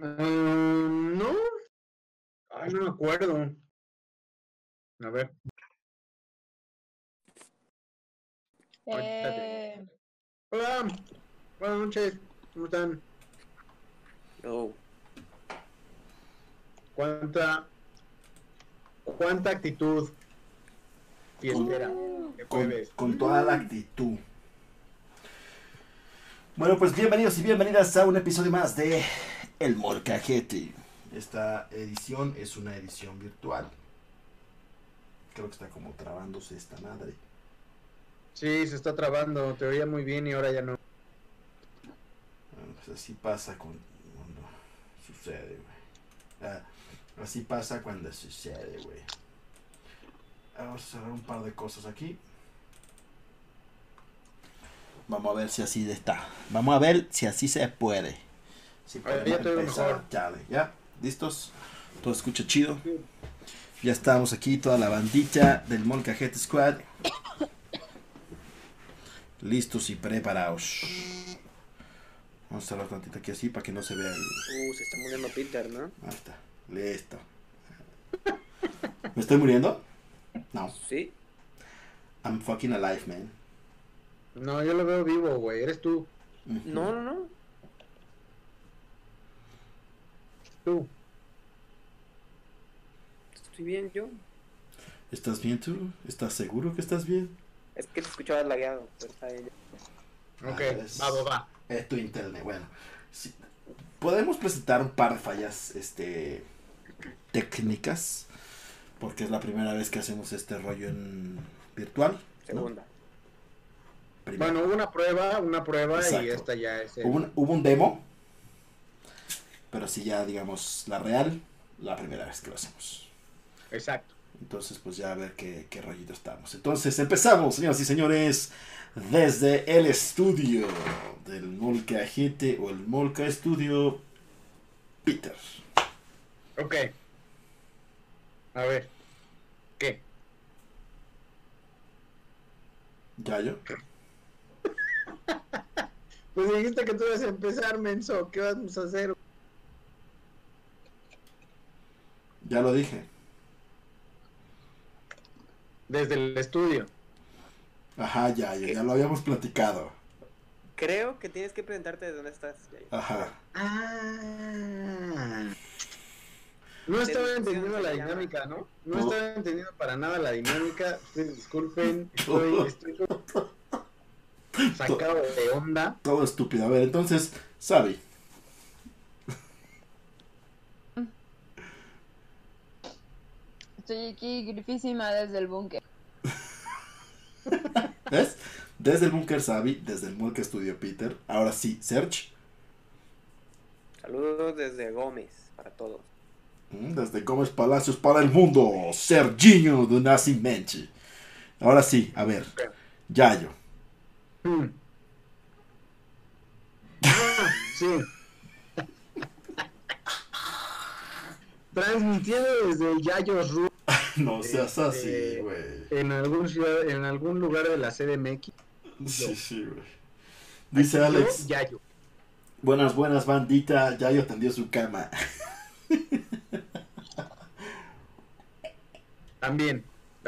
Ah, no. Ay, no me acuerdo. A ver. Eh, Hola. Buenas noches. ¿Cómo están? Oh, ¿Cuánta, cuánta actitud fiestera de con, con toda la actitud. Bueno, pues bienvenidos y bienvenidas a un episodio más de El Molcajete. Esta edición es una edición virtual. Creo que está como trabándose esta madre. Sí, se está trabando. Te oía muy bien y ahora ya no. Bueno, pues así pasa cuando sucede, güey. Ah, así pasa cuando sucede, güey. Vamos a cerrar un par de cosas aquí. Vamos a ver si así está. Vamos a ver si así se puede. Si A ver, podemos ya te mejor. ¿ya? ¿Listos? Todo escucha chido. Ya estamos aquí, toda la bandita del Molcajete Squad. Listos y preparados. Vamos a cerrar tantito aquí así para que no se vea el. uh, se está muriendo Peter, ¿no? Ahí está. Listo. ¿Me estoy muriendo? No. Sí. I'm fucking alive, man. No, yo lo veo vivo, güey. Eres tú. No, no, no. Tú. Estoy bien yo. ¿Estás bien tú? ¿Estás seguro que estás bien? Es que te escuchaba lagueado, pero está bien. Ok, Ah, es- va, va, va. Es tu internet. Bueno. sí. Podemos presentar un par de fallas este, técnicas. Porque es la primera vez que hacemos este rollo en virtual. ¿no? Segunda. Primera. Bueno, hubo una prueba, una prueba y esta ya es. el- Hubo un, hubo un demo. Pero sí ya, digamos, la real, la primera vez que lo hacemos. Exacto. Entonces, pues ya a ver qué, qué rollito estamos. Entonces, empezamos, señoras y señores, desde el estudio del Molca Agente o el Molca Estudio Peter. Ok. A ver. ¿Qué? ¿Yayo? Pues dijiste que tú ibas a empezar, menso. ¿Qué vamos a hacer? Ya lo dije. Desde el estudio. Ajá, Yayo, ya lo habíamos platicado. Creo que tienes que presentarte de dónde estás. Yayo. Ajá. Ah. No estaba entendiendo la dinámica, ¿no? No Todo. estaba entendiendo para nada la dinámica. Ustedes disculpen. Estoy, estoy sacado de onda. Todo estúpido. A ver, entonces, Sabi. Estoy aquí grifísima desde el búnker. ¿Ves? Desde el Bunker Sabi, desde el Molca Estudio Peter. Ahora sí, Serge. Saludos desde Gómez para todos. Mm, Desde Gómez Palacios para el mundo, Serginho do Nascimento. Ahora sí, a ver. Yayo. Hmm. Ah, sí. Transmitiendo desde el Yayos Ru No seas así, Este, güey. en algún ciudad, en algún lugar de la CDMX. Sí, sí, güey. Dice Alex, Yo, Yayo. buenas, buenas, bandita. Yayo tendió su cama. También,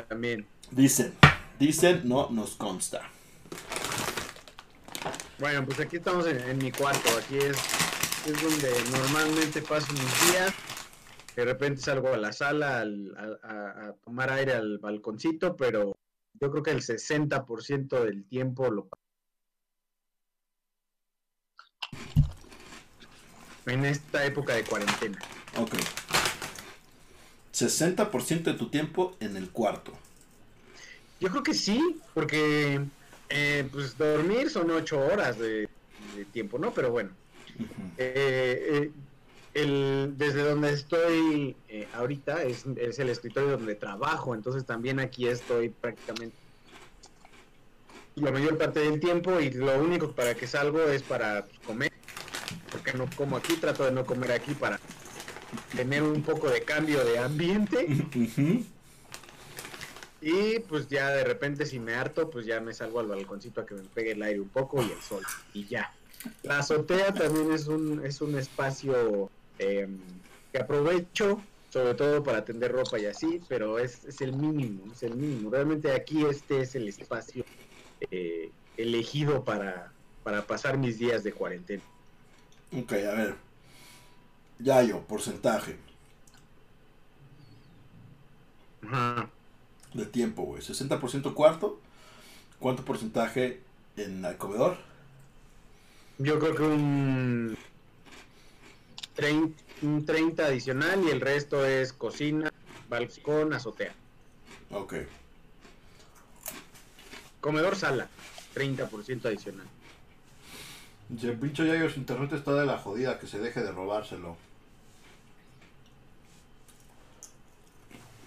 también. Dicen, dicen, no nos consta. Bueno, pues aquí estamos en, en mi cuarto. Aquí es, es donde normalmente paso mis días. De repente salgo a la sala al- a, tomar aire al balconcito, pero yo creo que el 60% del tiempo lo paso en esta época de cuarentena. Ok. 60% de tu tiempo en el cuarto. Yo creo que sí, porque eh, pues dormir son ocho horas de, de tiempo, ¿no? Pero bueno, eh, eh, el, desde donde estoy eh, ahorita es, es el escritorio donde trabajo, entonces también aquí estoy prácticamente la mayor parte del tiempo y lo único para que salgo es para comer, porque no como aquí, trato de no comer aquí para tener un poco de cambio de ambiente y pues ya de repente si me harto pues ya me salgo al balconcito a que me pegue el aire un poco y el sol y ya. La azotea también es un, es un espacio eh, que aprovecho, sobre todo para tender ropa y así, pero es, es el mínimo, es el mínimo. Realmente aquí este es el espacio eh, elegido para, para pasar mis días de cuarentena. Ok, a ver. Yayo, porcentaje Ajá. de tiempo, güey. 60% cuarto. ¿Cuánto porcentaje en el comedor? Yo creo que un 30, un 30 adicional y el resto es cocina, balcón, azotea. Ok. Comedor, sala, 30% adicional. Si el pinche Yayo su internet está de la jodida, que se deje de robárselo.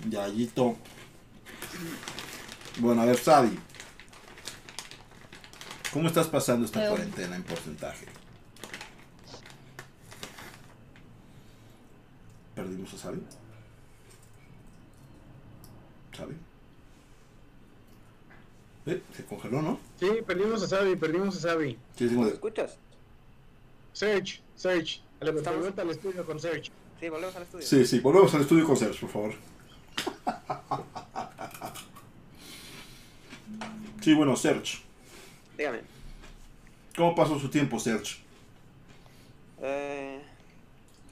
Yayito. Bueno, a ver, Sabi. ¿Cómo estás pasando esta cuarentena en porcentaje? ¿Perdimos a Sabi? ¿Sabi? Eh, se congeló, ¿no? Sí, perdimos a Sabi, perdimos a Sabi. Sí, digo ¿Me escuchas? Search, Search. A la al estudio con Search. Sí, volvemos al estudio. Sí, sí, volvemos al estudio con Serge, por favor. Sí, bueno, Serge. Dígame. ¿Cómo pasó su tiempo, Serge? Eh,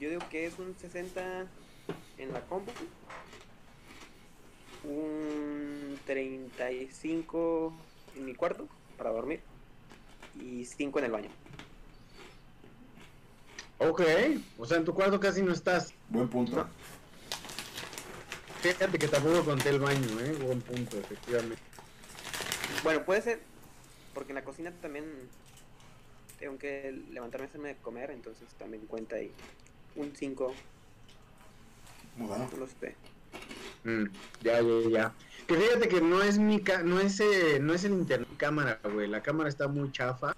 yo digo que es un 60 en la compu. Un 35 en mi cuarto para dormir. Y 5 en el baño. Ok, o sea, en tu cuarto casi no estás. Buen punto. No. Fíjate que tampoco conté el baño, ¿eh? Buen punto, efectivamente. Bueno, puede ser. Porque en la cocina también tengo que levantarme a hacerme de comer. Entonces también cuenta ahí. Un 5, Muy bueno. no lo sé. Mm, ya, ya, ya. Que fíjate que no es mi ca no es eh, no es el internet cámara, güey. La cámara está muy chafa.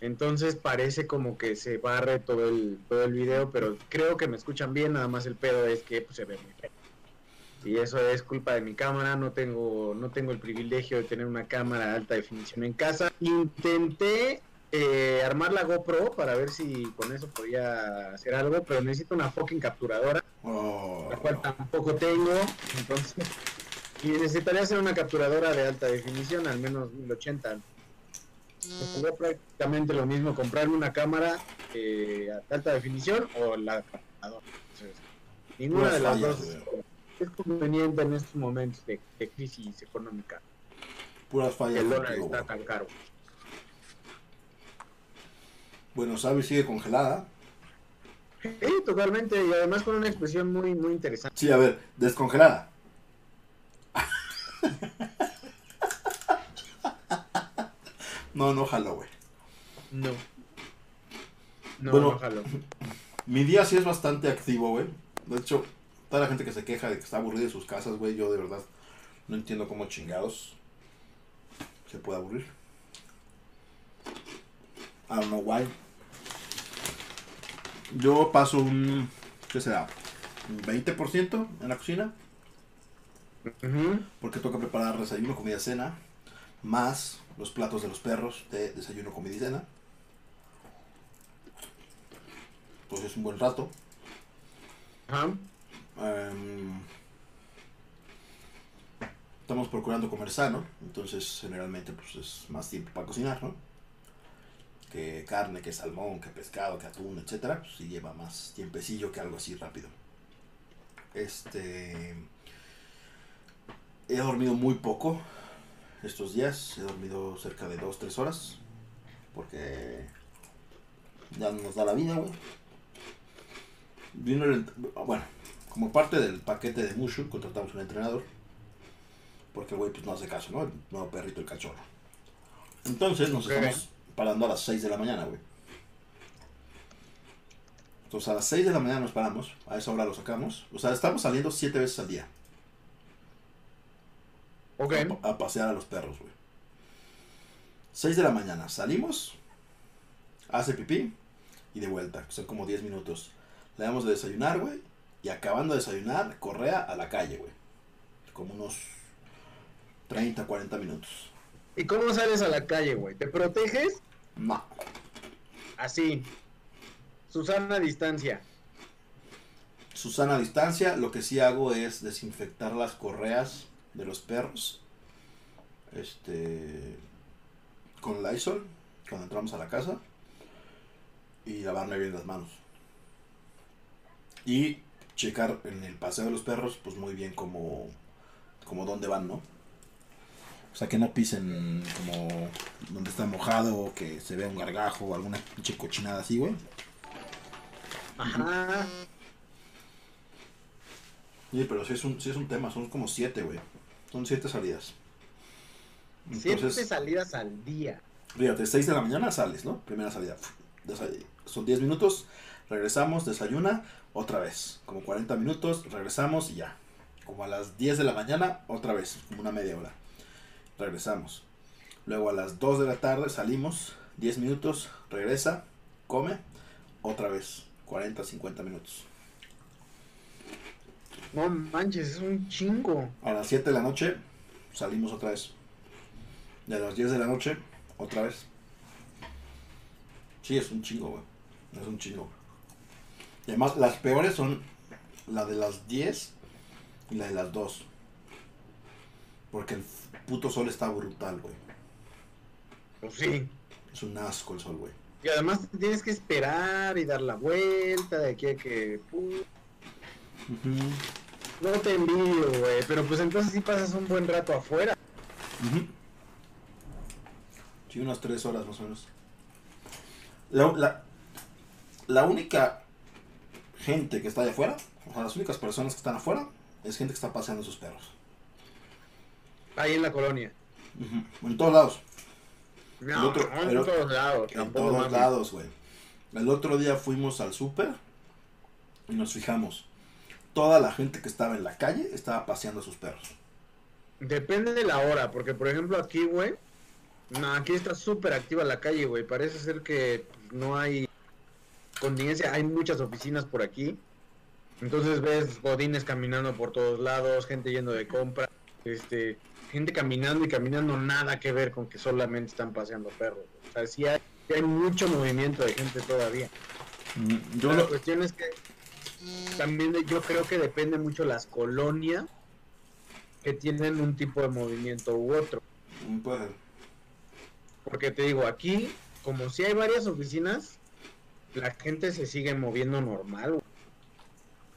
Entonces parece como que se barre todo el todo el video, pero creo que me escuchan bien, nada más el pedo es que pues, se ve muy feo. Y eso es culpa de mi cámara, no tengo no tengo el privilegio de tener una cámara de alta definición en casa. Intenté eh, armar la GoPro para ver si con eso podía hacer algo, pero necesito una fucking capturadora Oh. la cual tampoco tengo, entonces, y necesitaría hacer una capturadora de alta definición, al menos 1080. Sería prácticamente lo mismo comprarme una cámara eh, a alta definición o la capturadora. Entonces, ninguna de las dos es conveniente en estos momentos de, de crisis económica. Puras fallas El dólar está tan caro. Bueno, Sabi sigue congelada. Sí, totalmente, y además con una expresión muy, muy interesante. Sí, a ver, descongelada. No, no jaló, güey. No. No, Bueno. no jalo. Mi día sí es bastante activo, güey. De hecho, toda la gente que se queja de que está aburrida en sus casas, güey, yo de verdad no entiendo cómo chingados se puede aburrir. I don't know why. Yo paso un, ¿qué será? Un 20% en la cocina, porque toca preparar desayuno, comida, cena, más los platos de los perros de desayuno, comida y cena. Pues es un buen rato. Ajá. Em, estamos procurando comer sano, entonces generalmente pues es más tiempo para cocinar, ¿no? Que carne, que salmón, que pescado, que atún, etcétera, pues sí lleva más tiempecillo que algo así rápido. Este he dormido muy poco estos días, he dormido cerca de 2-3 horas porque ya no nos da la vida, güey. Vino el- bueno, como parte del paquete de Mushu, contratamos un entrenador. Porque el güey pues no hace caso, ¿no? El nuevo perrito, el cachorro. Entonces nos estamos parando a las 6 de la mañana, güey. Entonces a las 6 de la mañana nos paramos, a esa hora lo sacamos. O sea, estamos saliendo 7 veces al día Ok. a, a pasear a los perros, güey. 6 de la mañana, salimos, hace pipí y de vuelta, son como 10 minutos. Le damos de desayunar, güey, y acabando de desayunar, correa a la calle, güey. Como unos 30, 40 minutos. ¿Y cómo sales a la calle, güey? ¿Te proteges? No, Así. Susana a distancia. Susana a distancia, lo que sí hago es desinfectar las correas de los perros. Este. Con Lysol, cuando entramos a la casa. Y lavarme bien las manos. Y checar en el paseo de los perros, pues muy bien como. como dónde van, ¿no? O sea, que no pisen como donde está mojado, o que se vea un gargajo o alguna pinche cochinada así, güey. Ajá. Sí, pero sí es un, sí es un tema, son como siete, güey. Son siete salidas. Siete salidas al día. fíjate, 6 de la mañana sales, ¿no? Primera salida. Desay- Son 10 minutos, regresamos, desayuna, otra vez. Como 40 minutos, regresamos y ya. Como a las 10 de la mañana, otra vez, como una media hora. Regresamos. Luego a las 2 de la tarde salimos, 10 minutos, regresa, come, otra vez, 40, 50 minutos. No manches, es un chingo. A las 7 de la noche salimos otra vez. Y a las 10 de la noche, otra vez. Sí, es un chingo, güey. Es un chingo. Y además, las peores son la de las 10 y la de las 2. Porque el puto sol está brutal, güey. Pues sí. Es un asco el sol, güey. Y además tienes que esperar y dar la vuelta de aquí a que... No te envidio, güey. Pero pues entonces sí pasas un buen rato afuera. Ujú. Sí, unas 3 horas más o menos. La, la, la única gente que está allá afuera, o sea, las únicas personas que están afuera, es gente que está paseando sus perros. Ahí en la colonia. En todos lados. No, El otro- no el en todos lados. En todos lados, güey. El otro día fuimos al súper y nos fijamos. Toda la gente que estaba en la calle estaba paseando a sus perros. Depende de la hora, porque por ejemplo aquí, güey, no, aquí está súper activa la calle, güey. Parece ser que no hay contingencia, hay muchas oficinas por aquí. Entonces ves godines caminando por todos lados, gente yendo de compra, este, gente caminando y caminando nada que ver con que solamente están paseando perros. O sea, sí hay, mucho movimiento de gente todavía. Yo la lo- cuestión es que también yo creo que depende mucho las colonias que tienen un tipo de movimiento u otro. Mm. Porque te digo, aquí, como si hay varias oficinas, la gente se sigue moviendo normal.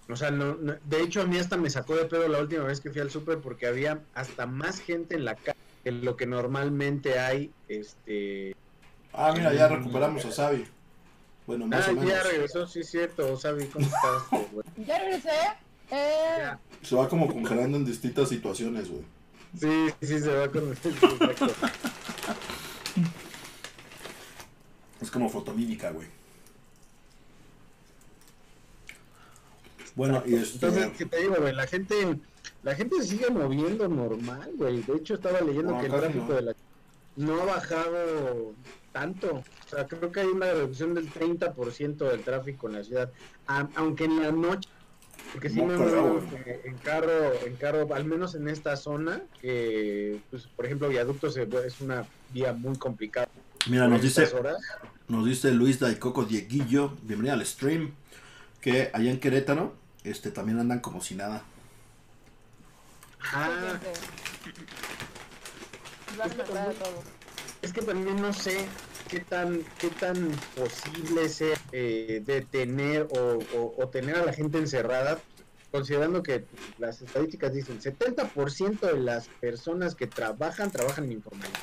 O sea, no, no- de hecho a mí hasta me sacó de pedo la última vez que fui al súper porque había hasta más gente en la calle que lo que normalmente hay, este... Ah, mira, ya recuperamos a Sabi. Bueno, más Ah, o menos. ya regresó, sí es cierto, Sabi, ¿cómo estás? güey? Ya regresé. Eh, Ya. Se va como congelando en distintas situaciones, güey. Sí, sí, se va con. Es como fotomímica, güey. Bueno, y este... Entonces, ¿qué te digo, güey? La gente, la gente se sigue moviendo normal, güey. De hecho, estaba leyendo No, que el casi tráfico no. de la no ha bajado tanto. O sea, creo que hay una reducción del 30% del tráfico en la ciudad. A- aunque en la noche, porque sí No me que en carro, en carro, al menos en esta zona, que, pues, por ejemplo, viaducto se- es una vía muy complicada. Mira, nos dice, horas. nos dice Luis Daicoco Dieguillo, bienvenido al stream, que allá en Querétaro, este, también andan como si nada. Ah, Vas a matar a todo. Es que también no sé qué tan qué tan posible sea eh, detener o, o- o tener a la gente encerrada, considerando que las estadísticas dicen 70% de las personas que trabajan, trabajan en informalidad.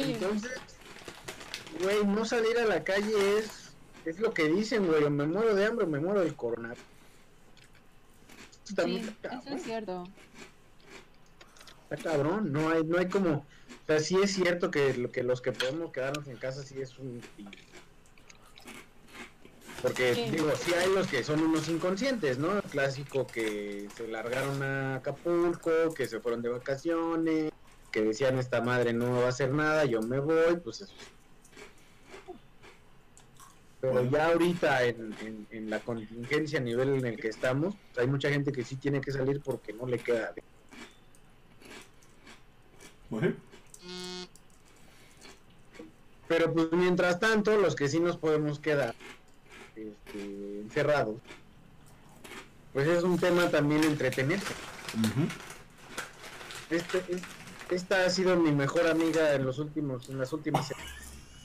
Entonces, güey, no salir a la calle es, es lo que dicen, güey, o me muero de hambre o me muero del coronavirus. Está Sí, cabrón. eso es cierto. Está cabrón, no hay, no hay como, o sea, sí es cierto que, lo- que los que podemos quedarnos en casa sí es un... Porque, Sí. digo, sí hay los que son unos inconscientes, ¿no? El clásico que se largaron a Acapulco, que se fueron de vacaciones, que decían esta madre no va a hacer nada, yo me voy, pues eso. Pero ya ahorita en, en, en la contingencia a nivel en el que estamos, hay mucha gente que sí tiene que salir porque no le queda Bueno, Pero pues mientras tanto, los que sí nos podemos quedar este, encerrados, pues es un tema también entretenerse. Este, es- esta ha sido mi mejor amiga en los últimos, en las últimas semanas.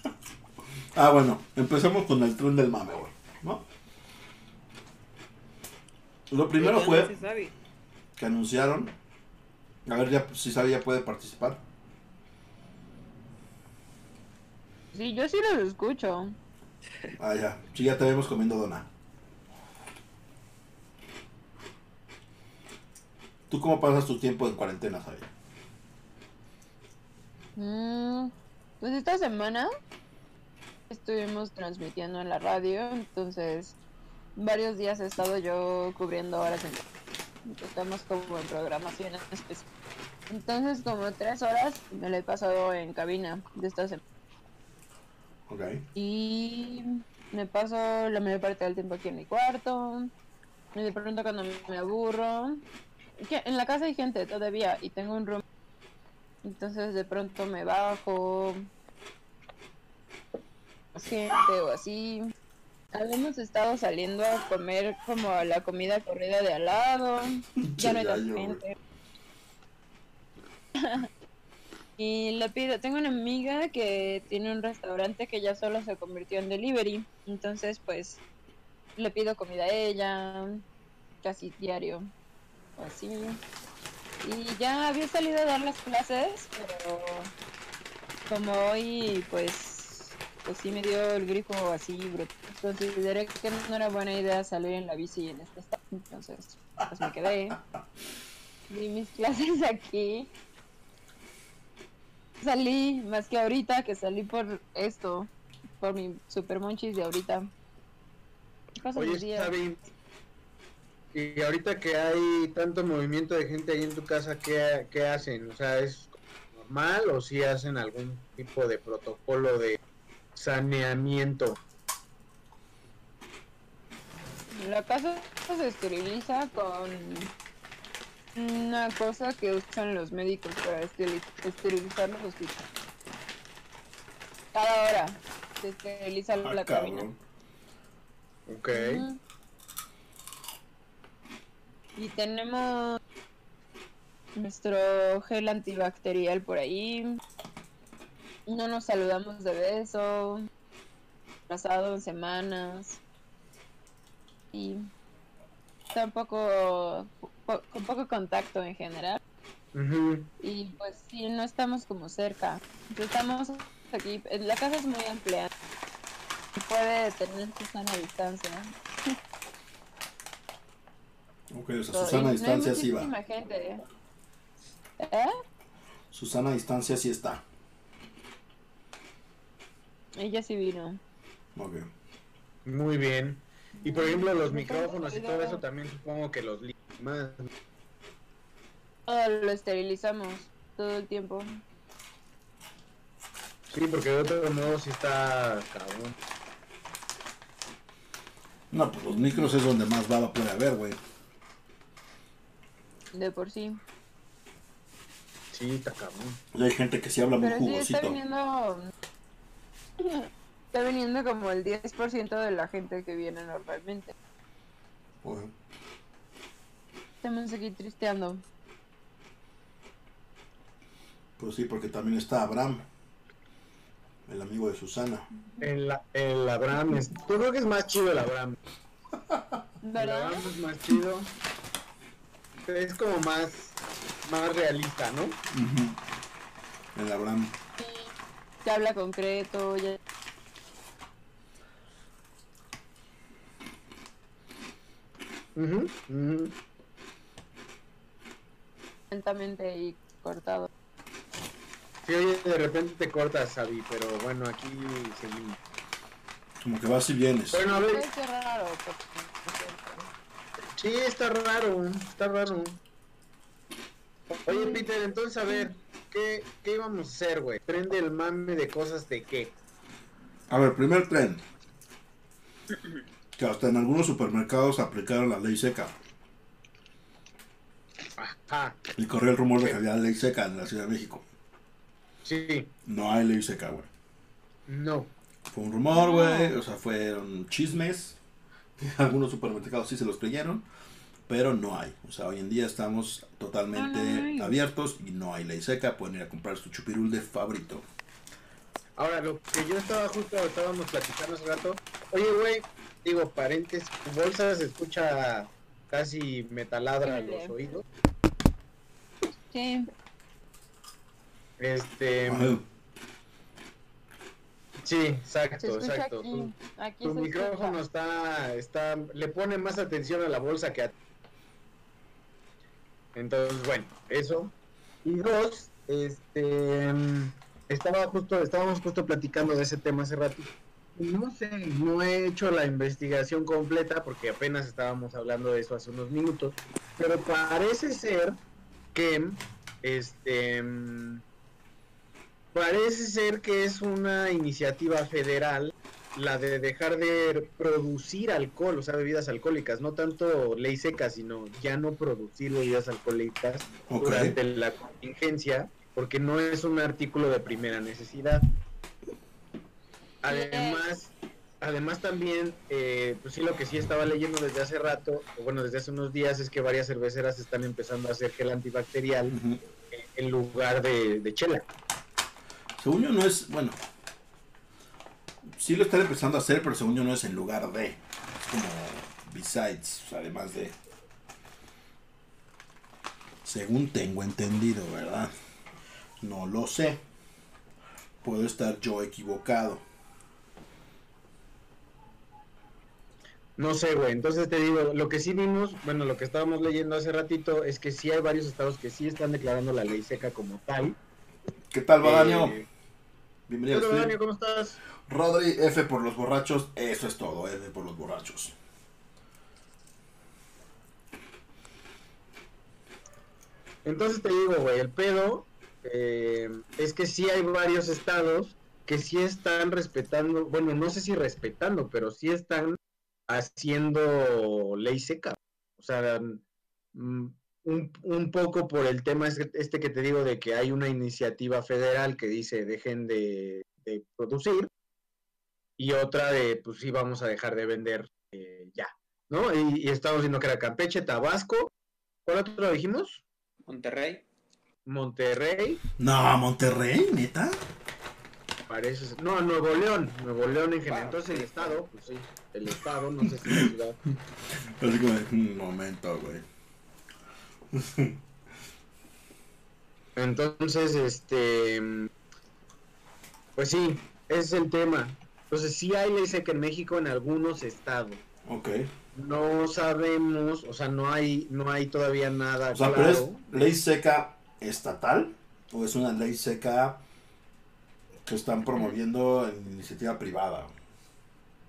Ah, bueno, empecemos con el tren del mame, güey. ¿No? Lo primero fue se sabe. que anunciaron. A ver, ya si sabe, ya puede participar. Sí, yo sí los escucho. Ah, ya. Sí, ya te vemos comiendo dona. ¿Tú cómo pasas tu tiempo en cuarentena, Sabi? Mm, pues esta semana estuvimos transmitiendo en la radio, entonces varios días he estado yo cubriendo horas en estamos como en programación especial. Entonces como tres horas me la he pasado en cabina de esta semana. Ok. Y me paso la mayor parte del tiempo aquí en mi cuarto. Y de pronto cuando me aburro. que en la casa hay gente todavía y tengo un room. Entonces de pronto me bajo. Gente o así. Habíamos estado saliendo a comer como la comida corrida de al lado. Ya no hay tanta gente. Y le pido, tengo una amiga que tiene un restaurante que ya solo se convirtió en delivery. Entonces, pues, le pido comida a ella, casi diario, o así. Y ya había salido a dar las clases, pero como hoy, pues, pues sí me dio el grifo así, bruto. Consideré que no era buena idea salir en la bici en este estado. Entonces, pues me quedé. Di mis clases aquí salí más que ahorita, que salí por esto, por mi super monchis de ahorita. Cosas del Oye, y ahorita que hay tanto movimiento de gente ahí en tu casa, ¿qué, qué hacen? O sea, ¿es normal o si hacen algún tipo de protocolo de saneamiento? La casa se esteriliza con una cosa que usan los médicos para esteri- esterilizar los hospitales. Cada hora se esteriliza Ah, la cabina. cabrón. Ok. Y tenemos nuestro gel antibacterial por ahí. No nos saludamos de beso. Pasado en semanas. Y tampoco po- con poco contacto en general. Y pues sí, no estamos como cerca. Estamos aquí. La casa es muy amplia. Y puede tener su sana distancia. Ok, o sea, Susana a y no hay distancia sí va. gente. ¿Eh? Susana a distancia sí está. Ella sí vino. Ok. Muy bien. Y por ejemplo, los micrófonos y todo eso también supongo que los limpian más. Todo lo esterilizamos todo el tiempo. Sí, porque de otro modo sí está cabrón. No, pues los micros es donde más baba puede haber, güey. De por sí. Sí, está cabrón. Y hay gente que sí habla muy Pero sí está jugosito. viniendo. Está viniendo como el 10% de la gente que viene normalmente. Ok. Estamos aquí tristeando. Pues sí, porque también está Abraham, el amigo de Susana. El, el Abraham es. Yo creo que es más chido el Abraham. El ¿Verdad? Abraham es más chido. Es como más. Más realista, ¿no? El Abraham. Que habla concreto. Ya... Ujú, ujú. lentamente y cortado. Sí, oye, de repente te cortas, Sabi, pero bueno, aquí seguimos. Como que vas y vienes. Bueno, a ver, sí, está raro, está raro. Oye, Peter, entonces a ver, ¿qué, qué íbamos a hacer, güey? Prende el mame de cosas de qué. A ver, primer tren. Que hasta en algunos supermercados aplicaron la ley seca. Ajá, Y corrió el rumor de que había ley seca en la Ciudad de México. sí, No hay ley seca, güey. no. Fue un rumor, güey. O sea, fueron chismes. Algunos supermercados sí se los creyeron. Pero no hay. O sea, hoy en día estamos totalmente No, no hay. abiertos y no hay ley seca. Pueden ir a comprar su chupirul de fabrito. Ahora, lo que yo estaba justo, estábamos platicando hace rato. Oye, güey, digo, paréntesis, tu bolsa se escucha casi metaladra a los oídos. Sí, Este, Ajá. sí, exacto, exacto. aquí. Tu, Aquí tu micrófono escucha. está, está, le pone más atención a la bolsa que a Entonces, bueno, eso. Y dos, este, estaba justo, estábamos justo platicando de ese tema hace rato. No sé, no he hecho la investigación completa porque apenas estábamos hablando de eso hace unos minutos, pero parece ser que, este, parece ser que es una iniciativa federal la de dejar de producir alcohol, o sea, bebidas alcohólicas, no tanto ley seca, sino ya no producir bebidas alcohólicas durante la contingencia, porque no es un artículo de primera necesidad. Además, además también, eh, pues sí, lo que sí estaba leyendo desde hace rato, o bueno, desde hace unos días, es que varias cerveceras están empezando a hacer gel antibacterial en lugar de, de chela. Según yo no es, bueno, sí lo están empezando a hacer, pero según yo no es en lugar de. Es como besides, además de. Según tengo entendido, ¿verdad? No lo sé. Puedo estar yo equivocado. No sé, güey. Entonces te digo, lo que sí vimos, bueno, lo que estábamos leyendo hace ratito es que sí hay varios estados que sí están declarando la ley seca como tal. ¿Qué tal, Badanio? Eh, Bienvenido. Hola. Daniel, ¿cómo estás? Rodri, F por los borrachos. Eso es todo, F por los borrachos. Entonces te digo, güey, el pedo eh, es que sí hay varios estados que sí están respetando, bueno, no sé si respetando, pero sí están haciendo ley seca. O sea, mm, un, un poco por el tema es- este que te digo de que hay una iniciativa federal que dice dejen de, de producir y otra de pues sí vamos a dejar de vender eh, ya, ¿no? Y, y estamos viendo que era Campeche, Tabasco, ¿cuál otro dijimos? Monterrey. Monterrey, No, Monterrey, neta. parece ser- No, Nuevo León, Nuevo León en general. Entonces el estado, pues sí, el estado, no sé si la ciudad. Así como un momento, güey. Entonces, este. Pues sí, ese es el tema. Entonces sí hay ley seca en México en algunos estados. Ok. No sabemos, o sea, no hay, no hay todavía nada O sea, pero es claro. ley seca estatal o es una ley seca que están promoviendo en iniciativa privada.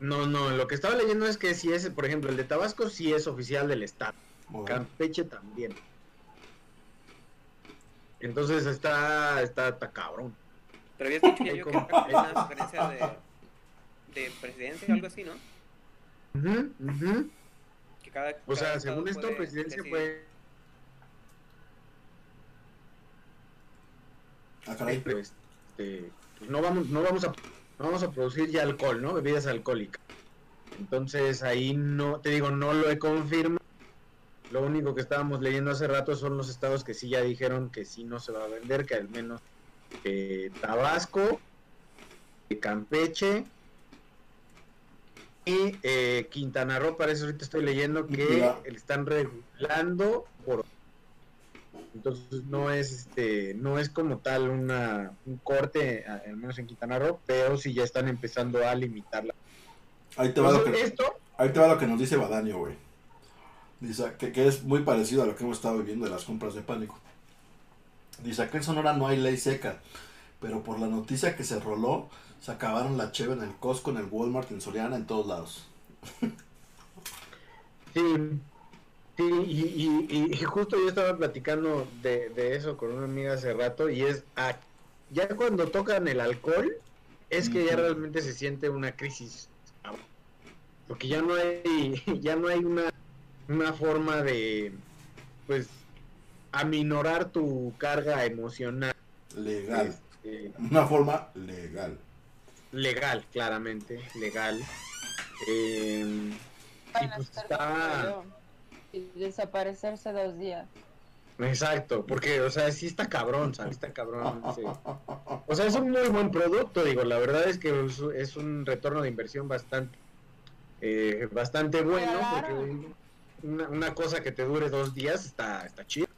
No, no, lo que estaba leyendo es que si es, por ejemplo, el de Tabasco sí es oficial del estado. Campeche también. Entonces está, está, está cabrón. Pero habías dicho ya yo que Como- era una sugerencia de, de presidencia o algo así, ¿no? Ujú, ujú. Que cada, O cada sea, según esto, presidencia decidir. Ah, caray. pues, este, pues no vamos, no vamos a, no vamos a producir ya alcohol, ¿no? Bebidas alcohólicas. Entonces ahí no, te digo, no lo he confirmado. Lo único que estábamos leyendo hace rato son los estados que sí ya dijeron que sí no se va a vender, que al menos eh, Tabasco, Campeche y eh, Quintana Roo. Para eso ahorita estoy leyendo que están regulando por entonces no es este no es como tal una un corte al menos en Quintana Roo pero sí ya están empezando a limitarla Ahí te va lo que, esto ahí te va lo que nos dice Badanio, güey. Dice que, que es muy parecido a lo que hemos estado viviendo de las compras de pánico. Dice, acá en Sonora no hay ley seca, pero por la noticia que se roló, se acabaron la cheve en el Costco, en el Walmart, en Soriana, en todos lados. Sí, sí y, y- y justo yo estaba platicando de, de eso con una amiga hace rato y es, ah, ya cuando tocan el alcohol, es que ya realmente se siente una crisis. Porque ya no hay, ya no hay una, una forma de, pues, aminorar tu carga emocional. Legal. este, Una forma legal. legal, claramente, legal. Eh, y pues está- y desaparecerse dos días. Exacto, porque, o sea, sí está cabrón, ¿sabes? Está cabrón. sí. O sea, es un muy buen producto, digo, la verdad es que es, un retorno de inversión bastante, eh, bastante bueno, Claro. porque una, una cosa que te dure dos días está, está chido.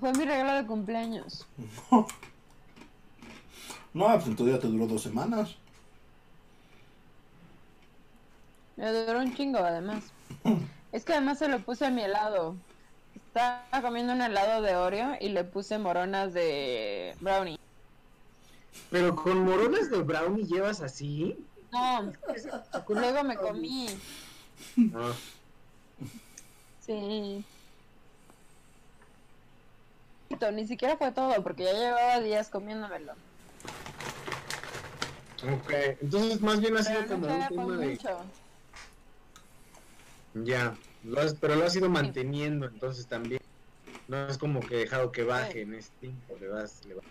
Fue mi regalo de cumpleaños. No, pues entonces ya te duró dos semanas. Me duró un chingo, además. Es que además se lo puse a mi helado. Estaba comiendo un helado de Oreo y le puse moronas de brownie. Pero con morones de brownie llevas así. No, luego me comí. Ah, Sí. Ni siquiera fue todo, porque ya llevaba días comiéndomelo. ok, entonces más bien ha sido Pero como un tema de... mucho. Ya, lo has- pero lo has ido manteniendo, entonces también. No es como que he dejado que baje en este tiempo, le vas, le vas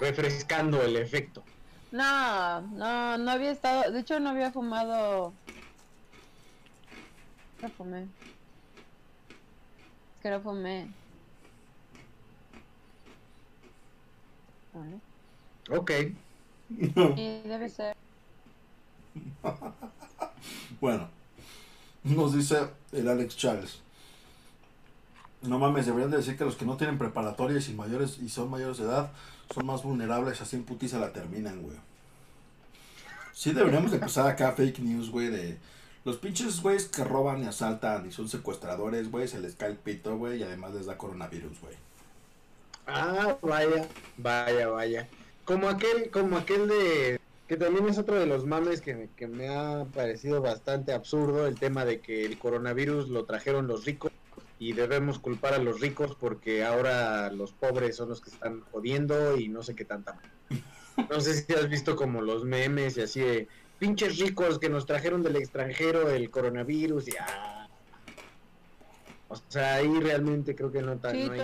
refrescando el efecto. No, no, no había estado. De hecho, no había fumado. No fumé. Es que no fumé. Vale. Ok, Y debe ser. Bueno, nos dice el Alex Charles. No mames, deberían de decir que los que no tienen preparatorias y mayores y son mayores de edad son más vulnerables, así en putiza la terminan, güey. Sí deberíamos de empezar acá fake news, güey, de los pinches güeyes que roban y asaltan y son secuestradores, güey, se les cae el pito, güey, y además les da coronavirus, güey. Ah, vaya, vaya, vaya. Como aquel, como aquel de que también es otro de los mames que, me- que me ha parecido bastante absurdo el tema de que el coronavirus lo trajeron los ricos y debemos culpar a los ricos porque ahora los pobres son los que están jodiendo y no sé qué tanta. No sé si has visto como los memes y así de pinches ricos que nos trajeron del extranjero el coronavirus y ah. O sea, ahí realmente creo que no, ta- Sí, no hay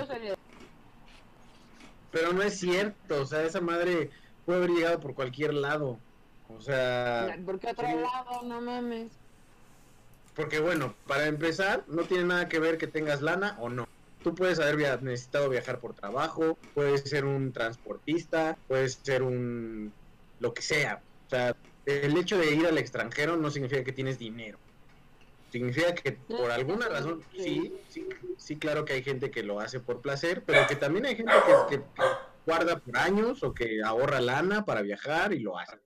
pero no es cierto, o sea, esa madre puede haber llegado por cualquier lado. O sea, ¿Por qué otro sí. lado? No mames. porque bueno, para empezar, no tiene nada que ver que tengas lana o no. Tú puedes haber via- necesitado viajar por trabajo, puedes ser un transportista, puedes ser un lo que sea. O sea, el hecho de ir al extranjero no significa que tienes dinero. Significa que por alguna razón, sí, sí, sí, claro que hay gente que lo hace por placer, pero que también hay gente que, que- que guarda por años o que ahorra lana para viajar y lo hace.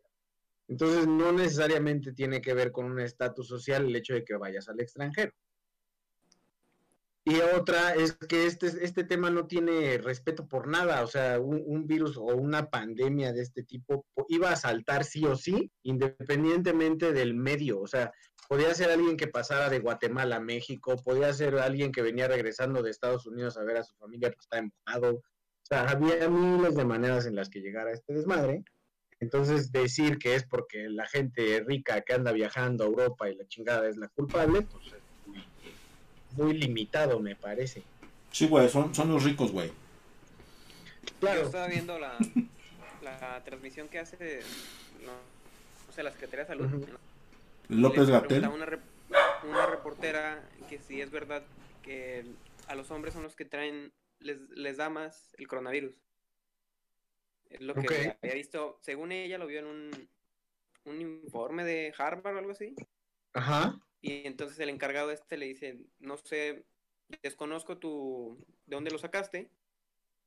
Entonces no necesariamente tiene que ver con un estatus social el hecho de que vayas al extranjero. Y otra es que este, este tema no tiene respeto por nada, o sea, un, un virus o una pandemia de este tipo po- iba a saltar sí o sí, independientemente del medio, o sea, podía ser alguien que pasara de Guatemala a México, podía ser alguien que venía regresando de Estados Unidos a ver a su familia que está emojado, o sea, había miles de maneras en las que llegara este desmadre. Entonces, decir que es porque la gente rica que anda viajando a Europa y la chingada es la culpable, pues es muy, limitado, me parece. Sí, güey, son, son los ricos, güey. Yo Claro, estaba viendo la, la transmisión que hace, no, no sé, la Secretaría de Salud. López Gatel. Una, rep- una reportera que si es verdad que a los hombres son los que traen, les, les da más el coronavirus. Es lo que había visto, según ella lo vio en un, un informe de Harvard o algo así. ajá, Y entonces el encargado este le dice, no sé, desconozco tu, de dónde lo sacaste,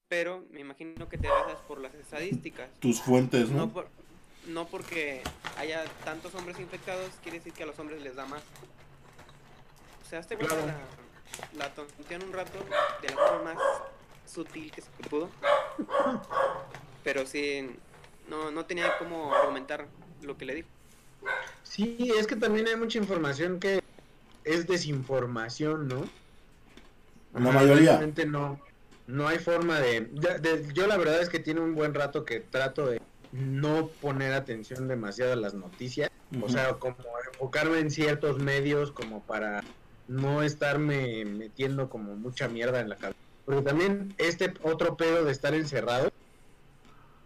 pero me imagino que te basas por las estadísticas. Tus fuentes, No, ¿no? por- no porque haya tantos hombres infectados, quiere decir que a los hombres les da más. O sea, este Claro. la, la tontean un rato de la forma más sutil que se pudo. Pero sí, no, no tenía cómo argumentar lo que le dijo. Sí, es que también hay mucha información que es desinformación, ¿no? La Ajá, mayoría. realmente no, no hay forma de, de- de- Yo la verdad es que tiene un buen rato que trato de no poner atención demasiado a las noticias. O sea, como enfocarme en ciertos medios como para no estarme metiendo como mucha mierda en la cabeza. Porque también este otro pedo de estar encerrado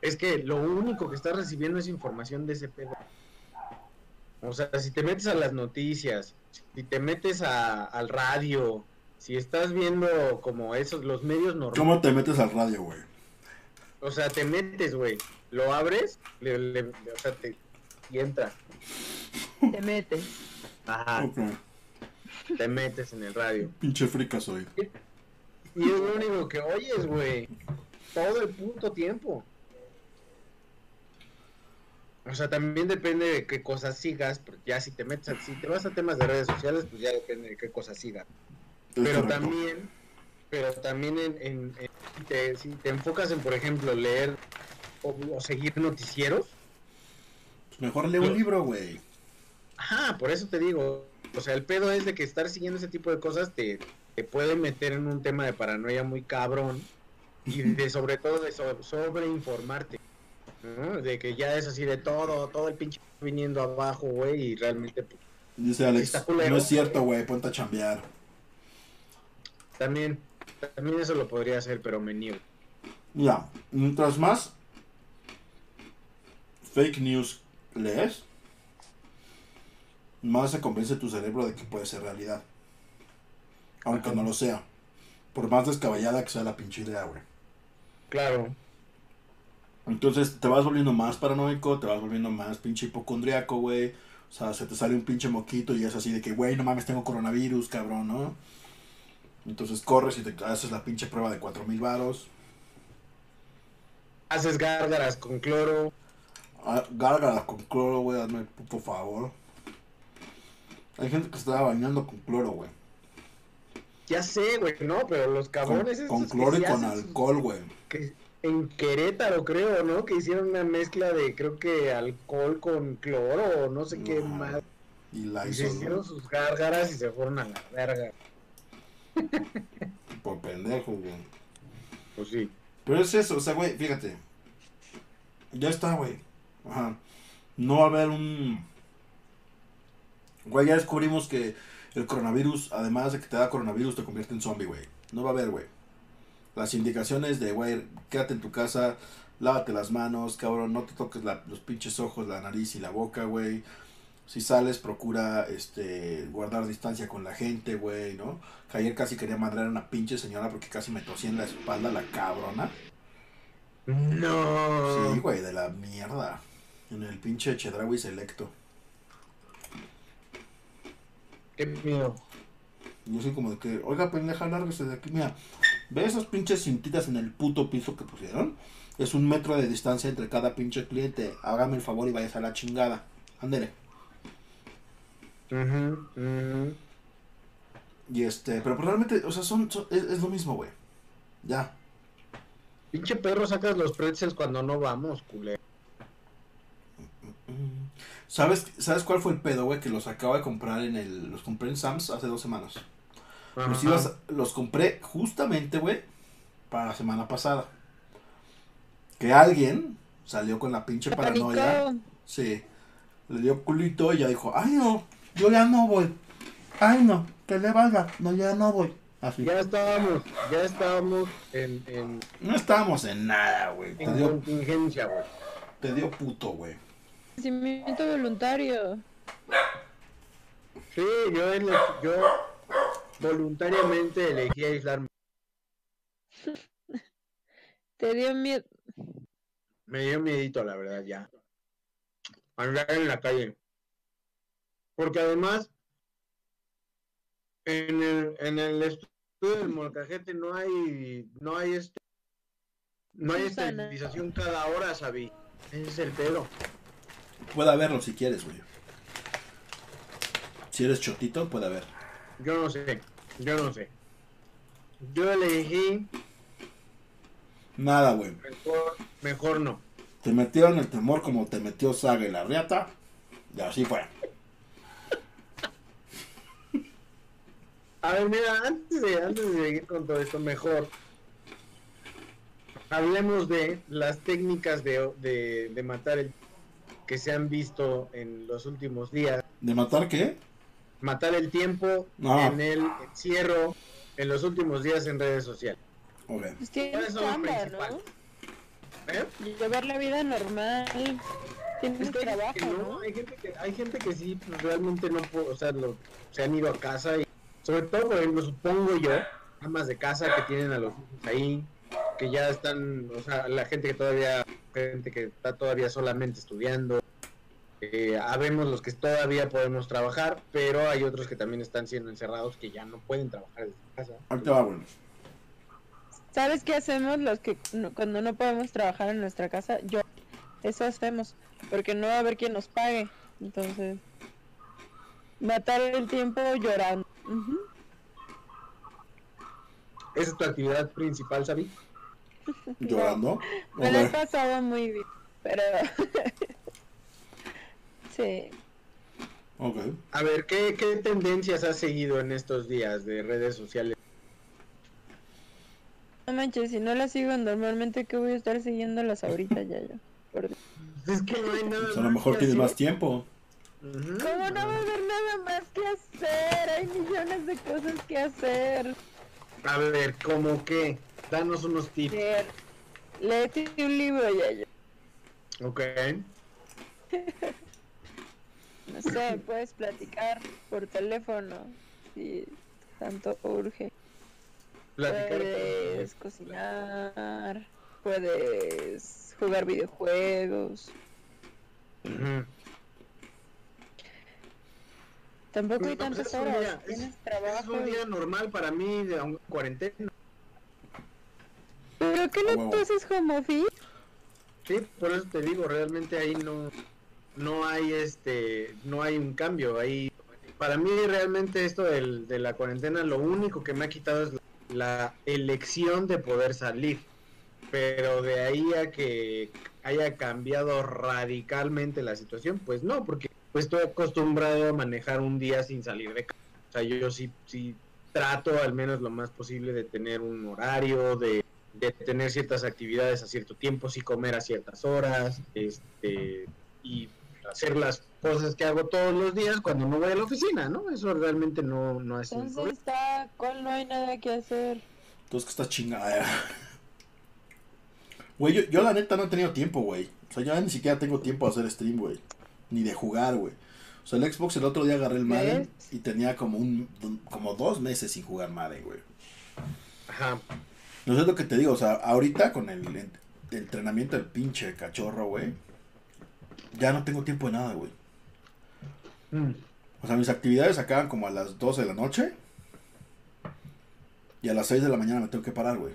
es que lo único que estás recibiendo es información de ese pedo. O sea, si te metes a las noticias, si te metes a- al radio, si estás viendo como esos, los medios normales. ¿Cómo te metes al radio, güey? O sea, te metes, güey, lo abres, le, le- le- o sea, te, y entra. Te metes. Ajá, te metes en el radio. Pinche frica soy. Y es lo único que oyes, güey. Todo el puto tiempo. O sea, también depende de qué cosas sigas. pero Ya si te metes, a- si te vas a temas de redes sociales, pues ya depende de qué cosas sigas. Pero correcto. también, pero también en, en- en- si, te, si te enfocas en, por ejemplo, leer o, o seguir noticieros, Pues mejor lee un libro, güey. Ajá, por eso te digo. O sea, el pedo es de que estar siguiendo ese tipo de cosas te, te puede meter en un tema de paranoia muy cabrón y de sobre todo de so- sobreinformarte. ¿No? De que ya es así de todo, todo el pinche viniendo abajo, güey, y realmente pues, Dice Alex, culero. no es cierto, güey, ponte a chambear. también, también eso lo podría hacer, pero me niego. Mira, mientras más fake news lees, más se convence tu cerebro de que puede ser realidad. Aunque Ajá. no lo sea. Por más descabellada que sea la pinche idea, güey. Claro, Entonces te vas volviendo más paranoico, te vas volviendo más pinche hipocondriaco, güey. O sea, se te sale un pinche moquito y es así de que, güey, no mames, tengo coronavirus, cabrón, ¿no? Entonces corres y te haces la pinche prueba de 4000 varos. haces gárgaras con cloro. Ah, Gárgara con cloro, güey, hazme el puto favor. Hay gente que se estaba bañando con cloro, güey. Ya sé, güey, no, pero los Con, cabrones con que cloro y con alcohol, güey. En Querétaro creo, ¿no? Que hicieron una mezcla de creo que alcohol con cloro o no sé qué Ajá. más. Y la Y se hicieron sus gárgaras y se fueron a la verga. por pendejo, güey. Pues sí. Pero es eso, o sea, güey, fíjate. Ya está, güey. Ajá. No va a haber un. Güey, ya descubrimos que el coronavirus, además de que te da coronavirus, te convierte en zombie, güey. No va a haber, güey. Las indicaciones de, güey, quédate en tu casa, lávate las manos, cabrón, no te toques la- los pinches ojos, la nariz y la boca, güey. Si sales, procura este guardar distancia con la gente, güey, ¿no? Que ayer casi quería madrear a una pinche señora porque casi me tosía en la espalda la cabrona. No. Sí, güey, de la mierda. En el pinche Chedraui Selecto. Qué miedo. Yo soy como de que, oiga, pendeja, lárguese de aquí. Mira, ¿ve esas pinches cintitas en el puto piso que pusieron? Es un metro de distancia entre cada pinche cliente. Hágame el favor y vayas a la chingada. Ándele. Ujú, ujú. Y este, pero pues realmente, o sea, son, son- es, es lo mismo, güey. Ya. Pinche perro sacas los pretzels cuando no vamos, culero. ¿Sabes, ¿Sabes cuál fue el pedo, güey? Que los acabo de comprar en el. Los compré en Sam's hace dos semanas. Los, ibas- los compré justamente, güey, para la semana pasada. Que alguien salió con la pinche paranoia. Sí. Le dio culito y ya dijo, ay no, yo ya no voy. Ay no, que le valga, no, ya no voy. Así. Ya estábamos, ya estábamos en, en, No estábamos en nada, güey. Te en dio, contingencia, güey. te dio puto, güey. Nacimiento voluntario. Sí, yo, ele- yo voluntariamente elegí aislarme. Te dio miedo. Me dio miedito, la verdad, ya. Andar en la calle. Porque además, en el, en el estudio del molcajete no hay, no hay este, no hay Susana. esterilización cada hora, Sabi. Ese es el pedo. Puede haberlo si quieres, güey. Si eres chotito, puede haber. Yo no sé, yo no sé. Yo elegí Nada, güey. Mejor, mejor no. Te metieron el temor como te metió Saga y la riata. Y así fue. A ver, mira, antes de, antes de seguir con todo esto, mejor hablemos de las técnicas de, de, de matar el que se han visto en los últimos días. ¿De matar qué? Matar el tiempo Ah. en el encierro en los últimos días en redes sociales. Ok. Pues tienes. ¿no? ¿Eh? Llevar la vida normal. Tienes Es que hay trabajo, gente que no, ¿no? hay gente que, hay gente que sí, pues, realmente no puede, o sea, lo- se han ido a casa y sobre todo, por ejemplo, supongo yo, amas de casa que tienen a los hijos ahí, que ya están, o sea, la gente que todavía, gente que está todavía solamente estudiando, eh, habemos los que todavía podemos trabajar, pero hay otros que también están siendo encerrados que ya no pueden trabajar desde casa. Va. ¿Sabes qué hacemos los que no- cuando no podemos trabajar en nuestra casa? Yo, eso hacemos, porque no va a haber quien nos pague. Entonces, matar el tiempo llorando. ¿Esa es tu actividad principal, Sabi? Llorando. Me lo he pasado muy bien, pero... sí. Ok. A ver, ¿qué, ¿qué tendencias has seguido en estos días de redes sociales? No manches, si no las sigo normalmente, que voy a estar siguiéndolas ahorita ya, ya. Por. Es que no hay nada Pues a lo mejor tienes hacer. más tiempo. ¿Cómo no va a haber nada más que hacer? Hay millones de cosas que hacer. A ver, ¿cómo qué? Danos unos tips. Leer. Léete un libro, ya, ya. Ok. No sé, puedes platicar por teléfono si tanto urge. Platicar. Puedes cocinar, puedes jugar videojuegos. Ujú. Tampoco hay tantas horas. día- Tienes Es trabajo. un y- día normal para mí de un- cuarentena. ¿Pero qué no tú haces home office? Sí, por eso te digo, realmente ahí no no hay este no hay un cambio, ahí para mí realmente esto del- de la cuarentena lo único que me ha quitado es la, elección de poder salir. Pero de ahí a que haya cambiado radicalmente la situación, pues no, porque pues estoy acostumbrado a manejar un día sin salir de casa. O sea, yo, yo sí, sí trato al menos lo más posible de tener un horario, de, de tener ciertas actividades a cierto tiempo, sí comer a ciertas horas, este, y hacer las cosas que hago todos los días cuando no voy a la oficina, ¿no? Eso realmente no, no es Entonces está, ¿cuál no hay nada que hacer? Entonces que está chingada. Güey, yo, yo la neta no he tenido tiempo, güey. O sea, ya ni siquiera tengo tiempo de hacer stream, güey. Ni de jugar, güey. O sea, el Xbox el otro día agarré el Madden y tenía como un como dos meses sin jugar Madden, güey. Ajá. No sé lo que te digo, o sea, ahorita con el, en- entrenamiento del pinche cachorro, güey. Ya no tengo tiempo de nada, güey. Mm. O sea, mis actividades acaban como a las 12 de la noche. Y a las 6 de la mañana me tengo que parar, güey.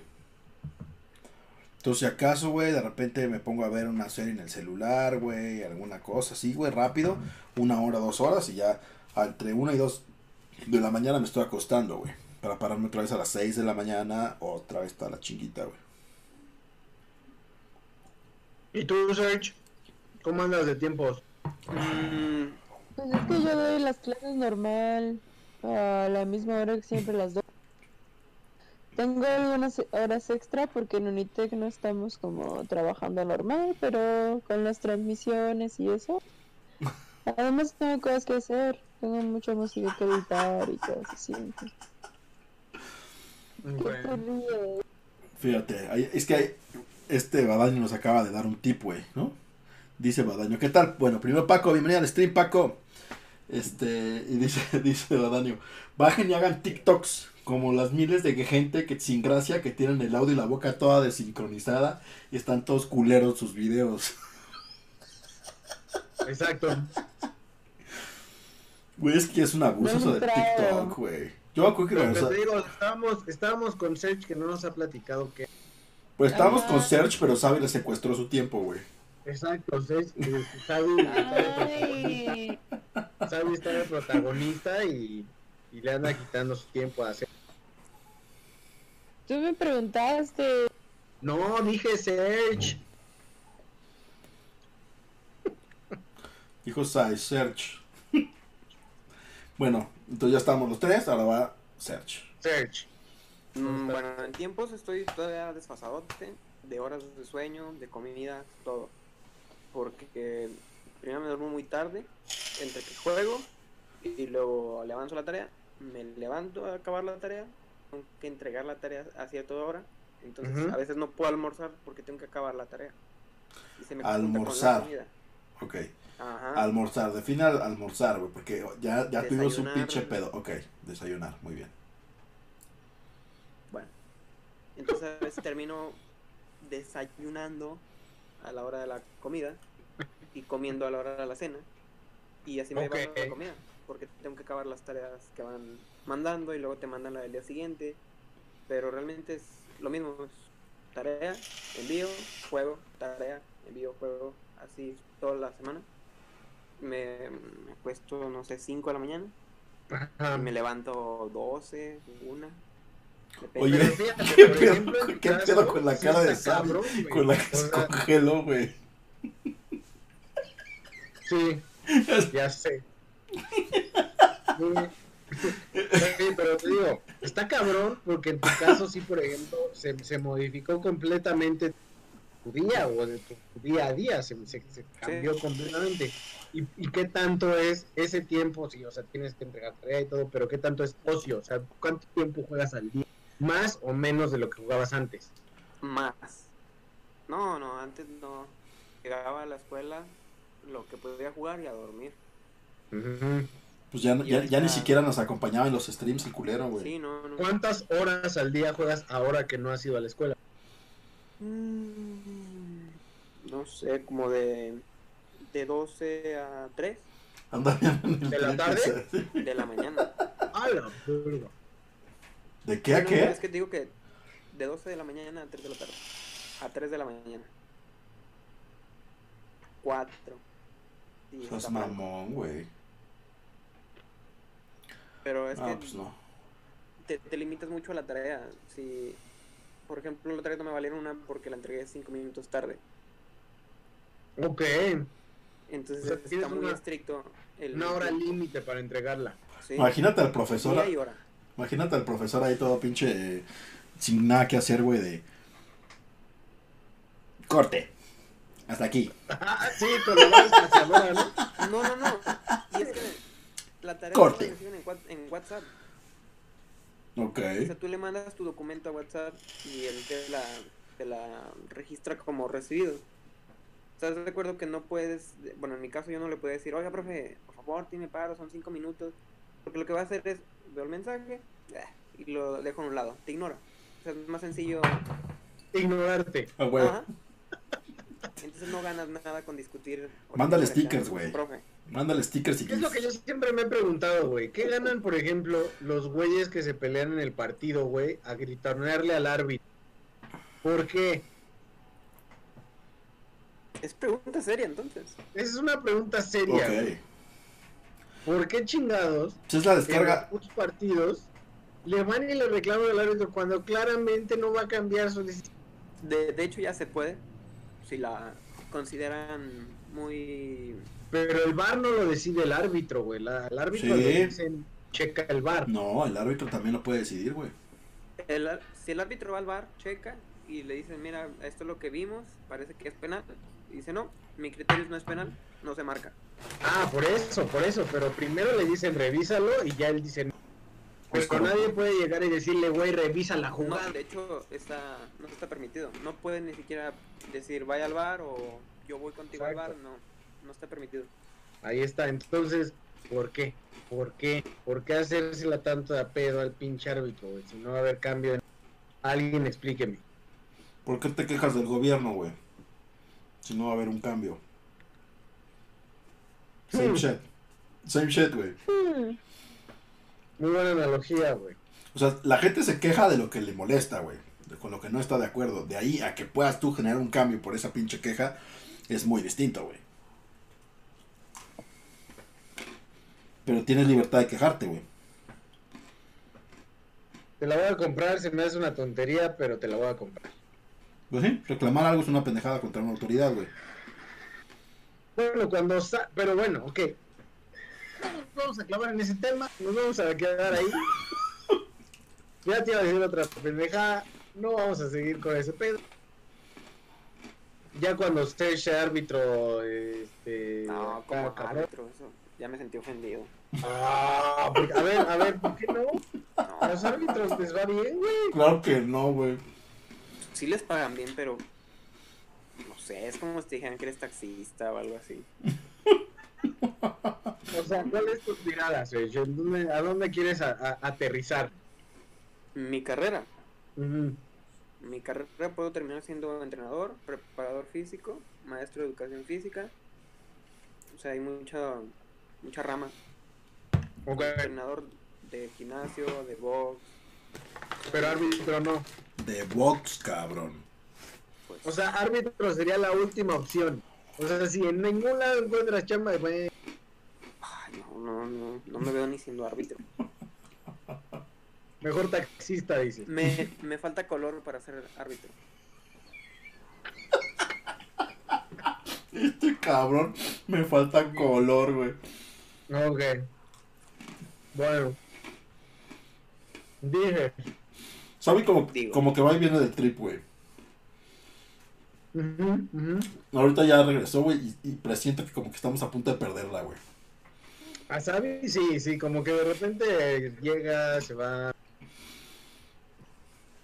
Entonces, si acaso, güey, de repente me pongo a ver una serie en el celular, güey, alguna cosa así, güey, rápido, una hora, dos horas, y ya entre una y dos de la mañana me estoy acostando, güey. Para pararme otra vez a las 6 de la mañana, otra vez para la chinguita, güey. ¿Y tú, Serge? ¿Cómo andas de tiempos? Mm, Pues es que yo doy las clases normal, a la misma hora que siempre las doy. Tengo algunas horas extra porque en Unitec no estamos como trabajando normal, pero con las transmisiones y eso. Además tengo cosas que hacer, tengo mucha música que editar y cosas así. entonces, ¿Qué te Bueno? Fíjate, es que hay- este Badaño nos acaba de dar un tip, güey, ¿no? Dice Badaño, ¿qué tal? Bueno, primero Paco, bienvenido al stream, Paco. Este, y dice, dice Badaño, bajen y hagan TikToks, como las miles de gente que sin gracia que tienen el audio y la boca toda desincronizada y están todos culeros sus videos. exacto. Güey, es que es un abuso No eso de. TikTok, güey. Yo me acuerdo que Pero o sea, te digo, estábamos, estábamos con Serge que no nos ha platicado que... pues estábamos con. Serge, pero Sabi le secuestró su tiempo, güey. Exacto, Serge, que Sabi está de Ay, protagonista, Sabi está de protagonista y, y le anda quitando su tiempo a hacer... tú me preguntaste No, dije Search. Dijo Sai, Search. bueno, entonces ya estamos los tres, ahora va Search. Search. Mm, bueno, en tiempos estoy todavía desfasadote de horas de sueño, de comida, todo. Porque primero me duermo muy tarde, entre que juego y luego le avanzo la tarea, me levanto a acabar la tarea, tengo que entregar la tarea a cierta hora, entonces a veces no puedo almorzar porque tengo que acabar la tarea. Y se me junta con la Almorzar. Ok. Ajá. Almorzar, define al- almorzar, güey, porque ya, ya tuvimos un pinche pedo. Ok, desayunar, muy bien. Bueno, entonces a veces termino desayunando a la hora de la comida y comiendo a la hora de la cena. Y así me va Ok. la comida, porque tengo que acabar las tareas que van mandando y luego te mandan la del día siguiente. Pero realmente es lo mismo, es tarea, envío, juego, tarea, envío, juego, así toda la semana. Me, me acuesto, no sé, 5 de la mañana Ajá. y me levanto 12, 1. Oye, Pero fíjate, ¿qué por pedo ejemplo, qué caso, pedo con la sí cara de Sam? cabrón, güey. Con la que se congeló, güey. Sí, ya sé. Sí. Sí, pero te digo, está cabrón porque en tu caso sí, por ejemplo, se, se modificó completamente tu día o de tu, tu día a día, se, se- se cambió completamente. ¿Y, ¿Y qué tanto es ese tiempo? Sí, o sea, tienes que entregar tarea y todo, pero ¿qué tanto es ocio? O sea, ¿cuánto tiempo juegas al día? ¿Más o menos de lo que jugabas antes? Más. No, no, antes no. Llegaba a la escuela, lo que podía jugar y a dormir. Ujú. Pues ya, ya, ya ni siquiera nos acompañaba en los streams el culero, güey. Sí, no, no. ¿Cuántas horas al día juegas ahora que no has ido a la escuela? Mm, No sé, como de, de 12 a 3 Anda bien en el ¿De la tarde? de la mañana. ¡A la verga! ¿De qué a qué? Es que te digo que de 12 de la mañana a 3 de la tarde. A 3 de la mañana. 4. Sí, Seas está mal. mamón, güey. Pero es Ah, que pues no. te, te limitas mucho a la tarea. Si, por ejemplo, la tarea no me valieron una porque la entregué 5 minutos tarde. Ok, Entonces O sea, está muy una- estricto. El, una hora límite para entregarla. Sí. Imagínate al profesor. Día y hora. Imagínate al profesor ahí todo pinche eh, sin nada que hacer, güey, de corte. Hasta aquí. Ah, sí, con la ¿no? No, no, no. Y es que la tarea Corte. la reciben en WhatsApp. Ok. O sea, tú le mandas tu documento a WhatsApp y él te la, te la registra como recibido. ¿Estás de acuerdo que no puedes, bueno, en mi caso yo no le puedo decir, oiga, profe, por favor, tiene paro, son cinco minutos. Porque lo que va a hacer es, veo el mensaje eh, y lo dejo a un lado, te ignora. O sea, es más sencillo. Ignorarte. Ah, güey. Ajá. Entonces no ganas nada con discutir. Mándale stickers, güey. Mándale stickers y ¿Qué es lo que yo siempre me he preguntado, güey? ¿Qué ganan, por ejemplo, los güeyes que se pelean en el partido, güey, a gritonearle al árbitro? ¿Por qué? Es pregunta seria entonces. Esa es una pregunta seria, güey. ¿Por qué chingados Esa es la en descarga. partidos le van y le reclaman al árbitro cuando claramente no va a cambiar su decisión? De, de hecho ya se puede. Si la consideran muy... Pero el VAR no lo decide el árbitro, güey. La- El árbitro Sí. le dicen, checa el VAR. No, el árbitro también lo puede decidir, güey. El, si el árbitro va al bar, checa y le dicen, mira, esto es lo que vimos, parece que es penal. Y dice, no, mi criterio no es penal, no se marca. Ah, por eso, por eso. Pero primero le dicen, revísalo y ya él dice, no. Es Pero nadie puede llegar y decirle, güey, revisa la No, jugada. de hecho, está, no está permitido. No pueden ni siquiera decir, vaya al bar o yo voy contigo al bar. No, no está permitido. Ahí está. Entonces, ¿por qué? ¿Por qué? ¿Por qué hacérsela tanto de pedo al pinche árbitro, güey? Si no va a haber cambio. en- Alguien explíqueme. ¿Por qué te quejas del gobierno, güey? Si no va a haber un cambio. Same Hmm. shit. Same shit, güey. Hmm. Muy buena analogía, güey. O sea, la gente se queja de lo que le molesta, güey. Con lo que no está de acuerdo. De ahí a que puedas tú generar un cambio por esa pinche queja es muy distinto, güey. Pero tienes libertad de quejarte, güey. Te la voy a comprar, se me hace una tontería, pero te la voy a comprar. Pues sí, reclamar algo es una pendejada contra una autoridad, güey. Bueno, cuando sa- pero bueno, ok. No nos vamos a clavar en ese tema, nos vamos a quedar ahí. Ya te iba a decir otra pendejada, no vamos a seguir con ese pedo. Ya cuando esté ese árbitro, este. No, como árbitro, eso. Ya me sentí ofendido. Ah, porque- a ver, a ver, ¿por qué no? A No, los árbitros les va bien, güey. Claro que no, güey. Sí les pagan bien, pero. No sé, es como si te dijeran que eres taxista o algo así. O sea, ¿cuál es tu tirada, Sergio? ¿En dónde- ¿A dónde quieres a- a- aterrizar? Mi carrera. Mi carrera puedo terminar siendo entrenador, preparador físico, maestro de educación física. O sea, hay mucha, mucha rama. Entrenador de gimnasio, de box. pero árbitro no. De box, cabrón. Pues, O sea, árbitro sería la última opción. O sea, si en ningún lado encuentras chamba, güey. ay, no, no, no, no me veo ni siendo árbitro. Mejor taxista, dices. Me, me falta color para ser árbitro. Este cabrón me falta color, güey. Ok. Bueno. Dije. Sabe como, Digo. como que va y viene del trip, güey. Ahorita ya regresó, güey, y, y presiento que como que estamos a punto de perderla, güey. A Sabi, sí, sí, como que de repente llega, se va.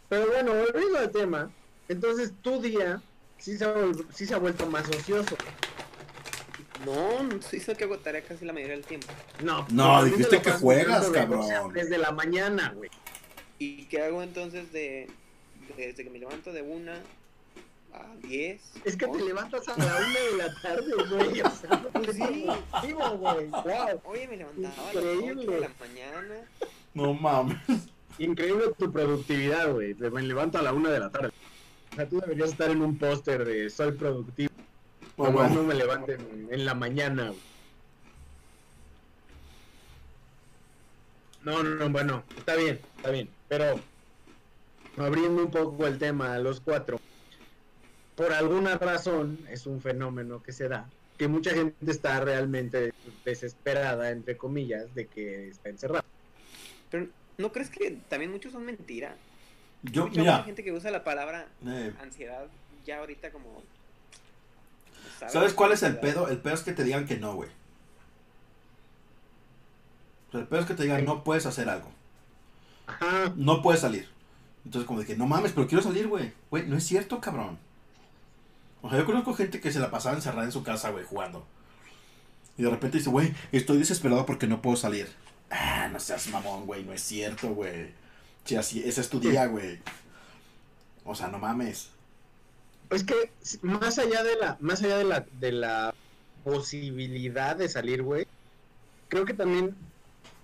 Pero bueno, volviendo al tema. Entonces, tu día sí se ha, sí se ha vuelto más ocioso. No, no sí sé que hago tarea casi la mayoría del tiempo. No, No, porque dijiste que juegas, cabrón. Desde la mañana, güey. ¿Y qué hago entonces de desde que me levanto de una a 10? Es que te once? levantas a la una de la tarde, güey. O sea, no Pues sí. productivo, güey. Wow. Oye, me levantaba a las Increíble. 8 de la mañana. No mames. Increíble tu productividad, güey. Te- Me levanto a la una de la tarde. O sea, tú deberías estar en un póster de soy productivo. No, Nomás no. no me levanten en, en la mañana, güey. No, no, no, bueno, está bien, está bien. Pero abriendo un poco el tema a los cuatro, por alguna razón es un fenómeno que se da, que mucha gente está realmente desesperada, entre comillas, de que está encerrada. Pero ¿no crees que también muchos son mentira? Yo, mucha mira, gente que usa la palabra eh, ansiedad ya ahorita como ¿sabes cuál es el pedo? El pedo es que te digan que no, güey. O sea, el pedo es que te digan no puedes hacer algo. Ajá. No puedes salir. Entonces como de que no mames, pero quiero salir, güey. Güey, no es cierto, cabrón. O sea, yo conozco gente que se la pasaba encerrada en su casa, güey, jugando. Y de repente dice, güey, estoy desesperado porque no puedo salir. Ah, no seas mamón, güey, no es cierto, güey. Si así, ese es tu día, güey. O sea, no mames. Es que más allá de la, más allá de la, de la posibilidad de salir, güey, creo que también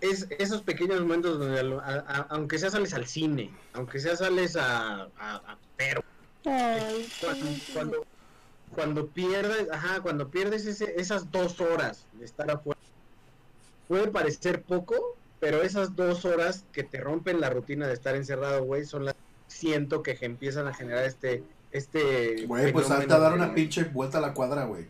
es esos pequeños momentos donde a lo- a- a- aunque sea sales al cine, aunque sea sales a, a, a pero cuando, cuando, cuando pierdes, ajá, cuando pierdes ese, esas dos horas de estar afuera, puede parecer poco, pero esas dos horas que te rompen la rutina de estar encerrado, güey, son las siento que empiezan a generar este, este. Güey, pues fenómeno salta a dar una pinche vuelta a la cuadra, güey.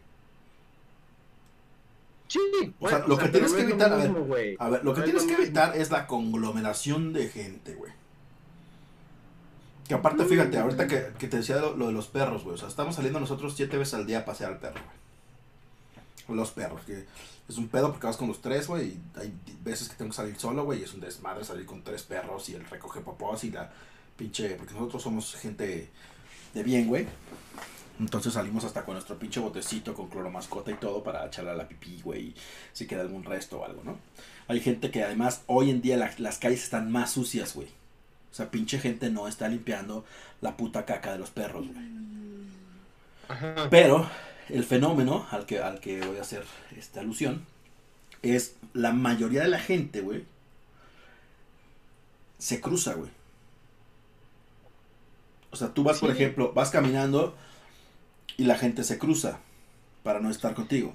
Sí, O sea, bueno, lo que tienes no que es lo evitar, a ver. A lo que No tienes que mismo. evitar es la conglomeración de gente, güey. Que aparte, fíjate, ahorita que, que te decía lo, lo de los perros, güey. O sea, estamos saliendo nosotros siete veces al día a pasear al perro, güey. Los perros, que es un pedo porque vas con los tres, güey. Y hay veces que tengo que salir solo, güey. Y es un desmadre salir con tres perros y el recoge popós y la pinche. Porque nosotros somos gente de bien, güey. Entonces salimos hasta con nuestro pinche botecito con cloro mascota y todo para echarle a la pipí, güey. y Si queda algún resto o algo, ¿no? Hay gente que además hoy en día la- las calles están más sucias, güey. O sea, pinche gente no está limpiando la puta caca de los perros, güey. Pero el fenómeno al que, al que voy a hacer esta alusión es la mayoría de la gente, güey, se cruza, güey. O sea, tú vas, por ejemplo, vas caminando y la gente se cruza para no estar contigo.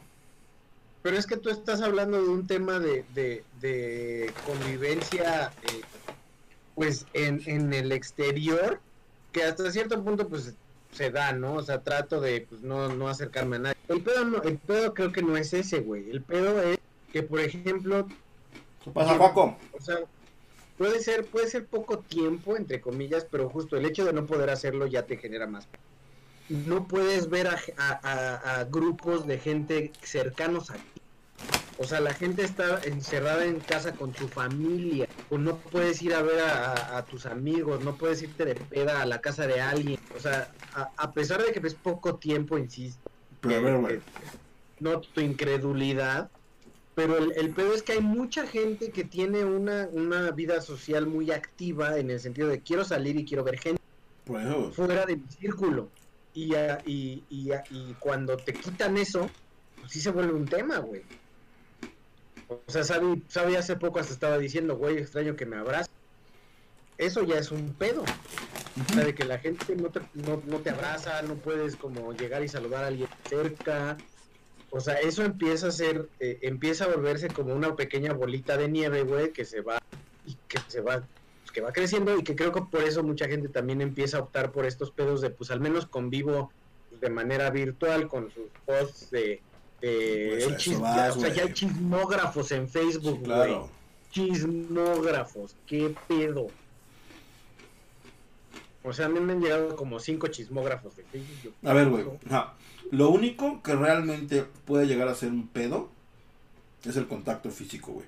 Pero es que tú estás hablando de un tema de, de, de convivencia, eh, pues en, en el exterior, que hasta cierto punto, pues se da, ¿no? O sea, trato de pues, no, no acercarme a nadie. El pedo, no, el pedo creo que no es ese, güey. El pedo es que, por ejemplo, ¿Qué pasa, Juaco? o sea, puede ser, puede ser poco tiempo, entre comillas, pero justo el hecho de no poder hacerlo ya te genera más. No puedes ver a, a- grupos de gente cercanos a ti. O sea, la gente está encerrada en casa con su familia, o no puedes ir a ver a, tus amigos, no puedes irte de peda a la casa de alguien. O sea, a, pesar de que es poco tiempo, insisto, Pero a ver, güey. eh, no tu incredulidad, pero el, el pedo es que hay mucha gente que tiene una, una vida social muy activa en el sentido de quiero salir y quiero ver gente fuera de mi círculo. Y, y, y, y cuando te quitan eso, pues sí se vuelve un tema, güey. O sea, Sabi, Sabi hace poco hasta estaba diciendo, güey, extraño que me abrace. Eso ya es un pedo. O sea, de que la gente no te, no, no te abraza, no puedes como llegar y saludar a alguien cerca. O sea, eso empieza a ser, eh, empieza a volverse como una pequeña bolita de nieve, güey, que se va y que se va, que va creciendo y que creo que por eso mucha gente también empieza a optar por estos pedos de, pues al menos convivo de manera virtual con sus posts de, de Pues a el eso chis- vas, o sea, ya hay chismógrafos en Facebook, claro. Chismógrafos, qué pedo. O sea, a mí me han llegado como cinco chismógrafos de Facebook. A ver, güey. Lo único que realmente puede llegar a ser un pedo es el contacto físico, güey.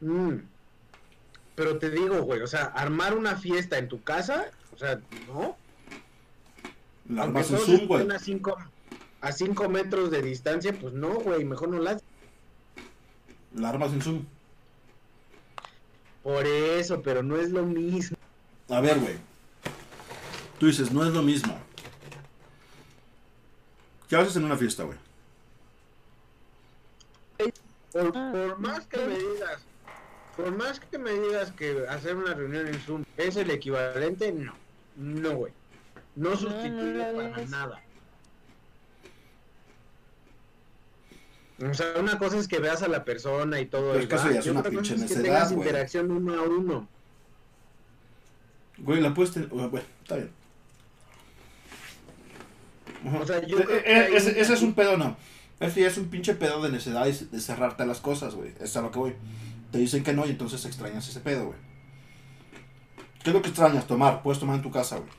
Mm. Pero te digo, güey, o sea, armar una fiesta en tu casa, o sea, no. La Aunque armas en todos Zoom, güey. a cinco, a cinco metros de distancia, pues no, güey, mejor no las. La armas en Zoom. Por eso, pero no es lo mismo. A ver, güey. Tú dices, no es lo mismo. ¿Qué haces en una fiesta, güey? Por, por más que me digas, por más que me digas que hacer una reunión en Zoom es el equivalente, no. No, güey. No sustituye no lo para nada. O sea, una cosa es que veas a la persona y todo. Eso va, ya es una otra cosa pinche es que tengas güey. interacción uno a uno. Güey, la puedes tener. Bueno, está bien. O sea, yo Eh, eh, ese, un- ese es un pedo, no. Ese ya es un pinche pedo de necesidad y de cerrarte las cosas, güey. Es a lo que voy. Te dicen que no y entonces extrañas ese pedo, güey. ¿Qué es lo que extrañas? Tomar. Puedes tomar en tu casa, güey.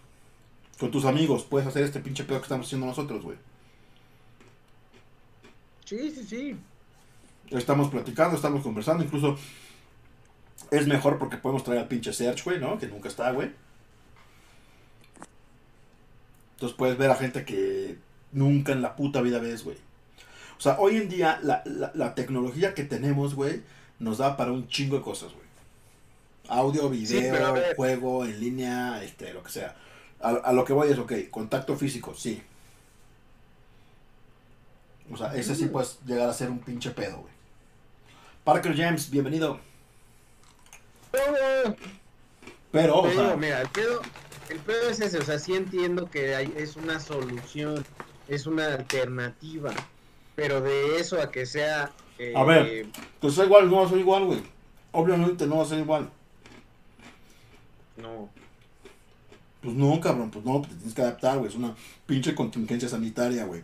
Con tus amigos. Puedes hacer este pinche pedo que estamos haciendo nosotros, güey. Sí, sí, sí. Estamos platicando, estamos conversando. Incluso es mejor porque podemos traer al pinche Serge, güey, ¿no? Que nunca está, güey. Entonces puedes ver a gente que nunca en la puta vida ves, güey. O sea, hoy en día la, la- la tecnología que tenemos, güey, nos da para un chingo de cosas, güey. Audio, video, juego, en línea, este, lo que sea. A, a lo que voy es, ok, contacto físico, sí. O sea, ese sí puedes llegar a ser un pinche pedo, güey. Parker James, bienvenido. Pero, Pero, o digo, sea, mira, el pedo, el pedo es ese, o sea, sí entiendo que hay, es una solución, es una alternativa, pero de eso a que sea... eh, A ver. pues soy igual, no va a ser igual, güey. Obviamente no va a ser igual. No, Pues no, cabrón, pues no, te tienes que adaptar, güey. Es una pinche contingencia sanitaria, güey.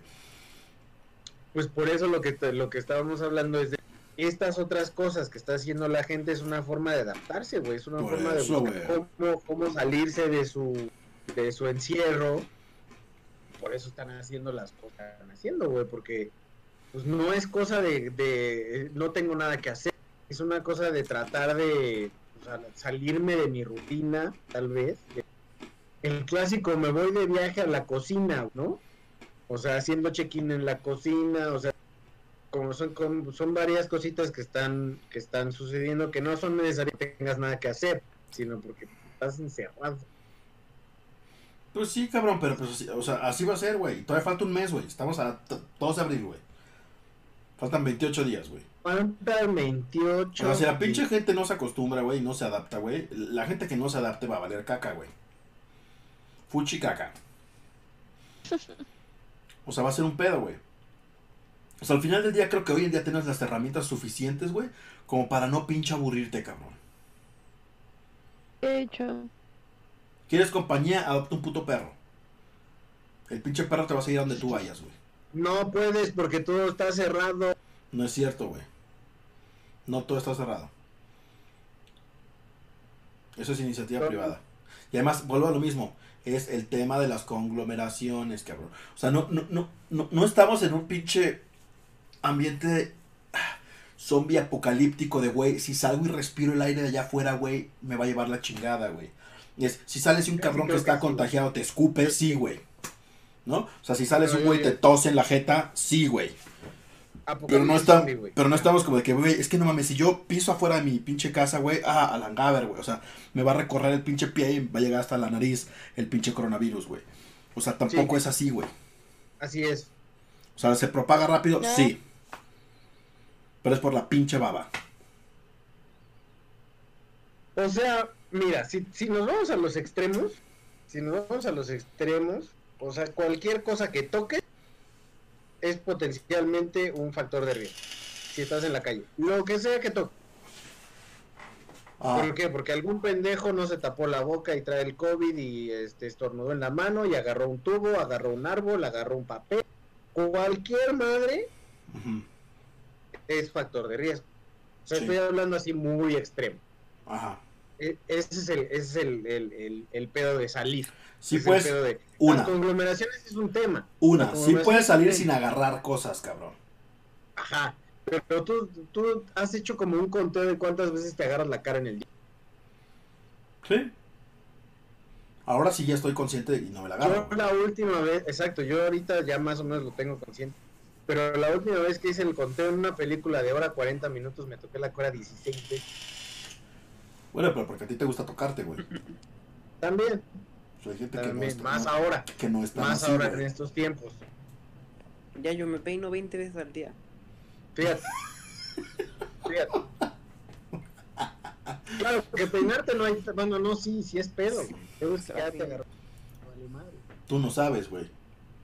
pues por eso lo que, te- lo que estábamos hablando es de estas otras cosas que está haciendo la gente es una forma de adaptarse, güey, es una Por forma eso, de cómo, cómo salirse de su, de su encierro. Por eso están haciendo las cosas que están haciendo, güey, porque pues no es cosa de, de no tengo nada que hacer, es una cosa de tratar de salirme de mi rutina, tal vez. El clásico, me voy de viaje a la cocina, ¿no? O sea, haciendo check-in en la cocina, o sea, como son, como son varias cositas que están, que están sucediendo que no son necesarias que tengas nada que hacer, sino porque estás encerrado. Pues sí, cabrón, pero pues, o sea, así va a ser, güey. Todavía falta un mes, güey. Estamos a t- 2 de abril, güey. Faltan 28 días, güey. Falta 28. O sea, si la pinche gente no se acostumbra, güey, y no se adapta, güey, la gente que no se adapte va a valer caca, güey. Fuchi caca. O sea, va a ser un pedo, güey. O sea, al final del día creo que hoy en día tienes las herramientas suficientes, güey, como para no pinche aburrirte, cabrón. De hecho, ¿Quieres compañía? Adopta un puto perro. El pinche perro te va a seguir a donde tú vayas, güey. No puedes porque todo está cerrado. No es cierto, güey. No todo está cerrado. Eso es iniciativa privada. Y además, vuelvo a lo mismo. Es el tema de las conglomeraciones, cabrón. O sea, no, no, no, no, no estamos en un pinche ambiente zombie apocalíptico de, güey, si salgo y respiro el aire de allá afuera, güey, me va a llevar la chingada, güey. Es, si sales y un cabrón que está contagiado te escupe, sí, güey. ¿No? O sea, si sales un güey te tose en la jeta, sí, güey. Pero no, está, zombie, pero no estamos como de que, güey, es que no mames, si yo piso afuera de mi pinche casa, güey, ah, al hangaver, güey. O sea, me va a recorrer el pinche pie y va a llegar hasta la nariz el pinche coronavirus, güey. O sea, tampoco Sí. es así, güey. Así es. O sea, ¿se propaga rápido? Sí. Pero es por la pinche baba. O sea, mira, si, si nos vamos a los extremos, si nos vamos a los extremos, o sea, cualquier cosa que toque es potencialmente un factor de riesgo. Si estás en la calle. Lo que sea que toque. Ah, ¿Por qué? Porque algún pendejo no se tapó la boca y trae el COVID y este, estornudó en la mano y agarró un tubo, agarró un árbol, agarró un papel. Cualquier madre es factor de riesgo. O sea, Sí. estoy hablando así muy extremo. Ajá. E- Ese es el, ese es el, el, el- el pedo de salir. Sí, Ese es pues, de- una. Las conglomeraciones es un tema. una. Sí puedes salir sin agarrar cosas, cabrón. Ajá. Pero tú, tú has hecho como un conteo de cuántas veces te agarras la cara en el día. Sí. Ahora sí ya estoy consciente y no me la agarro. Yo la última vez, exacto, yo ahorita ya más o menos lo tengo consciente. Pero la última vez que hice el conteo en una película de hora 40 minutos me toqué la cara 16 veces. Bueno, pero porque a ti te gusta tocarte, güey. También, O sea, hay gente que no también, está, más no- ahora, que no está más así, ahora güey. en estos tiempos. Ya yo me peino 20 veces al día. Fíjate. Fíjate. Claro, porque peinarte no hay, bueno, no, sí, sí es pedo. es que ya te agarró. Vale madre. Tú no sabes, güey.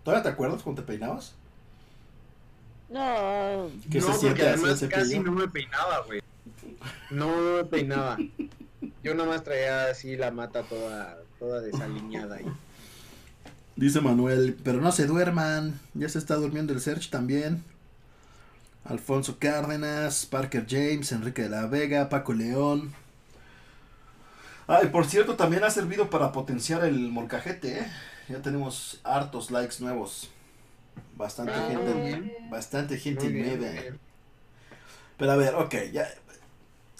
¿Todavía te acuerdas cuando te peinabas? No. ¿Qué no, se siente porque así además casi no me peinaba, güey. No me peinaba. Yo nomás traía así la mata toda, toda desaliñada ahí. Dice Manuel, pero no se duerman. Ya se está durmiendo el Search también. Alfonso Cárdenas, Parker James, Enrique de la Vega, Paco León. Ay, por cierto, también ha servido para potenciar el molcajete, ¿eh? Ya tenemos hartos likes nuevos. Bastante Ah, gente, bien. bastante gente nueva. Pero a ver, ok, ya.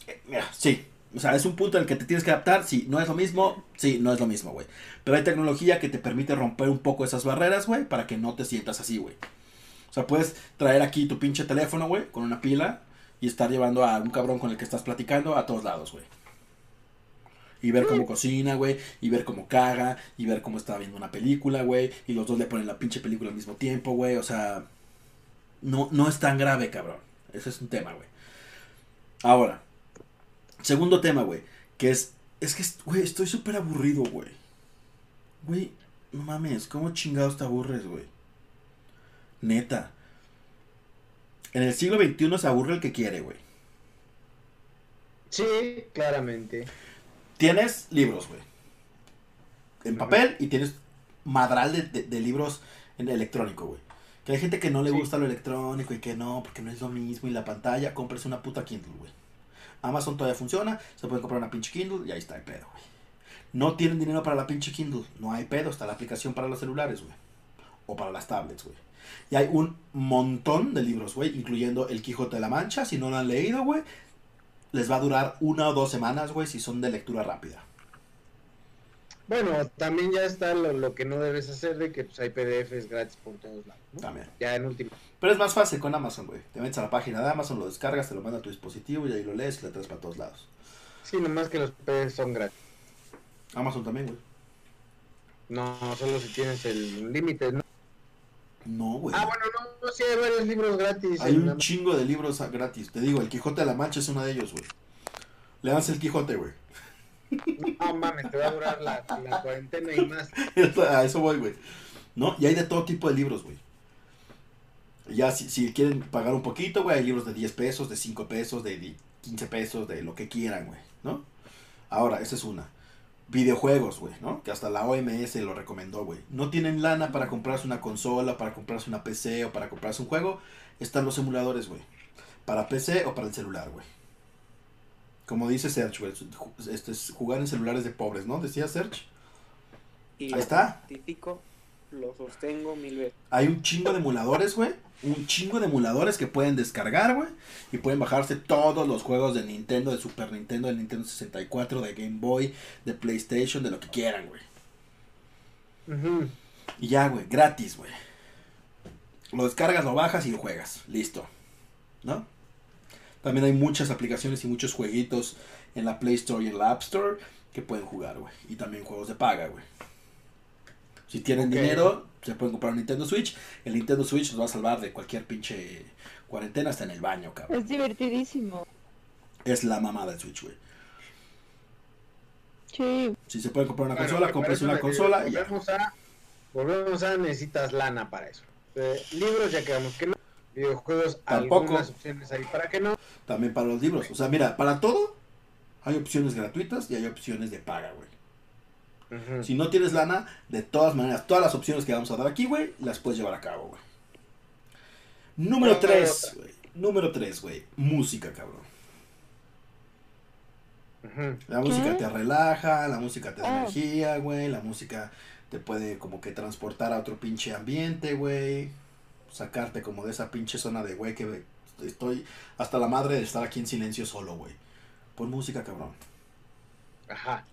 eh, mira, sí. O sea, es un punto en el que te tienes que adaptar. Sí, no es lo mismo. Sí, no es lo mismo, güey. Pero hay tecnología que te permite romper un poco esas barreras, güey, para que no te sientas así, güey. O sea, puedes traer aquí tu pinche teléfono, güey, con una pila y estar llevando a un cabrón con el que estás platicando a todos lados, güey. Y ver cómo cocina, güey, y ver cómo caga, y ver cómo está viendo una película, güey, y los dos le ponen la pinche película al mismo tiempo, güey, o sea, no, no es tan grave, cabrón. Ese es un tema, güey. Ahora, segundo tema, güey, que es, es que, güey, estoy súper aburrido, güey. Güey, no mames, ¿cómo chingados te aburres, güey? Neta. En el siglo XXI se aburre el que quiere, güey. Sí, claramente. Tienes libros, güey. En papel y tienes madral de, de- de libros en electrónico, güey. Que hay gente que no le Sí. gusta lo electrónico y que no, porque no es lo mismo. Y la pantalla, compres una puta Kindle, güey. Amazon todavía funciona, se puede comprar una pinche Kindle y ahí está el pedo, güey. No tienen dinero para la pinche Kindle, no hay pedo, está la aplicación para los celulares, güey. O para las tablets, güey. Y hay un montón de libros, güey, incluyendo El Quijote de la Mancha, si no lo han leído, güey. Les va a durar una o dos semanas, güey, si son de lectura rápida. Bueno, también ya está lo, lo que no debes hacer de que pues, hay PDFs gratis por todos lados. ¿no? También. Ya en último. Pero es más fácil con Amazon, güey. Te metes a la página de Amazon, lo descargas, te lo manda a tu dispositivo y ahí lo lees y lo traes para todos lados. Sí, nomás que los PDFs son gratis. Amazon también, güey. No, solo si tienes el límite. ¿no? No, güey. Ah, bueno, no, no, sí hay varios libros gratis. Hay un chingo de libros gratis. Te digo, el Quijote de la Mancha es uno de ellos, güey. Leanse el Quijote, güey. No mames, te va a durar la, cuarentena y más. a eso voy, güey. ¿No? Y hay de todo tipo de libros, güey. Ya si, si quieren pagar un poquito, güey, hay libros de 10 pesos, de 5 pesos, de 15 pesos, de lo que quieran, güey. ¿No? Ahora, esa es una. videojuegos, güey, ¿no? Que hasta la OMS lo recomendó, güey. No tienen lana para comprarse una consola, para comprarse una PC o para comprarse un juego. Están los emuladores, güey. Para PC o para el celular, güey. Como dice Serge, güey. Este es jugar en celulares de pobres, ¿no? Decía Serge. Y Ahí lo está. certifico, lo sostengo mil veces. Hay un chingo de emuladores, güey. Un chingo de emuladores que pueden descargar, güey. Y pueden bajarse todos los juegos de Nintendo, de Super Nintendo, de Nintendo 64, de Game Boy, de PlayStation, de lo que quieran, güey. Ujú. Y ya, güey, gratis, güey. Lo descargas, lo bajas y lo juegas. Listo. ¿No? También hay muchas aplicaciones y muchos jueguitos en la Play Store y en la App Store que pueden jugar, güey. Y también juegos de paga, güey. Si tienen dinero, se pueden comprar un Nintendo Switch. El Nintendo Switch los va a salvar de cualquier pinche cuarentena hasta en el baño, cabrón. Es divertidísimo. Es la mamada del Switch, güey. Sí. Si se puede comprar una consola, compres una que consola y ya. Volvemos a, volvemos a necesitas lana para eso. Eh, libros ya quedamos que no. Videojuegos, Tampoco. algunas opciones ahí para que no. También para los libros. O sea, mira, para todo hay opciones gratuitas y hay opciones de paga, güey. Si no tienes lana, de todas maneras, todas las opciones que vamos a dar aquí, güey, las puedes llevar a cabo, güey. Número Pero no hay 3, güey. Número 3, güey. Música, cabrón. La música ¿Qué? te relaja, la música te da Ah. energía, güey. La música te puede como que transportar a otro pinche ambiente, güey. Sacarte como de esa pinche zona de, güey, que estoy hasta la madre de estar aquí en silencio solo, güey. Pon música, cabrón. Ajá.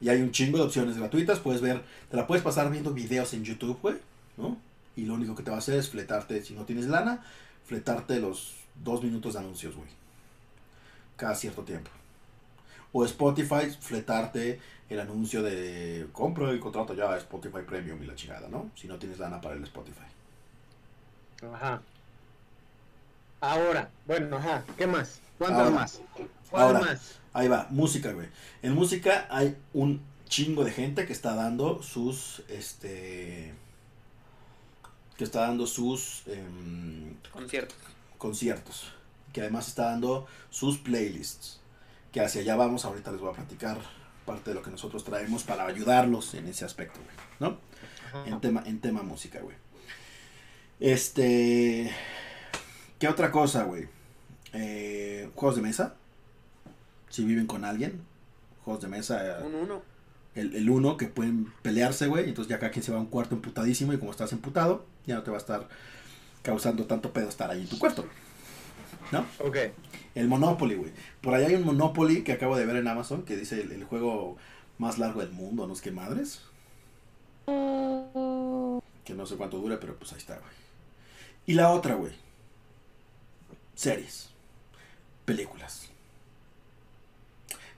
Y hay un chingo de opciones gratuitas. Puedes ver, te la puedes pasar viendo videos en YouTube, güey, ¿no? Y lo único que te va a hacer es fletarte, si no tienes lana, fletarte los dos minutos de anuncios, güey. Cada cierto tiempo. O Spotify, fletarte el anuncio de compro y contrato ya Spotify Premium y la chingada, ¿no? Si no tienes lana para el Spotify. Ajá. Ahora, bueno, ajá. ¿Qué más? ¿Cuántas Ahora. más? ¿Cuál Ahora. más? Ahí va, música, güey. En música hay un chingo de gente que está dando sus, este, que está dando sus em, Conciertos. conciertos, que además está dando sus playlists, que hacia allá vamos, ahorita les voy a platicar parte de lo que nosotros traemos para ayudarlos en ese aspecto, güey, ¿no? Ajá. En tema, en tema música, güey. Este, ¿qué otra cosa, güey? Eh, juegos de mesa, si viven con alguien, juegos de mesa, Un uno. el, el uno que pueden pelearse, güey. Entonces ya cada quien se va a un cuarto emputadísimo y como estás emputado, ya no te va a estar causando tanto pedo estar ahí en tu cuarto. ¿No? Ok. El Monopoly, güey. Por allá hay un Monopoly que acabo de ver en Amazon que dice el, el juego más largo del mundo, no es que madres. Que no sé cuánto dure, pero pues ahí está, güey. Y la otra, güey. Series. Películas.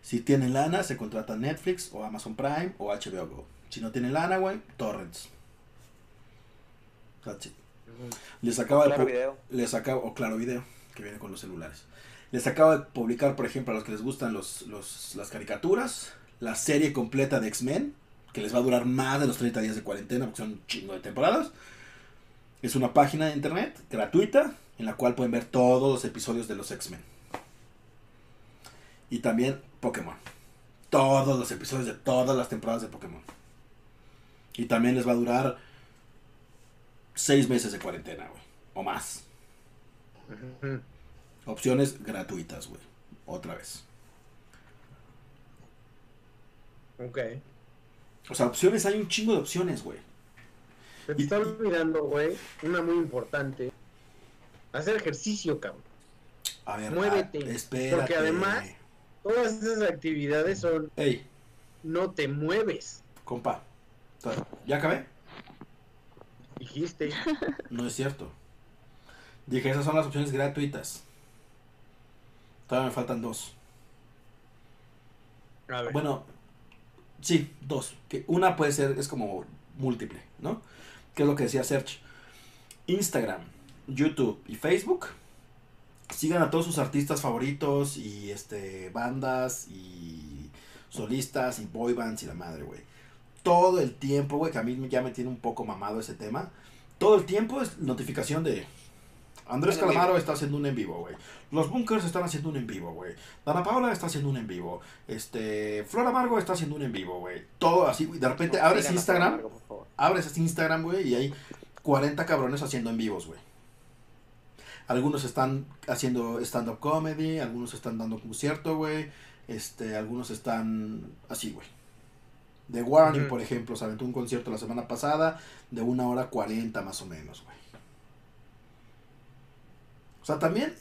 Si tienen lana, se contrata Netflix o Amazon Prime o HBO Go. Si no tienen lana, güey, Torrents. That's it. Les acaba de Claro pu- video. les acabo, o claro video, que viene con los celulares. Les acabo de publicar, por ejemplo, a los que les gustan los, los- las caricaturas, la serie completa de X-Men, que les va a durar más de los 30 días de cuarentena, porque son un chingo de temporadas. Es una página de internet gratuita en la cual pueden ver todos los episodios de los X-Men. Y también Pokémon. Todos los episodios de todas las temporadas de Pokémon. Y también les va a durar seis meses de cuarentena, güey. O más. Opciones gratuitas, güey. Otra vez. Ok. O sea, opciones, hay un chingo de opciones, güey. Se te está olvidando, güey, una muy importante. Hacer ejercicio, cabrón. A ver, Muévete, ah, espérate. porque además- Todas esas actividades son Ey, no te mueves. compa. ¿Ya acabé? Dijiste. No es cierto. Dije, esas son las opciones gratuitas. Todavía me faltan dos. A ver. Bueno, sí, dos. Que una puede ser, es como múltiple, ¿no? Que es lo que decía Serge. Instagram, YouTube y Facebook. Sigan a todos sus artistas favoritos y este bandas y solistas y boy bands y la madre, güey. Todo el tiempo, güey, que a mí ya me tiene un poco mamado ese tema. Todo el tiempo es notificación de Andrés. Calamaro está haciendo un en vivo, güey. Los Bunkers están haciendo un en vivo, güey. Dana Paula está haciendo un en vivo. Este, Flor Amargo está haciendo un en vivo, güey. Todo así, güey. De repente No, abres Instagram, Amargo, abres este Instagram, güey, y hay 40 cabrones haciendo en vivos, güey. Algunos están haciendo stand-up comedy, algunos están dando concierto, güey. Este, algunos están así, güey. The Warning, por ejemplo, se aventó un concierto la semana pasada de una hora 40 más o menos, güey. O sea, también,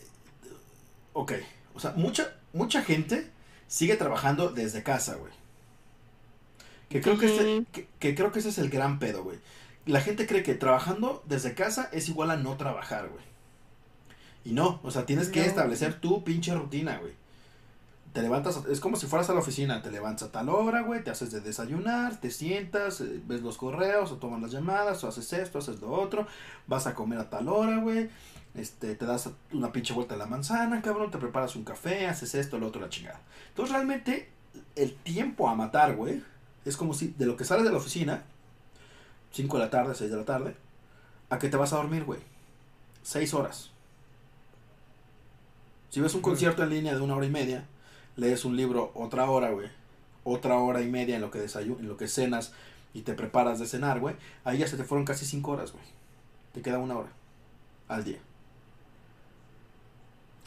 ok, o sea, mucha, mucha gente sigue trabajando desde casa, güey. Que creo que, este- que, que creo que ese es el gran pedo, güey. La gente cree que trabajando desde casa es igual a no trabajar, güey. Y no, o sea, tienes que No. establecer tu pinche rutina, güey. Te levantas, es como si fueras a la oficina, te levantas a tal hora, güey, te haces de desayunar, te sientas, eh, ves los correos, o tomas las llamadas, o haces esto, haces lo otro, vas a comer a tal hora, güey, este, te das una pinche vuelta a la manzana, cabrón, te preparas un café, haces esto, lo otro, la chingada. Entonces realmente el tiempo a matar, güey, es como si de lo que sales de la oficina, 5 de la tarde, 6 de la tarde, a que te vas a dormir, güey. 6 horas. Si ves un concierto en línea de una hora y media, lees un libro otra hora, güey. Otra hora y media en lo que desayu en lo que cenas y te preparas de cenar, güey. Ahí ya se te fueron casi 5 horas, güey. Te queda una hora al día.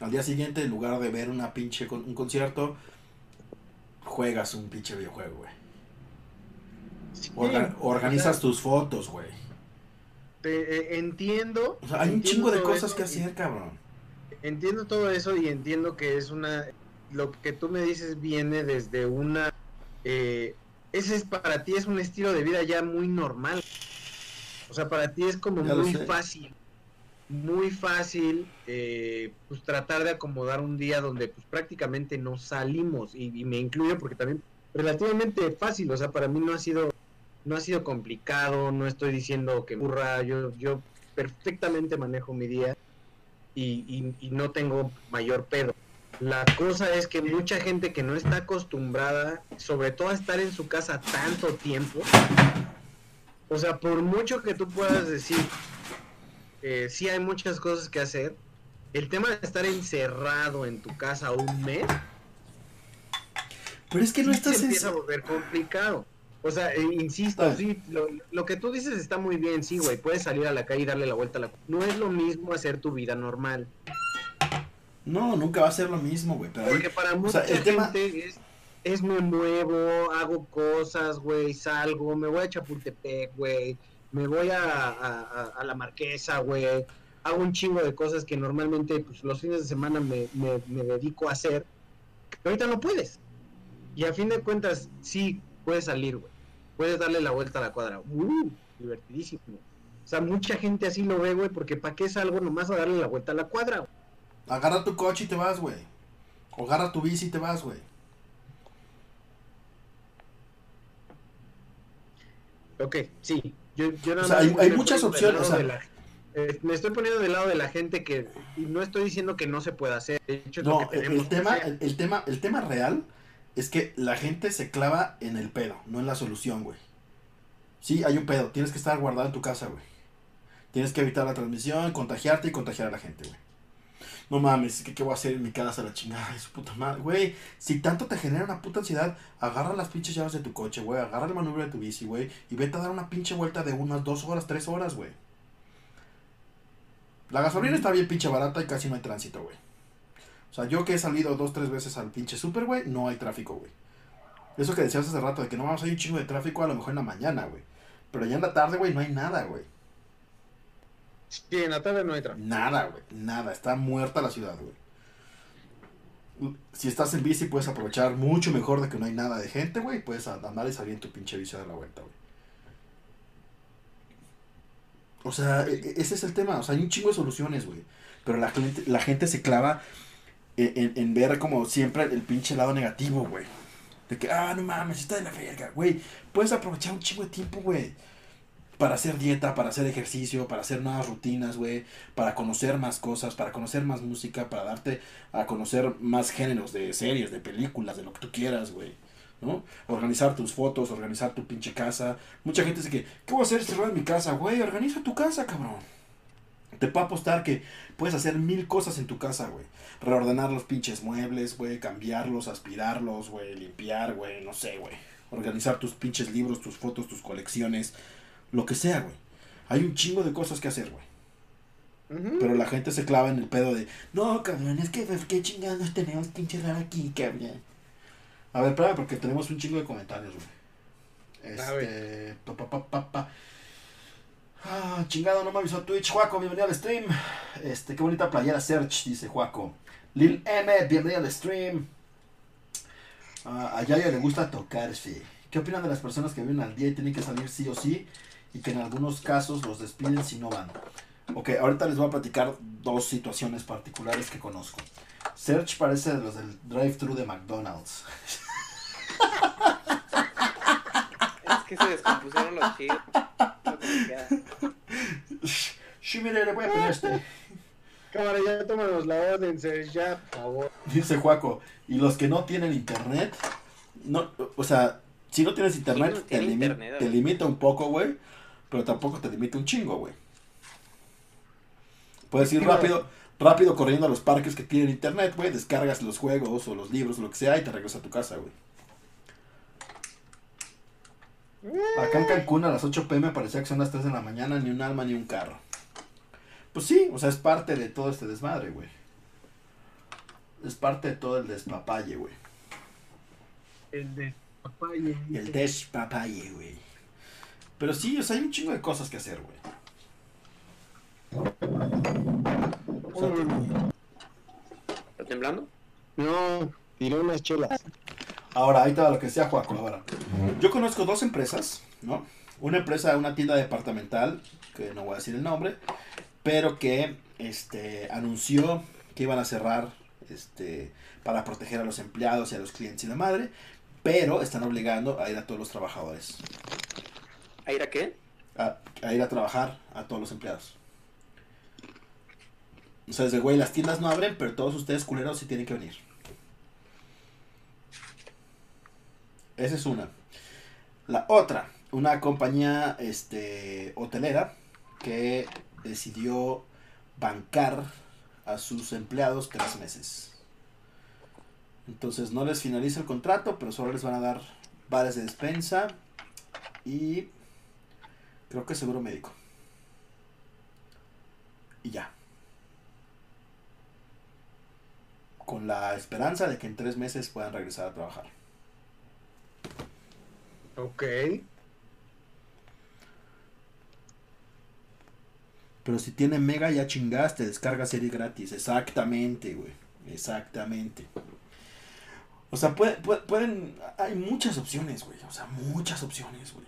Al día siguiente, en lugar de ver una pinche con- un concierto, juegas un pinche videojuego, güey. Organizas tus fotos, güey. te- eh, entiendo. O sea, hay un chingo de cosas que y- hacer, cabrón. Entiendo todo eso y entiendo que es una. Lo que tú me dices viene desde una. eh, ese es para ti es un estilo de vida ya muy normal. O sea, para ti es como Ya muy fácil. Muy fácil, eh, pues tratar de acomodar un día donde pues prácticamente no salimos y, me incluyo porque también relativamente fácil, o sea, para mí no ha sido no ha sido complicado, no estoy diciendo que burra, yo yo perfectamente manejo mi día y, y- y no tengo mayor pedo. La cosa es que mucha gente que no está acostumbrada, sobre todo a estar en su casa tanto tiempo, o sea, por mucho que tú puedas decir, eh, sí hay muchas cosas que hacer, el tema de estar encerrado en tu casa un mes, Pero es que no sí estás se en... empieza a volver complicado. O sea, eh, insisto, Ah. sí, lo, lo que tú dices está muy bien, sí, güey, puedes salir a la calle y darle la vuelta a la... No es lo mismo hacer tu vida normal. No, nunca va a ser lo mismo, güey. Porque para o mucha sea, el tema- gente es, es me muevo, hago cosas, güey, salgo, me voy a Chapultepec, güey, me voy a, a- la Marquesa, güey, hago un chingo de cosas que normalmente pues, los fines de semana me, me- me dedico a hacer, que ahorita no puedes. Y a fin de cuentas, sí, puedes salir, güey, puedes darle la vuelta a la cuadra, uh, divertidísimo. O sea, mucha gente así lo ve, güey, porque ¿para qué salgo nomás a darle la vuelta a la cuadra? güey? Agarra tu coche y te vas, güey. O agarra tu bici y te vas, güey. Ok, sí. Yo, yo nada O sea, hay- muchas opciones, lado o sea- de la- eh, me estoy poniendo del lado de la gente que y no estoy diciendo que no se pueda hacer. De hecho, es lo No, que el, que tema, el, el tema, el tema real es que la gente se clava en el pedo, no en la solución, güey. Sí, hay un pedo, tienes que estar guardado en tu casa, güey. Tienes que evitar la transmisión, contagiarte y contagiar a la gente, güey. No mames, ¿qué, ¿qué voy a hacer en mi casa? La chingada de su puta madre, güey. Si tanto te genera una puta ansiedad, agarra las pinches llaves de tu coche, güey. Agarra el manubrio de tu bici, güey. Y vete a dar una pinche vuelta de unas dos horas, tres horas, güey. La gasolina está bien pinche barata y casi no hay tránsito, güey. O sea, yo que he salido dos, tres veces al pinche super, güey, no hay tráfico, güey. Eso que decías hace rato de que no vamos a ir un chingo de tráfico a lo mejor en la mañana, güey. Pero ya en la tarde, güey, no hay nada, güey. Sí, en la tarde no tráfico. Nada, güey. Nada. Está muerta la ciudad, güey. Si estás en bici, puedes aprovechar mucho mejor de que no hay nada de gente, güey. Puedes andar y salir en tu pinche bici a dar la vuelta, güey. O sea, e- e- ese es el tema. O sea, hay un chingo de soluciones, güey. Pero la gente, se clava en, en- en ver como siempre el pinche lado negativo, güey. De que, ah, no mames, está de la verga, güey. Puedes aprovechar un chingo de tiempo, güey. Para hacer dieta, para hacer ejercicio, para hacer nuevas rutinas, güey. Para conocer más cosas, para conocer más música, para darte a conocer más géneros de series, de películas, de lo que tú quieras, güey. ¿No? Organizar tus fotos, organizar tu pinche casa. Mucha gente dice que, ¿qué voy a hacer cerrado en mi casa, güey? Organiza tu casa, cabrón. Te puedo apostar que puedes hacer mil cosas en tu casa, güey. Reordenar los pinches muebles, güey. Cambiarlos, aspirarlos, güey. Limpiar, güey. No sé, güey. Organizar tus pinches libros, tus fotos, tus colecciones. Lo que sea, güey. Hay un chingo de cosas que hacer, güey. Pero la gente se clava en el pedo de, no, cabrón, es que pues, qué chingados tenemos que encerrar aquí, cabrón. A ver, espérame, porque tenemos un chingo de comentarios, güey. Este, pa, pa, pa. Ah, chingado, no me avisó Twitch. Juaco, bienvenido al stream. Este, qué bonita playera Search, dice Juaco. Lil M, bienvenido al stream. Ah, a Yayo le gusta tocarse. ¿Qué opinan de las personas que viven al día y tienen que salir sí o sí? Y que en algunos casos los despiden si no van. Ok, ahorita les voy a platicar dos situaciones particulares que conozco. Search parece de los del drive-thru de McDonald's. Es que se descompusieron los chidos. Sí, mire, le voy a poner este. Cámara, ya tómanos la orden, Serge, ya, por favor. Dice Juaco, y los que no tienen internet, no, o sea, si no tienes internet, no te, limi- internet, te limita un poco, güey, pero tampoco te limita un chingo, güey. Puedes ir rápido, rápido corriendo a los parques que tienen internet, güey, descargas los juegos o los libros o lo que sea y te regresas a tu casa, güey. Acá en Cancún a las 8 pm parecía que son las 3 de la mañana, ni un alma ni un carro. Pues sí, o sea, es parte de todo este desmadre, güey. Es parte de todo el despapalle, güey. El de papaya. El despapalle, güey. Pero sí, o sea, hay un chingo de cosas que hacer, güey. O sea, ¿Está temblando? No, tiré unas chelas. Ahora, ahí te va lo que decía Juaco. Ahora, yo conozco dos empresas, ¿no? Una empresa, una tienda departamental, que no voy a decir el nombre, pero que este, anunció que iban a cerrar este, para proteger a los empleados y a los clientes y la madre, pero están obligando a ir a todos los trabajadores, ¿A ir a qué? a, ir a trabajar a todos los empleados. O sea, desde güey, las tiendas no abren, pero todos ustedes culeros sí tienen que venir. Esa es una. La otra, una compañía este, hotelera que decidió bancar a sus empleados tres meses. Entonces no les finaliza el contrato, pero solo les van a dar bares de despensa y creo que seguro médico. Y ya. Con la esperanza de que en tres meses puedan regresar a trabajar. Ok. Pero si tiene mega ya chingaste, descarga serie gratis. Exactamente, güey. Exactamente. O sea, puede- puede- pueden... Hay muchas opciones, güey. O sea, muchas opciones, güey.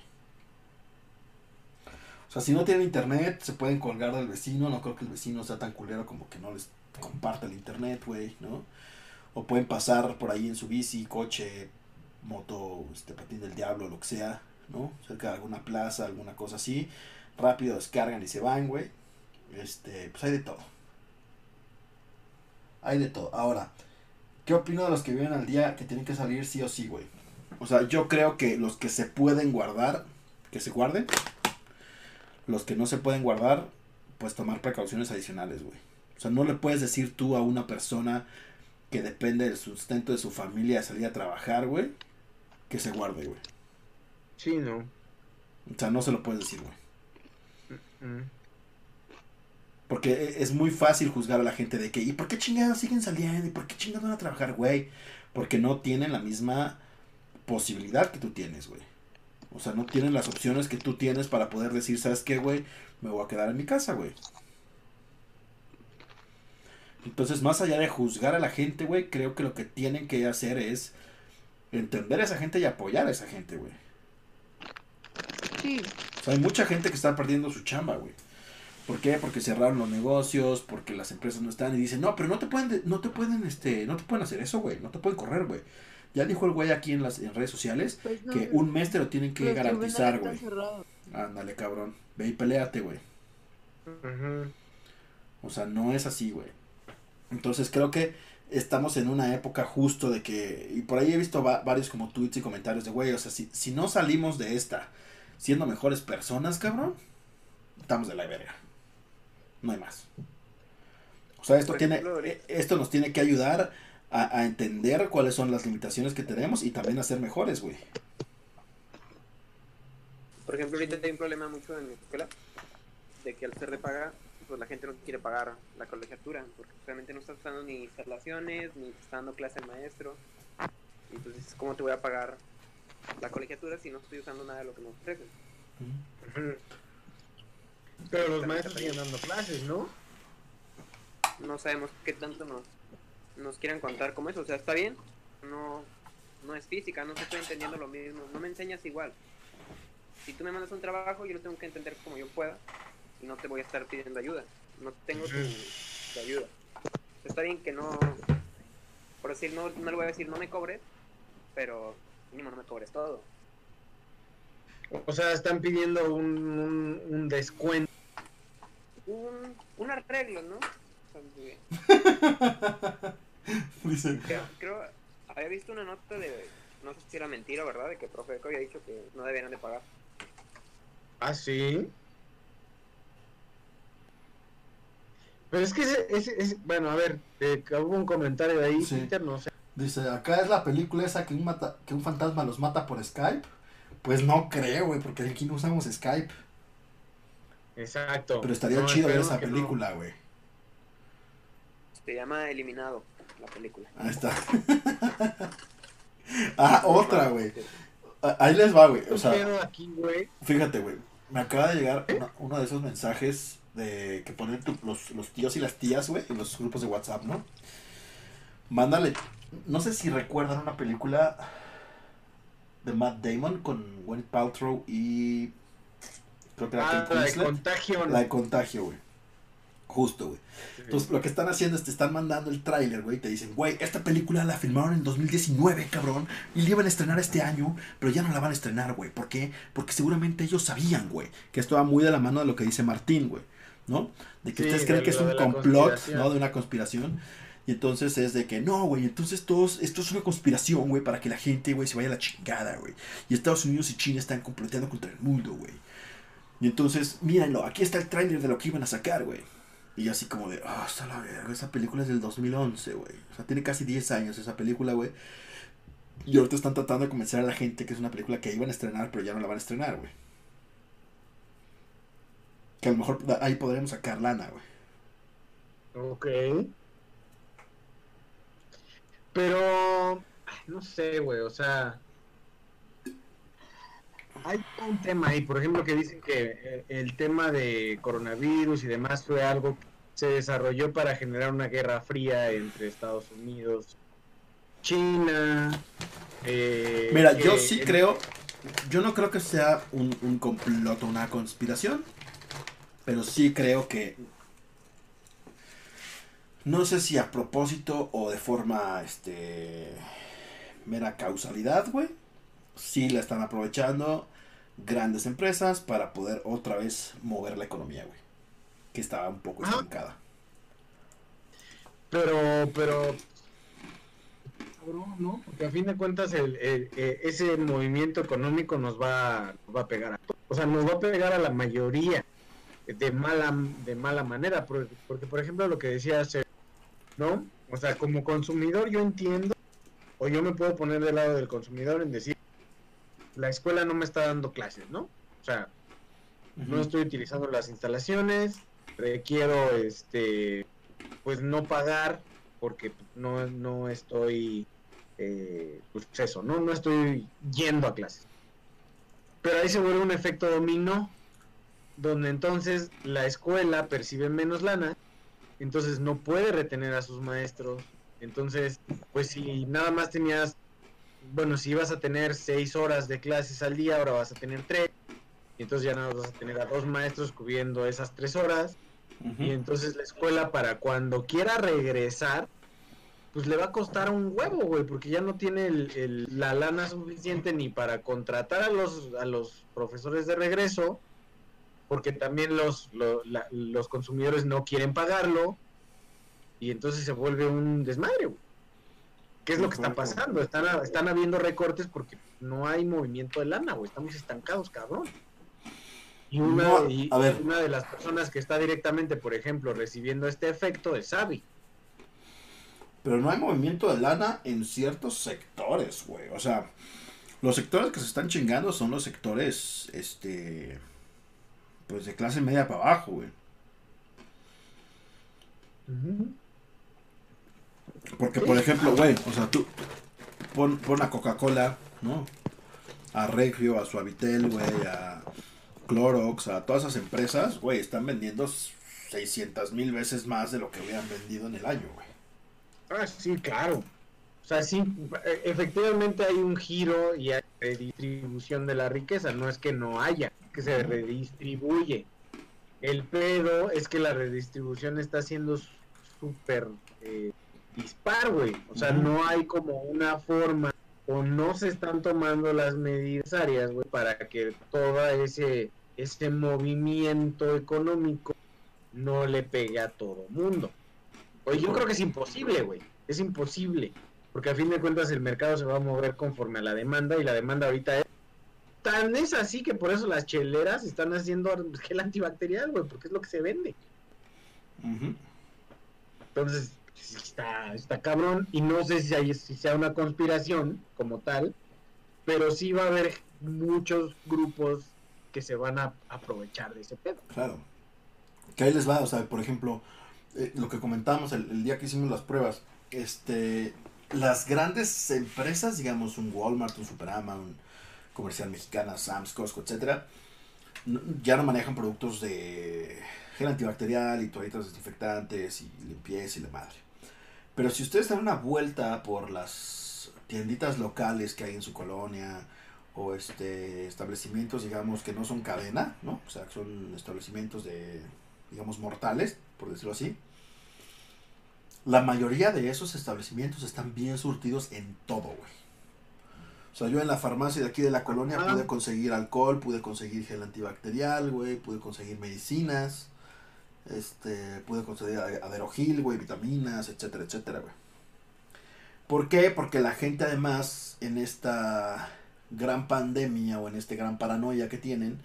O sea, si no tienen internet, se pueden colgar del vecino. No creo que el vecino sea tan culero como que no les comparte el internet, güey, ¿no? O pueden pasar por ahí en su bici, coche, moto, este patín del diablo, lo que sea, ¿no? Cerca de alguna plaza, alguna cosa así. Rápido descargan y se van, güey. Este, pues hay de todo. Hay de todo. Ahora, ¿qué opino de los que viven al día que tienen que salir sí o sí, güey? O sea, yo creo que los que se pueden guardar, que se guarden. Los que no se pueden guardar, pues tomar precauciones adicionales, güey. O sea, no le puedes decir tú a una persona que depende del sustento de su familia salir a trabajar, güey, que se guarde, güey. Sí, no. O sea, no se lo puedes decir, güey. Porque e- es muy fácil juzgar a la gente de que, ¿y por qué chingados siguen saliendo? ¿Y por qué chingados van a trabajar, güey? Porque no tienen la misma posibilidad que tú tienes, güey. O sea, no tienen las opciones que tú tienes para poder decir, ¿sabes qué, güey? Me voy a quedar en mi casa, güey. Entonces, más allá de juzgar a la gente, güey, creo que lo que tienen que hacer es entender a esa gente y apoyar a esa gente, güey. Sí, O sea, hay mucha gente que está perdiendo su chamba, güey. ¿Por qué? Porque cerraron los negocios, porque las empresas no están y dicen, no, pero no te pueden, de- no te pueden, este, no te pueden hacer eso, güey, no te pueden correr, güey. Ya dijo el güey aquí en las en redes sociales pues no. que un mes te lo tienen que garantizar, güey. Ándale, cabrón. Ve y peleate, güey. O sea, no es así, güey. Entonces creo que estamos en una época justo de que, y por ahí he visto va- varios como tweets y comentarios de, güey, o sea, si, si no salimos de esta siendo mejores personas, cabrón, estamos de la verga. No hay más. O sea, esto, Por tiene, ejemplo, eh, esto nos tiene que ayudar a, a entender cuáles son las limitaciones que tenemos y también a ser mejores, güey. Por ejemplo, ahorita hay un problema mucho en mi escuela de que al ser de paga, pues la gente no quiere pagar la colegiatura porque realmente no está usando ni instalaciones, ni está dando clase el maestro. Y Entonces, ¿cómo te voy a pagar la colegiatura si no estoy usando nada de lo que me ofrecen? Pero los maestros siguen dando clases, ¿no? No sabemos qué tanto nos, nos quieran contar como eso. O sea, está bien, no, no es física, no se estoy entendiendo lo mismo, no me enseñas igual. Si tú me mandas un trabajo, yo lo tengo que entender como yo pueda y no te voy a estar pidiendo ayuda. No tengo tu, tu ayuda. Está bien que no, por decir, no, no le voy a decir no me cobres, pero mínimo no me cobres todo. O sea, están pidiendo un, un, un descuento. Un, un arreglo, ¿no? Dice, Creo, creo, había visto una nota de, no sé si era mentira, ¿verdad? De que Profeco había dicho que no deberían de pagar. Ah, sí. Pero es que ese, ese, ese- bueno, a ver, eh, que hubo un comentario de ahí, Sí. Peter, no sé. dice, acá es la película esa que un, mata, que un fantasma los mata por Skype. Pues no creo, güey, porque aquí no usamos Skype. Exacto. Pero estaría No, chido ver esa película, güey. Se llama Eliminado, la película. Ahí está. ah, otra, güey. Ah, Ahí les va, güey. O sea, fíjate, güey. Me acaba de llegar una- uno de esos mensajes de que ponen tu- los, los tíos y las tías, güey, en los grupos de WhatsApp, ¿no? Mándale. No sé si recuerdan una película de Matt Damon con Gwyneth Paltrow y. Creo que era Ah, Kate la de contagio. La de contagio, güey. Justo, güey. Entonces, lo que están haciendo es te están mandando el tráiler, güey. y Te dicen, güey, esta película la filmaron en 2019, cabrón. Y la iban a estrenar este año, pero ya no la van a estrenar, güey. ¿Por qué? Porque seguramente ellos sabían, güey. Que esto va muy de la mano de lo que dice Martín, güey. ¿No? De que Sí, ustedes creen que es un complot. ¿no? De una conspiración. Y entonces es de que, no, güey, entonces todos, esto es una conspiración, güey, para que la gente, güey, se vaya a la chingada, güey. Y Estados Unidos y China están comploteando contra el mundo, güey. Y entonces, mírenlo, aquí está el tráiler de lo que iban a sacar, güey. Y así como de, ah, hasta la verga, esa película es del 2011, güey. O sea, tiene casi 10 años esa película, güey. Y ahorita están tratando de convencer a la gente que es una película que iban a estrenar, pero ya no la van a estrenar, güey. Que a lo mejor ahí podremos sacar lana, güey. Ok. Pero, no sé, güey, o sea, hay un tema ahí, por ejemplo, que dicen que eh, el tema de coronavirus y demás fue algo que se desarrolló para generar una guerra fría entre Estados Unidos, China. eh, Mira, que yo sí el- creo, yo no creo que sea un, un complot o una conspiración, pero sí creo que, no sé si a propósito o de forma, este, mera causalidad, güey, sí la están aprovechando grandes empresas para poder otra vez mover la economía, güey, que estaba un poco estancada. Pero, pero, cabrón, ¿no? Porque a fin de cuentas el, el- eh, ese movimiento económico nos va, nos va a pegar a todos. O sea, nos va a pegar a la mayoría de mala, de mala manera. Porque, porque, por ejemplo, lo que decía hace, ¿no? O sea, como consumidor yo entiendo, o yo me puedo poner del lado del consumidor en decir, la escuela no me está dando clases, ¿no? O sea, no estoy utilizando las instalaciones, requiero este pues no pagar porque no, no estoy eh, pues eso, ¿no? no estoy yendo a clases. Pero ahí se vuelve un efecto dominó, donde entonces la escuela percibe menos lana, entonces no puede retener a sus maestros. Entonces, pues si nada más tenías, bueno, si ibas a tener seis horas de clases al día, ahora vas a tener tres. Y entonces ya nada más vas a tener a dos maestros cubriendo esas tres horas. Y entonces la escuela para cuando quiera regresar, pues le va a costar un huevo, güey, porque ya no tiene el- el- la lana suficiente ni para contratar a los, a los profesores de regreso, porque también los, lo- la- los consumidores no quieren pagarlo, y entonces se vuelve un desmadre, güey. ¿Qué es lo que está pasando? Están, están habiendo recortes porque no hay movimiento de lana, güey. Estamos estancados, cabrón. Y una, No, y a ver. una de las personas que está directamente, por ejemplo, recibiendo este efecto es Xavi. Pero no hay movimiento de lana en ciertos sectores, güey. O sea, los sectores que se están chingando son los sectores, este, pues de clase media para abajo, güey. Porque, por ejemplo, güey, o sea, tú pon, pon a Coca-Cola, ¿no? A Regio, a Suavitel, güey, a Clorox, a todas esas empresas, güey, están vendiendo 600 mil veces más de lo que habían vendido en el año, güey. Ah, sí, claro. O sea, sí, e- efectivamente hay un giro y hay redistribución de la riqueza. No es que no haya, que se redistribuye. El pedo es que la redistribución está siendo súper eh, dispar, güey. O sea, no hay como una forma o no se están tomando las medidas necesarias, güey, para que todo ese, ese movimiento económico no le pegue a todo mundo. Oye, yo creo que es imposible, güey. Es imposible. Porque a fin de cuentas el mercado se va a mover conforme a la demanda y la demanda ahorita es tan es así que por eso las cheleras están haciendo gel antibacterial, güey, porque es lo que se vende. Entonces, está, está cabrón y no sé si, hay- si sea una conspiración como tal, pero sí va a haber muchos grupos que se van a aprovechar de ese pedo. Claro. Que ahí les va, o sea, por ejemplo, eh, lo que comentábamos el, día que hicimos las pruebas, este, las grandes empresas, digamos un Walmart, un Superama, un Comercial Mexicana, Sam's, Costco, etcétera, ya no manejan productos de gel antibacterial y toallitas desinfectantes y limpieza y la madre. Pero si ustedes dan una vuelta por las tienditas locales que hay en su colonia, o este establecimientos digamos que no son cadena no o sea que son establecimientos de digamos mortales por decirlo así la mayoría de esos establecimientos están bien surtidos en todo güey o sea yo en la farmacia de aquí de la colonia Ah. pude conseguir alcohol pude conseguir gel antibacterial güey pude conseguir medicinas este pude conseguir a- aderogil güey vitaminas etcétera etcétera güey ¿Por qué? Porque la gente además en esta gran pandemia o en este gran paranoia que tienen,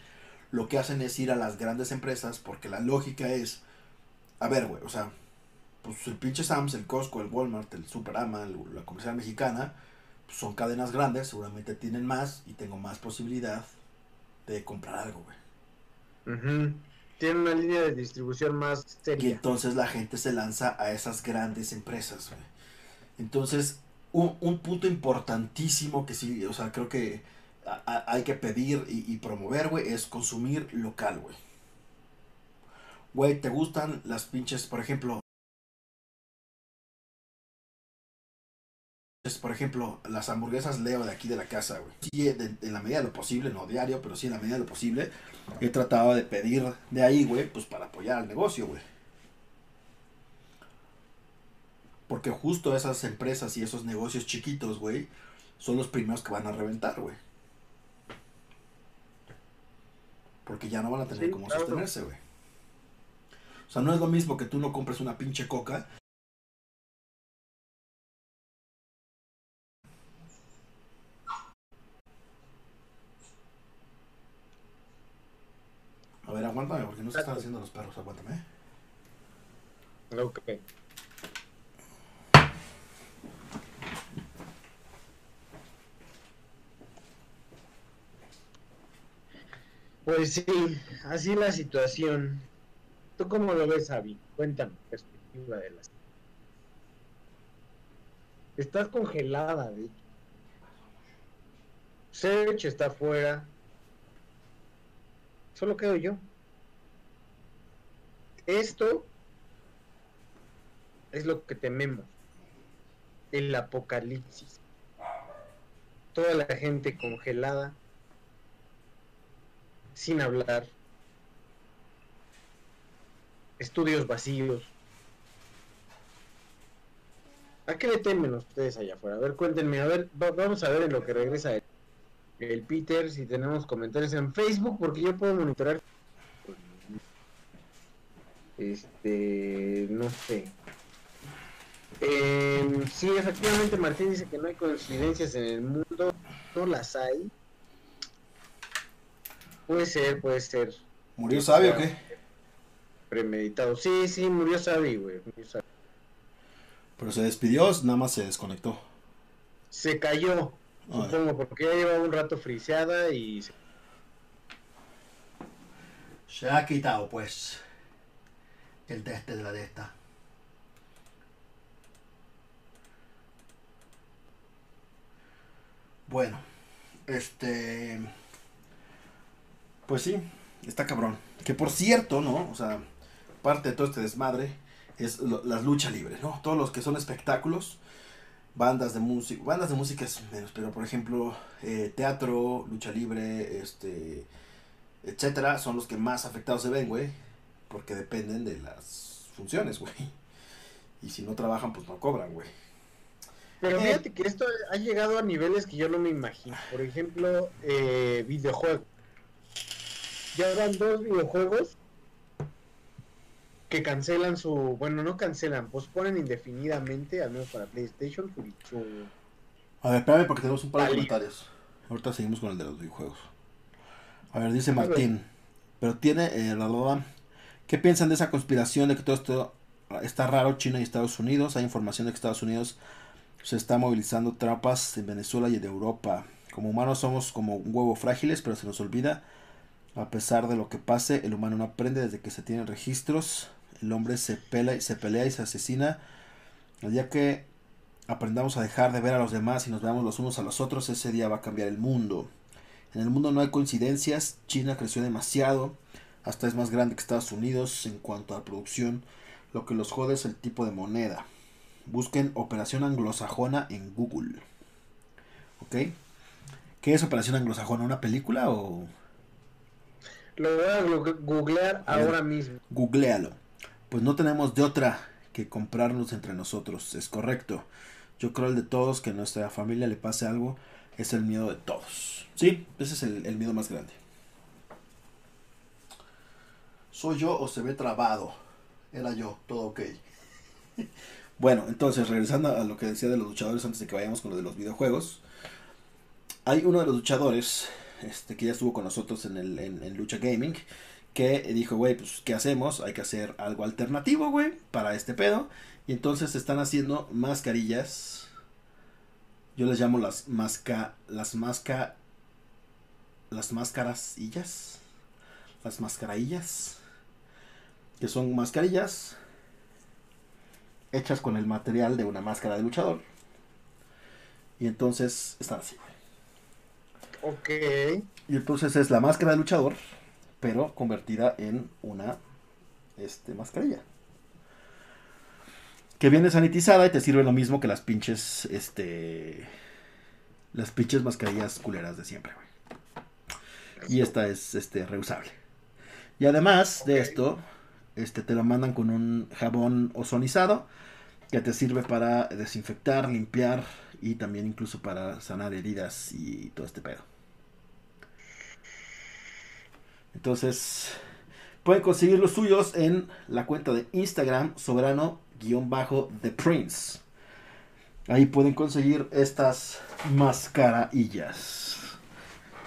lo que hacen es ir a las grandes empresas porque la lógica es, a ver, güey, o sea, pues el pinche Sam's, el Costco, el Walmart, el Superama, la comercial mexicana, pues son cadenas grandes, seguramente tienen más y tengo más posibilidad de comprar algo, güey. Tiene una línea de distribución más Y seria. entonces la gente se lanza a esas grandes empresas, güey. Entonces, un, un punto importantísimo que sí, o sea, creo que a- a- hay que pedir y, y promover, güey, es consumir local, güey. Güey, ¿te gustan las pinches, por ejemplo? Por ejemplo, las hamburguesas Leo de aquí de la casa, güey. Sí, de- en la medida de lo posible, no diario, pero sí en la medida de lo posible, he tratado de pedir de ahí, güey, pues para apoyar al negocio, güey. Porque justo esas empresas y esos negocios chiquitos, güey, son los primeros que van a reventar, güey. Porque ya no van a tener Sí, cómo claro. sostenerse, güey. O sea, no es lo mismo que tú no compres una pinche coca. A ver, aguántame, porque no se están haciendo los perros, aguántame. Ok. Pues sí, así la situación. ¿Tú cómo lo ves, Avi? Cuéntame, perspectiva de las. Estás congelada, de hecho. Serge está afuera. Solo quedo yo. Esto es lo que tememos. El apocalipsis. Toda la gente congelada, sin hablar, estudios vacíos. ¿A qué le temen ustedes allá afuera? A ver, cuéntenme, a ver, va- vamos a ver en lo que regresa el, el Peter, si tenemos comentarios en Facebook, porque yo puedo monitorar. Este, no sé. Eh, sí, efectivamente Martín dice que no hay coincidencias en el mundo, no las hay. Puede ser, puede ser. ¿Murió Sabi o qué? Premeditado. Sí, sí, murió Sabi, güey. murió Sabi. Pero se despidió, nada más se desconectó. Se cayó, Ay. Supongo, porque ya llevaba un rato friseada y se ha quitado, pues, el de este de la de esta. Bueno, este. Pues sí, está cabrón. Que por cierto, ¿no? O sea, parte de todo este desmadre es lo- las luchas libres, ¿no? Todos los que son espectáculos, bandas de música, bandas de música es menos, pero por ejemplo, eh, teatro, lucha libre, este etcétera, son los que más afectados se ven, güey, porque dependen de las funciones, güey. Y si no trabajan, pues no cobran, güey. Pero Eh. fíjate que esto ha llegado a niveles que yo no me imagino. Por ejemplo, eh, videojuegos. Ya van dos videojuegos que cancelan su... Bueno, no cancelan, posponen indefinidamente, al menos para PlayStation, su... A ver, espérame porque tenemos un par de comentarios. Ahorita seguimos con el de los videojuegos. A ver, dice. Martín. Pero tiene eh, la duda. ¿Qué piensan de esa conspiración de que todo esto está raro China y Estados Unidos? Hay información de que Estados Unidos se está movilizando tropas en Venezuela y de Europa. Como humanos somos como un huevo frágiles, pero se nos olvida. A pesar de lo que pase, el humano no aprende desde que se tienen registros. El hombre se pelea, se pelea y se asesina. El día que aprendamos a dejar de ver a los demás y nos veamos los unos a los otros, ese día va a cambiar el mundo. En el mundo no hay coincidencias, China creció demasiado, hasta es más grande que Estados Unidos en cuanto a producción, lo que los jode es el tipo de moneda. Busquen Operación Anglosajona en Google. ¿Ok? ¿Qué es Operación Anglosajona? ¿Una película o...? Lo voy a googlear ahora mismo. Googlealo. Pues no tenemos de otra que comprarnos entre nosotros, es correcto. Yo creo el de todos que a nuestra familia le pase algo es el miedo de todos. Sí, ese es el, el miedo más grande. ¿Soy yo o se ve trabado? Era yo, todo ok. bueno, entonces, regresando a lo que decía de los luchadores antes de que vayamos con lo de los videojuegos. Hay uno de los luchadores este, que ya estuvo con nosotros en, el, en, en Lucha Gaming que dijo, güey, pues, ¿qué hacemos? Hay que hacer algo alternativo, güey, para este pedo. Y entonces se están haciendo mascarillas. Yo les llamo las masca... Las masca... Las máscarasillas. Las mascarillas. Que son mascarillas hechas con el material de una máscara de luchador. Y entonces están así, güey. Ok. Y entonces es la máscara de luchador, pero convertida en una este, mascarilla. Que viene sanitizada y te sirve lo mismo que las pinches, este, las pinches mascarillas culeras de siempre, güey. Y esta es, este, reusable. Y además de esto, este, te la mandan con un jabón ozonizado que te sirve para desinfectar, limpiar y también incluso para sanar heridas y todo este pedo. Entonces, pueden conseguir los suyos en la cuenta de Instagram soberano-the prince. Ahí pueden conseguir estas mascarillas.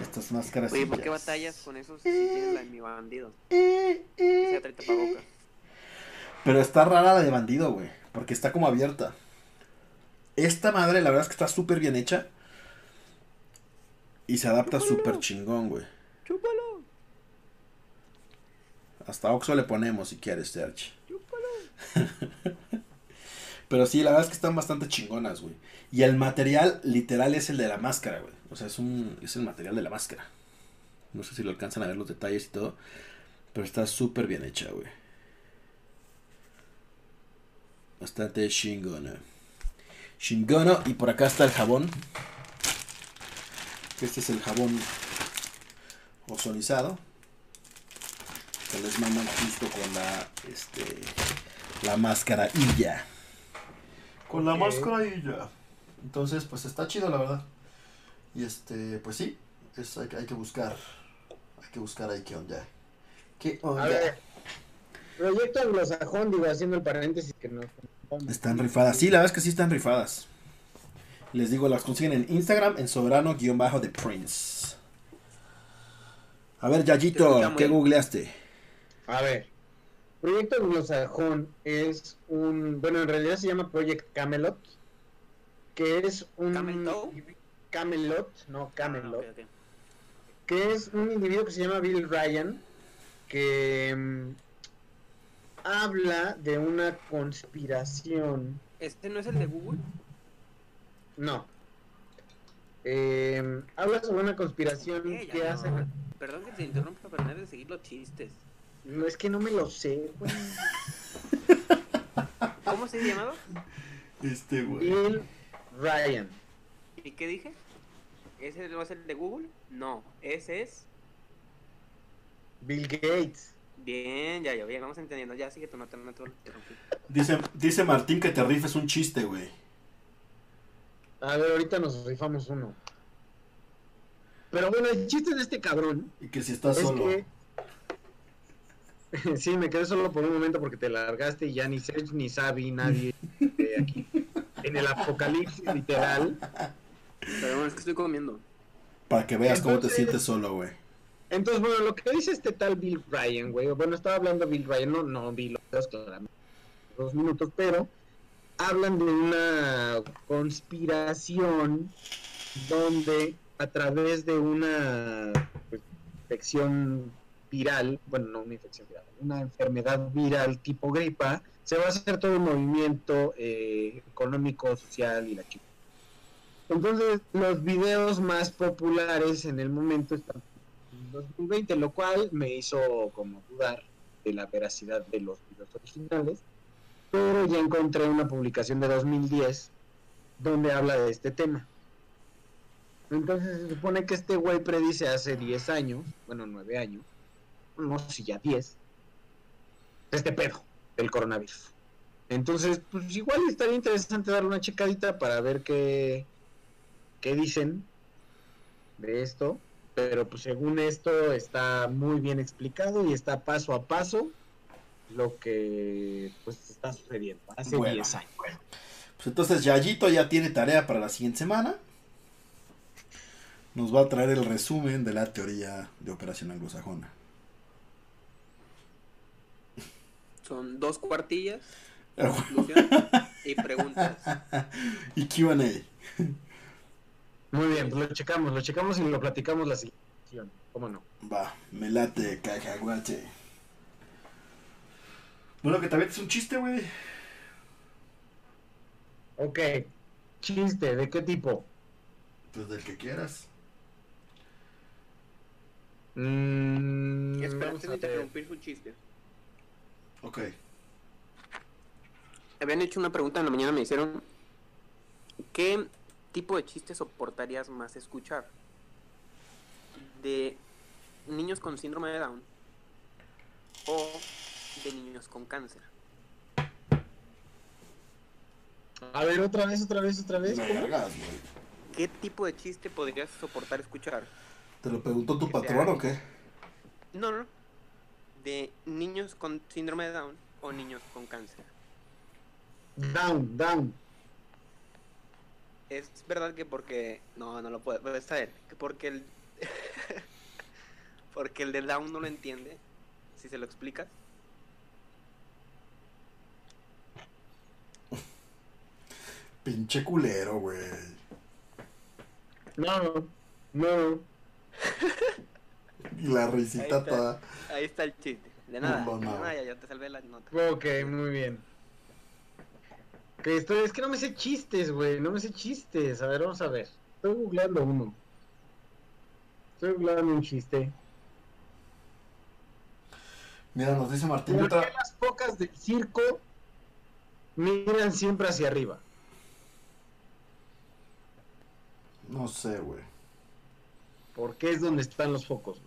Estas máscaras. Oye, ¿por qué batallas con esos si tienes la de mi bandido? Que sea trae tapabocas. Pero está rara la de bandido, güey. Porque está como abierta. Esta madre, la verdad es que está súper bien hecha. Y se adapta súper chingón, güey. ¡Chúpalo! Hasta Oxo le ponemos si quieres, Serge. Pero sí, la verdad es que están bastante chingonas, güey. Y el material literal es el de la máscara, güey. O sea, es un es el material de la máscara. No sé si lo alcanzan a ver los detalles y todo. Pero está súper bien hecha, güey. Bastante chingona. Chingona. Y por acá está el jabón. Este es el jabón ozonizado que les mandan justo con la este la mascarilla con la Ok. mascarilla entonces pues está chido la verdad y este pues sí es, hay, que- hay que buscar hay que buscar ahí qué onda qué onda A ver. Proyecto anglosajón, digo, haciendo el paréntesis que no. están rifadas sí la verdad es que sí están rifadas les digo las consiguen en Instagram en soberano-de prince A ver, Yayito. ¿qué googleaste? A ver, Proyecto Anglosajón es un, bueno, en realidad se llama Project Camelot, que es un ¿Camel Toe? Camelot, no Camelot, Ah, ok. que es un individuo que se llama Bill Ryan, que mm, habla de una conspiración, ¿Este no es el de Google? no, Eh, habla sobre una conspiración ya que no. hace, Perdón que te interrumpa, pero debes de seguir los chistes. No es que no me lo sé, güey. ¿Cómo se llamaba? Este, güey. Bill Ryan. ¿Y qué dije? ¿Ese no es el de Google? No, ese es... Bill Gates. Bien, ya, ya, bien, vamos entendiendo. Ya sigue tu nota, no te. Dice, dice Martín que te rifes un chiste, güey. A ver, ahorita nos rifamos uno. Pero bueno, el chiste de este cabrón Y que si estás es solo. que. sí, me quedé solo por un momento porque te largaste y ya ni Serge ni Sabi, nadie de aquí. En el apocalipsis literal. Pero bueno, es que estoy comiendo. Para que veas cómo te sientes solo, güey. Entonces, bueno, lo que dice este tal Bill Ryan, güey. Bueno, estaba hablando Bill Ryan, no, no vi los claramente. Dos minutos, pero hablan de una conspiración donde a través de una pues, infección viral, bueno, no una infección viral, una enfermedad viral tipo gripa, se va a hacer todo un movimiento eh, económico, social y la chica. Entonces, los videos más populares en el momento están en 2020, lo cual me hizo como dudar de la veracidad de los videos originales, pero ya encontré una publicación de 2010 donde habla de este tema. Entonces se supone que este güey predice hace 10 años, bueno, 9 años, no sé si ya 10, este pedo del coronavirus. Entonces, pues igual estaría interesante darle una checadita para ver qué, qué dicen de esto, pero pues según esto está muy bien explicado y está paso a paso lo que pues está sucediendo hace Bueno. 10 años. Pues entonces Yayito ya tiene tarea para la siguiente semana. Nos va a traer el resumen de la teoría de operación anglosajona. Son dos cuartillas, Ah, conclusión y preguntas. y QA. Muy bien, pues lo checamos, lo checamos y lo platicamos la siguiente. ¿Cómo no? Va, me late, cacahuate. Bueno, que también es un chiste, güey. Ok, chiste, ¿de qué tipo? Pues del que quieras. Mm, Espera, ver. interrumpir su chiste. Ok. Habían hecho una pregunta en la mañana, me hicieron, ¿qué tipo de chiste soportarías más escuchar? ¿De niños con síndrome de Down o de niños con cáncer? A ver, otra vez, otra vez, otra vez. ¿Qué tipo de chiste podrías soportar escuchar? ¿Te lo preguntó tu patrón o qué? No, no, no. ¿De niños con síndrome de Down o niños con cáncer? Down, down. Es verdad que porque... No, no lo puedo... Debe saber. Que porque el... porque el de Down no lo entiende. Si se lo explicas. Pinche culero, güey. No, no, no. Y la Ahí risita está. toda. Ahí está el chiste. De nada. No, no. De nada, ya, ya te salvé la nota. Ok, muy bien. Que estoy, es que no me sé chistes, güey, no me sé chistes. A ver, vamos a ver. Estoy googleando uno. Estoy googleando un chiste. Mira, nos dice Martín ¿Por qué las focas del circo miran siempre hacia arriba? No sé, güey. Porque es donde están los focos.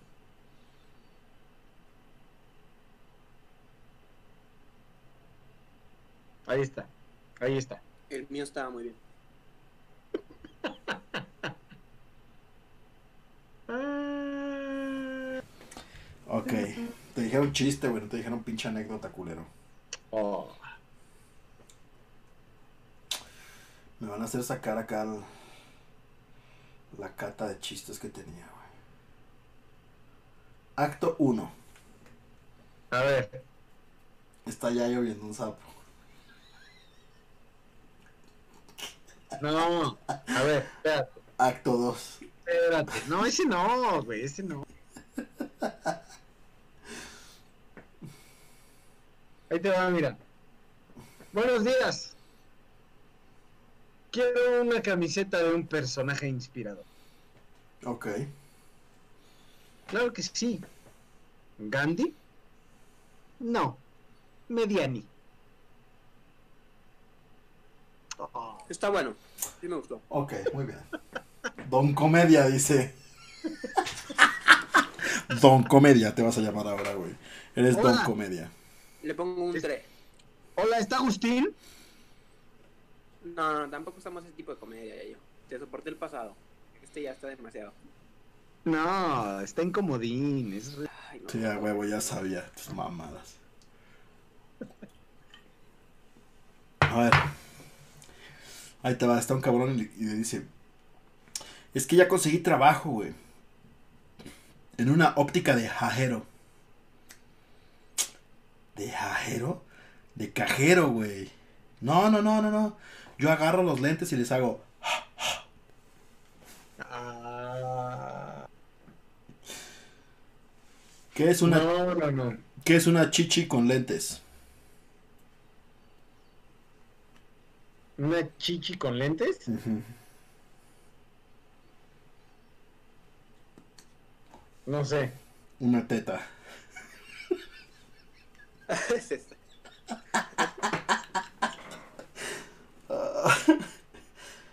Ahí está, ahí está. El mío estaba muy bien. Ok. Te dijeron chiste, güey. No te dijeron pinche anécdota, culero. Oh. Me van a hacer sacar acá el- la cata de chistes que tenía, güey. Acto 1. A ver. Está ya lloviendo un sapo. No, a ver, espérate, Acto 2. espérate. No, ese no, güey, ese no. Ahí te va, mira. Buenos días. Quiero una camiseta de un personaje inspirador. Ok. Claro que sí. ¿Gandhi? No. Mediani. Oh, Está bueno. Sí me gustó. Ok, muy bien. Don Comedia dice. Don Comedia te vas a llamar ahora, güey. Eres Don. Comedia. Le pongo un Es- 3. Hola, ¿está Agustín? No, no, tampoco estamos ese tipo de comedia ya yo. Te soporté el pasado. Este ya está demasiado. No, está en comodín. Es re- Ay, no. Sí, a huevo, ya sabía tus mamadas. A ver. Ahí te va, está un cabrón y le, dice: Es que ya conseguí trabajo, güey. En una óptica de jajero. ¿De jajero? De cajero, güey. No, no, no, no, no. Yo agarro los lentes y les hago. Ah, ¿Qué es una, No, no, no. ¿qué es una chichi con lentes? ¿Una chichi con lentes? No sé. Una teta. Es.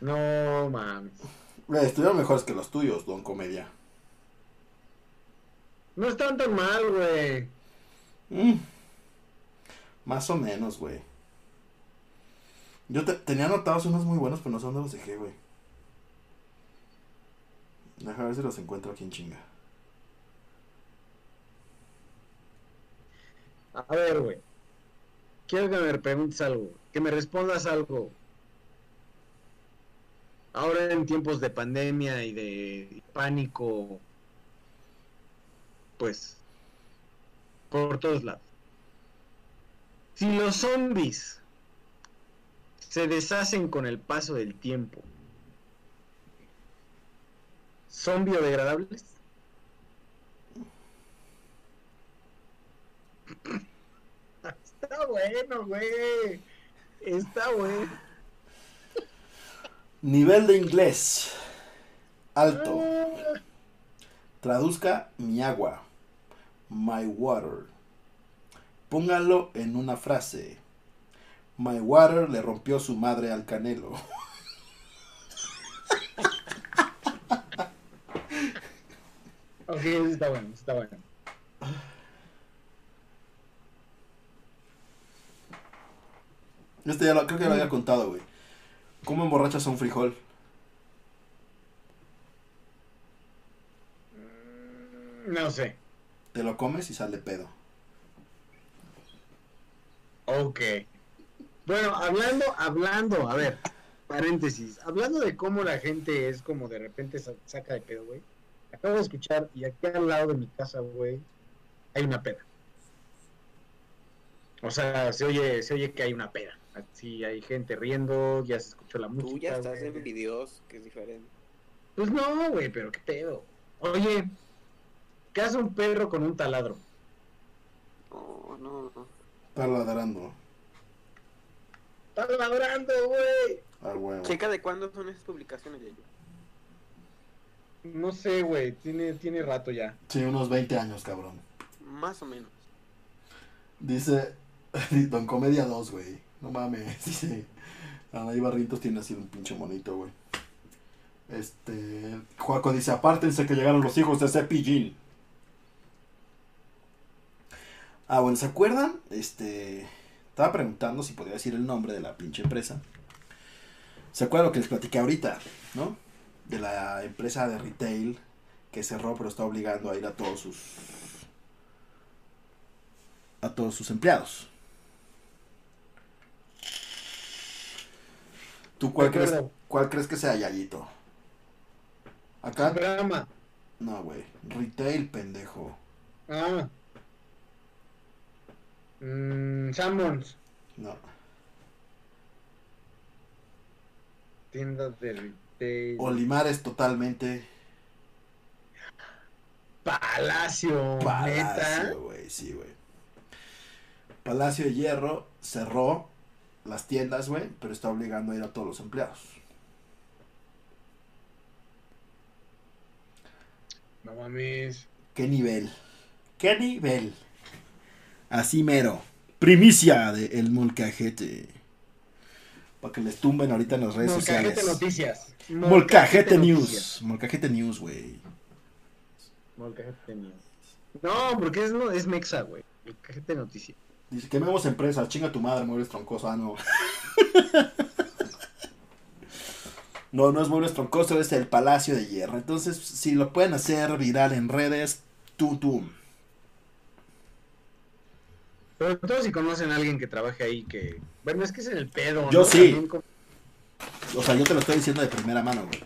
No, mames. Güey, estuvieron mejores que los tuyos, Don Comedia. No están tan mal, güey. Mm. Más o menos, güey. Yo te- tenía anotados unos muy buenos, pero no sé dónde los dejé, güey. Deja ver si los encuentro aquí en chinga. A ver, güey. Quiero que me preguntes algo. Que me respondas algo. Ahora en tiempos de pandemia y de pánico, pues, por todos lados. Si los zombies se deshacen con el paso del tiempo, ¿son biodegradables? Está bueno, güey. Está bueno. Nivel de inglés. Alto. Ah, Traduzca mi agua. My water. Póngalo en una frase. My water le rompió su madre al canelo. Ok, está bueno, está bueno. Este ya lo, creo que ya lo había contado, güey. ¿Cómo emborrachas a un frijol? No sé. Te lo comes y sale pedo. Ok. Bueno, hablando, hablando, a ver, paréntesis. Hablando de cómo la gente es como de repente sa- saca de pedo, güey. Acabo de escuchar y aquí al lado de mi casa, güey, hay una peda. O sea, se oye, se oye que hay una peda. Así hay gente riendo, ya se escuchó la música. Tú ya estás güey. envidioso, que es diferente. Pues no, güey, pero qué pedo. Oye, ¿qué hace un perro con un taladro? No, no, no. Está ladrando. ¡Está ladrando, güey! Huevo. Checa de cuándo son esas publicaciones, Yayo. No sé, güey, tiene, tiene rato ya. Sí, unos 20 años, cabrón. Más o menos. Dice Don Comedia 2, güey. No mames. Dice Anaí Barrientos tiene así un pinche monito, güey. Este. Juaco dice: Apártense que llegaron los hijos de ese pillín. Ah, bueno, ¿se acuerdan? Este. Estaba preguntando si podía decir el nombre de la pinche empresa. ¿Se acuerdan lo que les platiqué ahorita? ¿No? De la empresa de retail que cerró, pero está obligando a ir a todos sus. a todos sus empleados. ¿Tú cuál crees, cuál crees que sea Yayito? ¿Acá? Brahma. No, güey. Retail, pendejo. Ah. Mm, Sanborns. No. Tiendas de retail. Olimares totalmente. Palacio. Palacio, güey, sí, güey. Palacio de Hierro cerró las tiendas, güey, pero está obligando a ir a todos los empleados. No mames. ¿Qué nivel? ¿Qué nivel? Así mero. Primicia de El Molcajete. Para que les tumben ahorita en las redes Molcajete sociales. Noticias. Molcajete. News. Molcajete News, güey. Molcajete News. No, porque es, no, es Mexa, güey. Molcajete Noticias. Dice, quememos empresas, chinga tu madre, muebles troncoso. Ah, no. no, no es muebles troncoso, es el Palacio de Hierro. Entonces, si lo pueden hacer viral en redes, tú, tú. Pero todos si conocen a alguien que trabaje ahí que... Bueno, es que es en el pedo, Yo ¿no? sí. O sea, yo te lo estoy diciendo de primera mano, güey.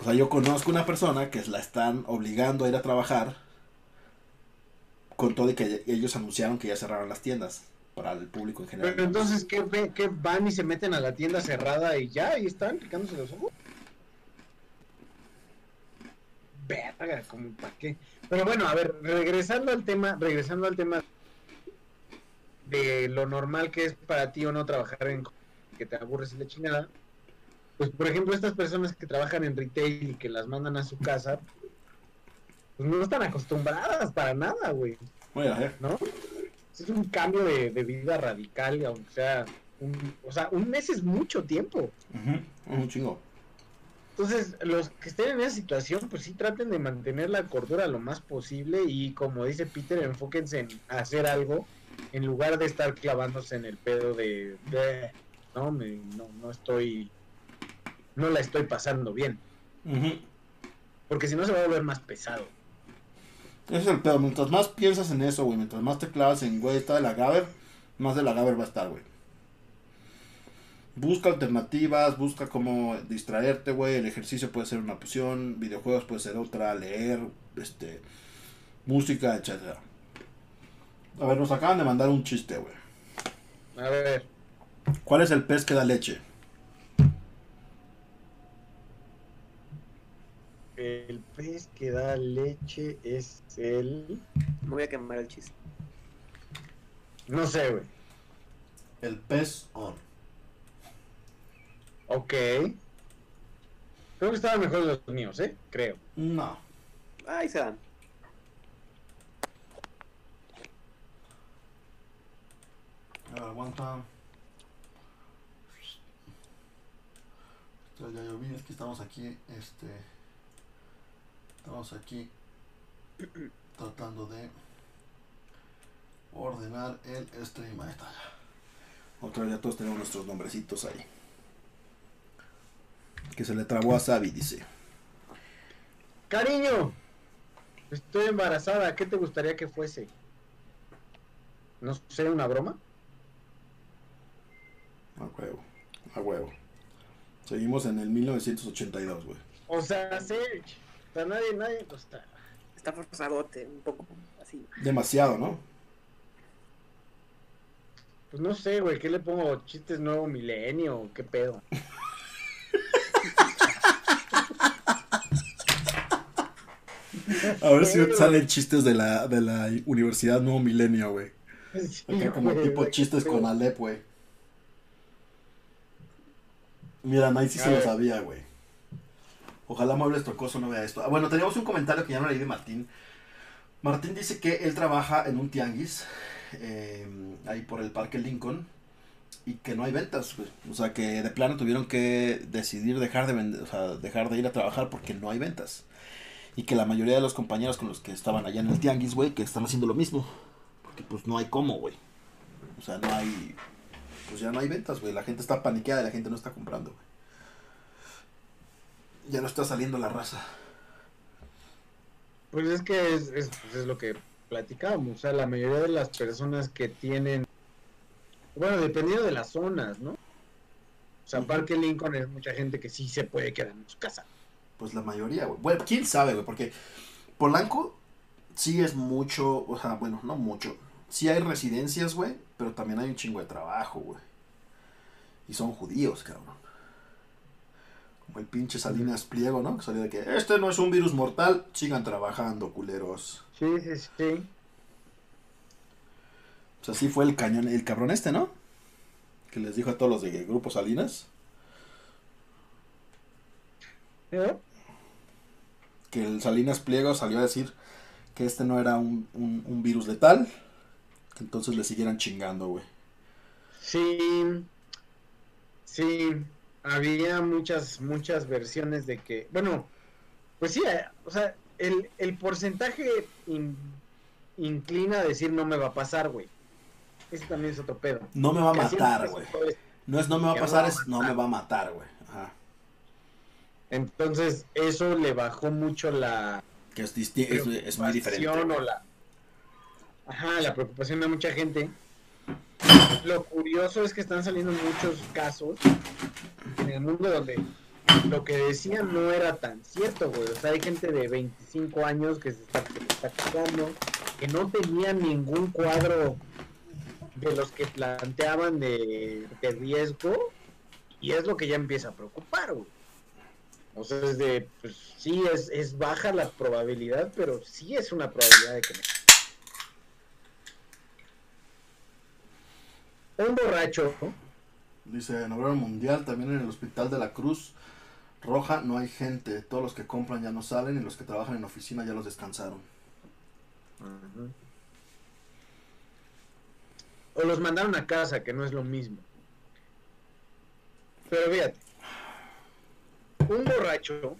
O sea, yo conozco una persona que la están obligando a ir a trabajar con todo y que ellos anunciaron que ya cerraron las tiendas para el público en general. Pero entonces, ¿qué, qué van y se meten a la tienda cerrada y ya, ahí están, picándose los ojos? Verga, como para qué. Pero bueno, a ver, regresando al tema, regresando al tema de lo normal que es para ti o no trabajar en que te aburres y la chingada. Pues por ejemplo, estas personas que trabajan en retail y que las mandan a su casa, pues no están acostumbradas para nada, güey. Voy a ver. ¿no? Es un cambio de, de vida radical, aunque sea un, o sea, un mes es mucho tiempo. Ujú, Un chingo. Entonces, los que estén en esa situación, pues sí traten de mantener la cordura lo más posible y como dice Peter, enfóquense en hacer algo en lugar de estar clavándose en el pedo de, de, no, me, no, no estoy, no la estoy pasando bien, porque si no se va a volver más pesado. Ese es el pedo. Mientras más piensas en eso, güey, mientras más te clavas en, güey, está de la Gaber, más de la Gaber va a estar, güey. Busca alternativas, busca cómo distraerte, güey. El ejercicio puede ser una opción, videojuegos puede ser otra, leer, este, música, etcétera. A ver, nos acaban de mandar un chiste, güey. A ver, ¿Cuál es el pez que da leche? el pez que da leche es el, Me voy a quemar el chiste. no sé, güey. El pez on. Ok. Creo que estaban mejor los míos, ¿eh? Creo. No. Ahí se dan. A ver, aguanta. Esto ya lloví, es que estamos aquí, este. Estamos aquí tratando de ordenar el stream. Ahí está ya. Otra vez ya todos tenemos nuestros nombrecitos ahí. Que se le trabó a Sabi, dice. Cariño, estoy embarazada. ¿Qué te gustaría que fuese? No sé, una broma. A huevo, a huevo. Seguimos en el 1982, güey. O sea, Serge. O sea, nadie, nadie. pues, está- Está forzadote, un poco así. Demasiado, ¿no? Pues no sé, güey. ¿Qué le pongo? ¿Chistes nuevo milenio? o ¿Qué pedo? A ver si salen chistes de la, de la Universidad Nuevo Milenio, güey. Acá como tipo ¿qué chistes con Alep, güey. Mira, ahí sí se lo sabía, güey. Ojalá Muebles Trocoso no vea esto. Ah, bueno, teníamos un comentario que ya no leí de Martín. Martín dice que él trabaja en un tianguis eh, ahí por el Parque Lincoln y que no hay ventas, güey. O sea, que de plano tuvieron que decidir dejar de vender, o sea, dejar de ir a trabajar porque no hay ventas. Y que la mayoría de los compañeros con los que estaban allá en el tianguis, güey, que están haciendo lo mismo. Porque pues no hay cómo, güey. O sea, no hay. Pues ya no hay ventas, güey. La gente está paniqueada y la gente no está comprando, güey. Ya no está saliendo la raza. Pues es que es, es, pues es lo que platicábamos. O sea, la mayoría de las personas que tienen. Bueno, dependiendo de las zonas, ¿no? O sea. Parque Lincoln es mucha gente que sí se puede quedar en su casa. Pues la mayoría, güey. Bueno, quién sabe, güey. Porque Polanco sí es mucho, o sea, bueno, no mucho. Sí hay residencias, güey, pero también hay un chingo de trabajo, güey. Y son judíos, cabrón. Como el pinche Salinas Pliego, ¿no? Que salió de que este no es un virus mortal, sigan trabajando, culeros. Sí, sí, sí. O sea, sí fue el cañón, el cabrón este, ¿no? Que les dijo a todos los de Grupo Salinas ¿Eh? que el Salinas Pliego salió a decir que este no era un, un, un virus letal, que entonces le siguieran chingando, güey. Sí, sí, había muchas, muchas versiones de que, bueno, pues sí, eh, o sea, el, el porcentaje in- inclina a decir no me va a pasar, güey. Ese también es otro pedo. No me va a matar, güey. No es no me va a pasar, es no me va a matar, güey. Ajá. Entonces, eso le bajó mucho la Que es, es, es muy diferente. o la ajá la preocupación de mucha gente lo curioso es que están saliendo muchos casos en el mundo donde lo que decían no era tan cierto güey o sea hay gente de 25 años que se está, que está que no tenía ningún cuadro de los que planteaban de, de riesgo y es lo que ya empieza a preocupar güey o sea, es de, pues sí, es, es baja la probabilidad, pero sí es una probabilidad de que me... Un borracho. Dice, en Obrero Mundial, también en el Hospital de la Cruz Roja no hay gente. Todos los que compran ya no salen y los que trabajan en oficina ya los descansaron. O los mandaron a casa, que no es lo mismo. Pero fíjate, un borracho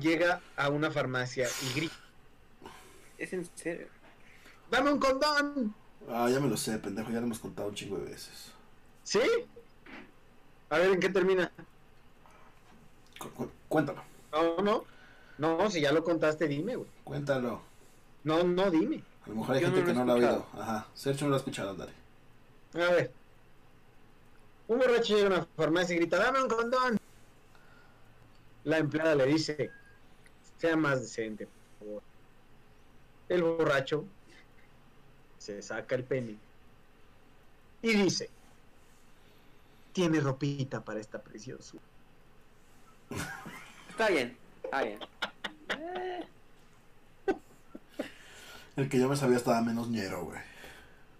llega a una farmacia y grita, Es en serio. ¡dame un condón! Ah, ya me lo sé, pendejo, ya lo hemos contado un chingo de veces. ¿Sí? A ver, ¿en qué termina? Cu- cu- cuéntalo, No, no. No, si ya lo contaste, dime, güey. cuéntalo. No, no, dime. A lo mejor hay Yo gente no que no lo ha oído. Ajá, Sergio no lo ha escuchado, andale. A ver. Un borracho llega a una farmacia y grita, dame un condón. La empleada le dice, sea más decente, por favor. El borracho se saca el pene y dice, tiene ropita para esta preciosa. Está bien, está bien. El que yo me sabía estaba menos ñero, güey.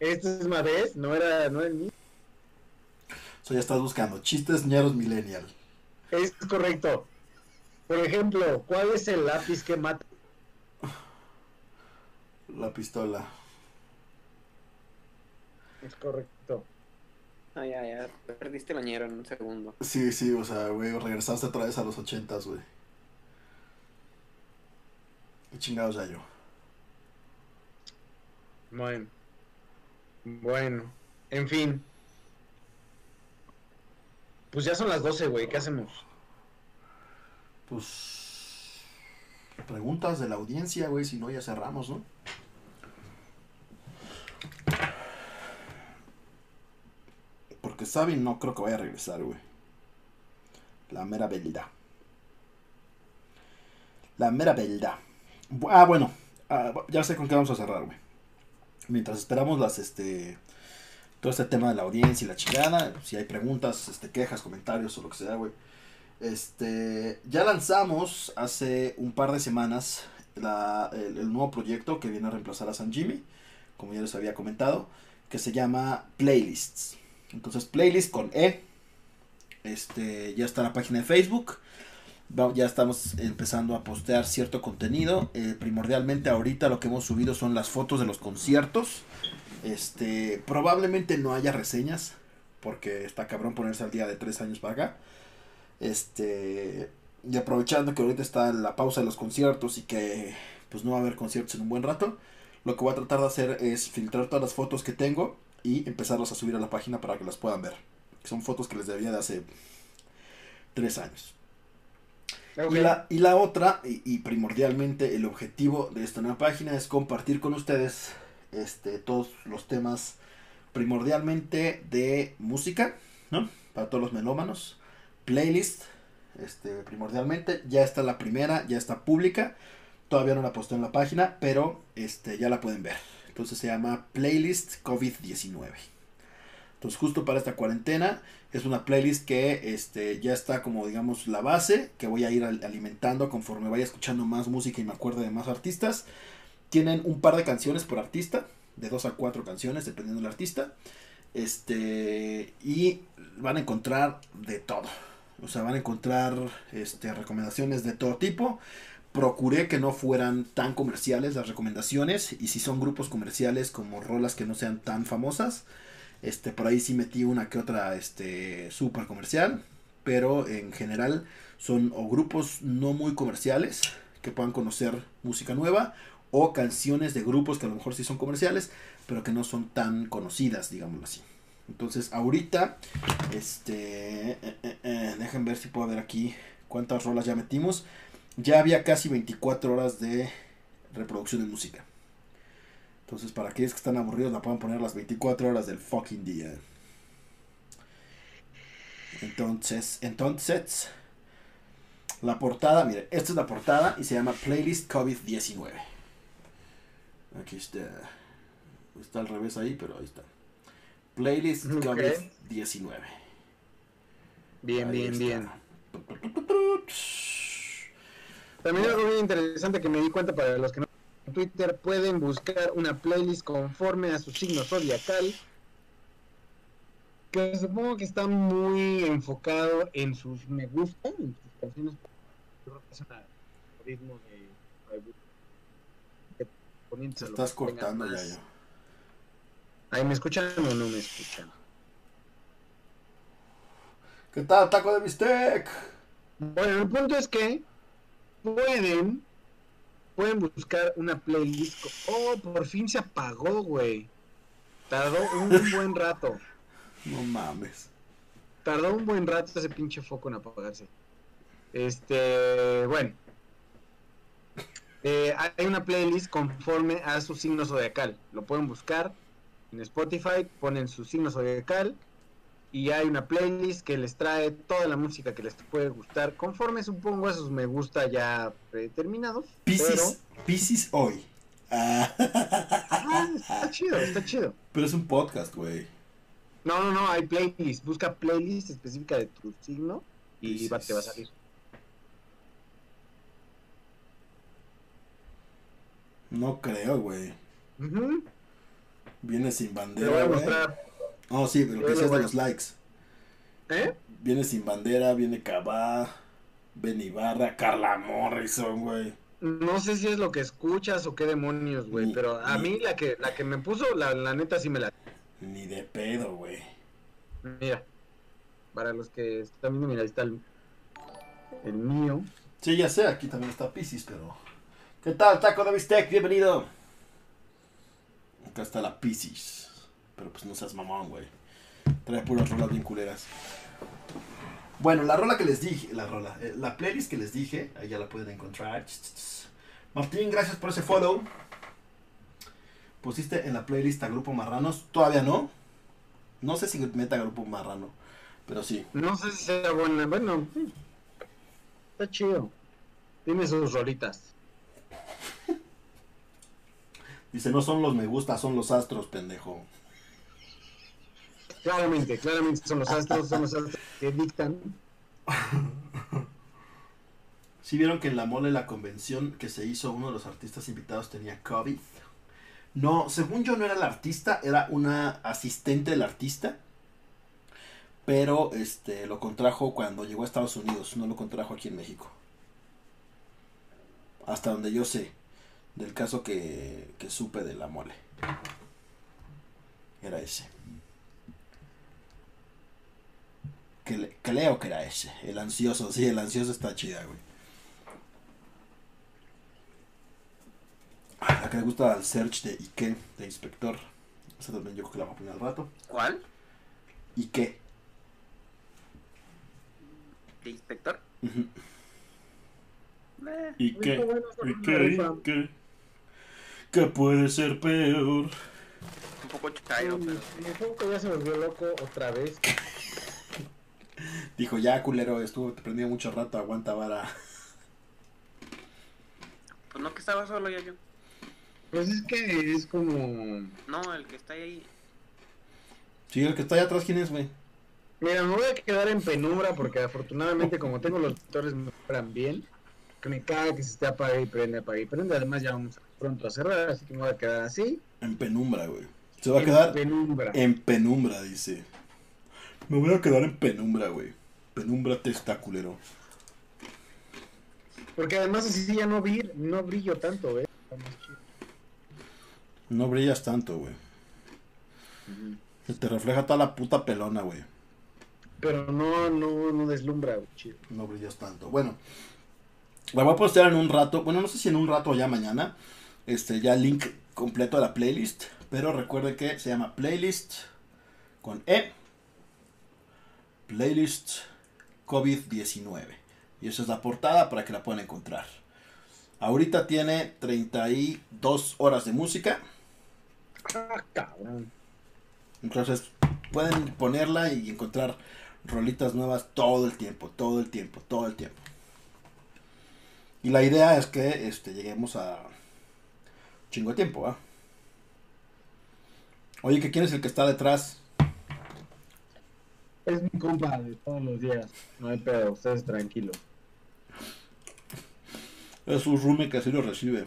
Esta es Madés, no era, no era el mío. O sea, ya estás buscando chistes ñeros millennial. Es correcto. Por ejemplo, ¿cuál es el lápiz que mata? La pistola. Es correcto. Ah, ya, ya. Perdiste el bañero en un segundo. Sí, sí, o sea, güey, regresaste otra vez a los ochentas, güey. Qué chingados ya yo. Bueno. Bueno. En fin. Pues ya son las 12, güey. ¿Qué hacemos? Pues. Preguntas de la audiencia, güey, si no ya cerramos, ¿no? Porque Sabin no creo que vaya a regresar, güey. La mera verdad. La mera verdad. Ah, bueno. ah, ya sé con qué vamos a cerrar, güey. Mientras esperamos las, este... Todo este tema de la audiencia y la chingada. Si hay preguntas, este, quejas, comentarios o lo que sea, güey. Este, ya lanzamos hace un par de semanas la- el, nuevo proyecto que viene a reemplazar a San Jimmy, como ya les había comentado, que se llama Playlists. Entonces, Playlist con E. Este, ya está en la página de Facebook. Ya estamos empezando a postear cierto contenido. Eh, primordialmente ahorita lo que hemos subido son las fotos de los conciertos. Este, probablemente no haya reseñas, porque está cabrón ponerse al día de tres años para acá. Este, y aprovechando que ahorita está la pausa de los conciertos y que pues no va a haber conciertos en un buen rato, lo que voy a tratar de hacer es filtrar todas las fotos que tengo y empezarlas a subir a la página para que las puedan ver. Son fotos que les debía de hace tres años. Y, la, otra, y, primordialmente el objetivo de esta nueva página es compartir con ustedes este, todos los temas primordialmente de música, ¿no? Para todos los melómanos. Playlist, este, primordialmente. Ya está la primera, ya está pública. todavía no la posté en la página, pero este, ya la pueden ver. Entonces se llama Playlist COVID-19. Entonces justo para esta cuarentena es una playlist que este, ya está como digamos la base, que voy a ir al- alimentando conforme vaya escuchando más música y me acuerde de más artistas. Tienen un par de canciones por artista, de dos a cuatro canciones dependiendo del artista. Este, y van a encontrar de todo. O sea, van a encontrar este, recomendaciones de todo tipo. Procuré que no fueran tan comerciales las recomendaciones. Y si son grupos comerciales como rolas que no sean tan famosas. Este, por ahí sí metí una que otra este, súper comercial. Pero en general son o grupos no muy comerciales que puedan conocer música nueva. O canciones de grupos que a lo mejor sí son comerciales. Pero que no son tan conocidas, digámoslo así. Entonces ahorita, este, eh, eh, eh, dejen ver si puedo ver aquí cuántas rolas ya metimos. Ya había casi 24 horas de reproducción de música. Entonces para aquellos que están aburridos la pueden poner las 24 horas del fucking día. Entonces, entonces, la portada, mire, esta es la portada y se llama Playlist COVID-19. Aquí está. Está al revés ahí, pero ahí está. Playlist Ok. COVID-19. Bien, Ahí bien, está. bien. También algo bien interesante que me di cuenta para los que no Twitter pueden buscar una playlist conforme a su signo zodiacal que supongo que está muy enfocado en sus me gusta, en sus canciones. Yo creo que es un algoritmo de de poniéndose Te lo que estás cortando ya, ya. Ahí me escuchan o no me escuchan. ¿Qué tal, taco de bistec? Bueno, el punto es que pueden pueden buscar una playlist. Oh, por fin se apagó, güey. Tardó un buen rato. No mames. Tardó un buen rato ese pinche foco en apagarse. Este, bueno. Eh, hay una playlist conforme a su signo zodiacal. Lo pueden buscar en Spotify, ponen su signo zodiacal y hay una playlist que les trae toda la música que les puede gustar conforme supongo a sus me gusta ya predeterminados. Piscis, Piscis hoy. Ah. Ah, está chido, está chido. Pero es un podcast, güey. No, no, no, hay playlist. Busca playlist específica de tu signo y va, te va a salir. No creo, güey. Viene sin Te lo voy bandera, a mostrar. Oh, sí, pero que decías de los likes. ¿Eh? Viene sin bandera, viene Cabá, Ben Ibarra, Carla Morrison, güey. No sé si es lo que escuchas o qué demonios, güey, Ni- pero a ni- mí la que la que me puso, la, la neta sí me la... Ni de pedo, güey. Mira, para los que están viendo, mira, ahí está el, el mío. Sí, ya sé, aquí también está Piscis, pero. ¿Qué tal, taco de bistec? Bienvenido. Acá está la Piscis. Pero pues no seas mamón, güey. Trae puras rolas bien culeras. Bueno, la rola que les dije, la rola, eh, la playlist que les dije, ahí ya la pueden encontrar. Martín, gracias por ese follow. Pusiste en la playlist a Grupo Marranos, todavía no. No sé si meta Grupo Marrano, pero sí. No sé si sea buena, bueno, está chido. Tiene sus rolitas. Dice, no son los me gusta, son los astros, pendejo. Claramente, claramente son los astros, son los astros que dictan. ¿Sí vieron que en la mole la convención que se hizo uno de los artistas invitados tenía COVID? No, según yo no era el artista, era una asistente del artista. Pero este lo contrajo cuando llegó a Estados Unidos, no lo contrajo aquí en México. Hasta donde yo sé, del caso que, que supe de la mole. Era ese. Que le- creo que era ese, el ansioso, sí, el ansioso está chida, güey. Ah, La que le gusta al search de Ike, de inspector. Esa también yo creo que la voy a poner al rato. ¿Cuál? Ike. ¿De inspector? Eh. Está bueno, está buena Ike, rifa. Ike. ¿Qué puede ser peor? un poco chairo, pero... Mi foco ya se volvió loco otra vez. Dijo, ya culero, estuvo te prendió mucho rato, aguanta vara. Pues no que estaba solo yo, yo. Pues es que es como. No, el que está ahí. Sí, el que está allá atrás, ¿quién es, güey? Mira, me voy a quedar en penumbra porque afortunadamente, como tengo los motores me fueran bien, que me caga que se esté apague y prende, apague y prende. Además, ya vamos pronto a cerrar, así que me voy a quedar así. En penumbra, güey. Se va a en quedar penumbra. en penumbra, dice. Me voy a quedar en penumbra, güey. Penumbra testaculero. Porque además así ya no, vi, no brillo tanto, ¿eh? No brillas tanto, güey. Se te refleja toda la puta pelona, güey. Pero no, no, no deslumbra, güey, chido. No brillas tanto. Bueno, la voy a postear en un rato. Bueno, no sé si en un rato o ya mañana. Este, ya el link completo de la playlist. Pero recuerde que se llama playlist con E. Playlist COVID-19. Y esa es la portada para que la puedan encontrar. Ahorita tiene 32 horas de música. Ah. Entonces pueden ponerla y encontrar rolitas nuevas todo el tiempo, todo el tiempo, todo el tiempo. Y la idea es que este, lleguemos a chingo de tiempo. Oye, ¿que quién es el que está detrás? Es mi compa de todos los días. No hay pedo, ustedes tranquilos. Es su roomie que así lo recibe.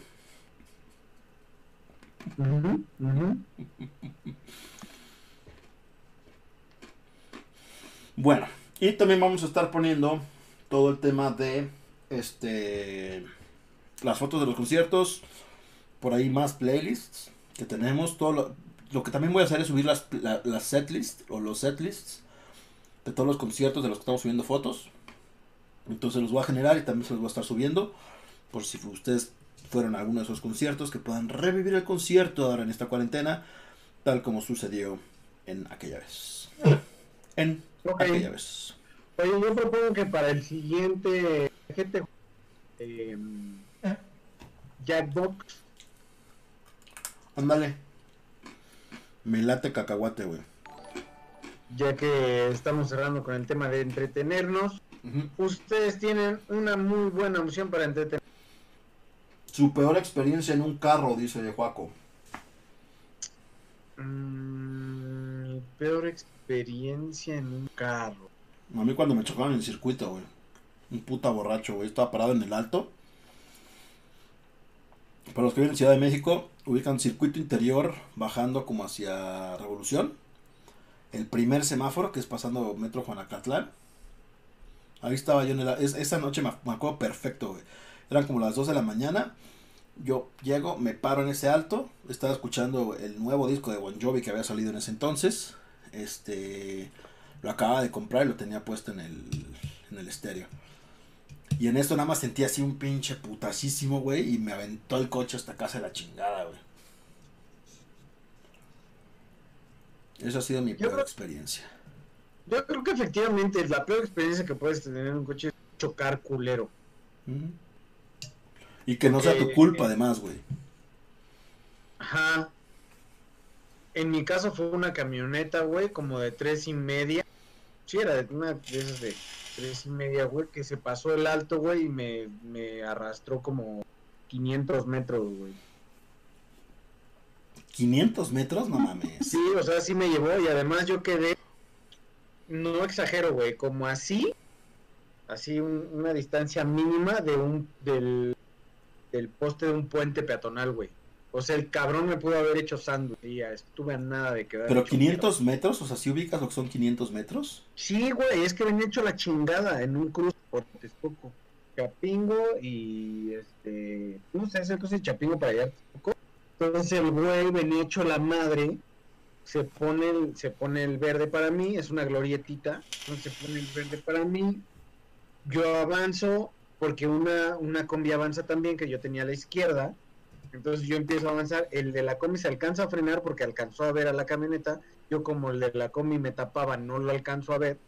Bueno, y también vamos a estar poniendo todo el tema de este las fotos de los conciertos, por ahí más playlists que tenemos, todo lo, lo que también voy a hacer es subir las, la- las setlists o los setlists de todos los conciertos de los que estamos subiendo fotos. Entonces los voy a generar y también se los voy a estar subiendo por si ustedes fueron a alguno de esos conciertos que puedan revivir el concierto ahora en esta cuarentena, tal como sucedió en aquella vez. En aquella vez. Oye, yo propongo que para el siguiente gente eh, Jackbox, Ándale. Me late cacahuate, güey. Ya que estamos cerrando con el tema de entretenernos, ustedes tienen una muy buena opción para entretener. Su peor experiencia en un carro, dice Juaco. Mm, mi peor experiencia en un carro. A mí cuando me chocaban en el circuito, güey. Un puta borracho, güey. Estaba parado en el alto. Para los que viven en Ciudad de México, ubican circuito interior bajando como hacia Revolución. El primer semáforo, que es pasando Metro Juanacatlán. Ahí estaba yo en el... es- esa noche me, acuerdo perfecto, güey. Eran como las 2 de la mañana. Yo llego, me paro en ese alto. Estaba escuchando el nuevo disco de Bon Jovi que había salido en ese entonces. Este... Lo acababa de comprar y lo tenía puesto en el, en el estéreo. Y en esto nada más sentí así un pinche putasísimo, güey. Y me aventó el coche hasta casa de la chingada, güey. Esa ha sido mi peor creo- experiencia. Yo creo que efectivamente la peor experiencia que puedes tener en un coche es chocar culero. Y que no sea tu Eh, culpa, eh. además, güey. Ajá. En mi caso fue una camioneta, güey, como de tres y media. Sí, era de una de esas de tres y media, güey, que se pasó el alto, güey, y me, me arrastró como 500 metros, güey. 500 metros, no mames. Sí, o sea, sí me llevó y además yo quedé, no exagero, güey, como así, así un- una distancia mínima de un, del, del poste de un puente peatonal, güey. O sea, el cabrón me pudo haber hecho sándwich estuve a nada de quedar. Pero hecho 500 metros, o sea, si ubicas lo que son 500 metros. Sí, güey, es que venía hecho la chingada en un cruce por Texcoco. Chapingo y este. No sé, ese cosa de Chapingo para allá. Texcoco. Entonces el güey venía hecho la madre. Se pone, el, se pone el verde para mí, es una glorietita. Entonces se pone el verde para mí. Yo avanzo porque una, una combi avanza también que yo tenía a la izquierda. Entonces yo empiezo a avanzar. El de la combi se alcanza a frenar porque alcanzó a ver a la camioneta. Yo como el de la combi me tapaba, no lo alcanzo a ver.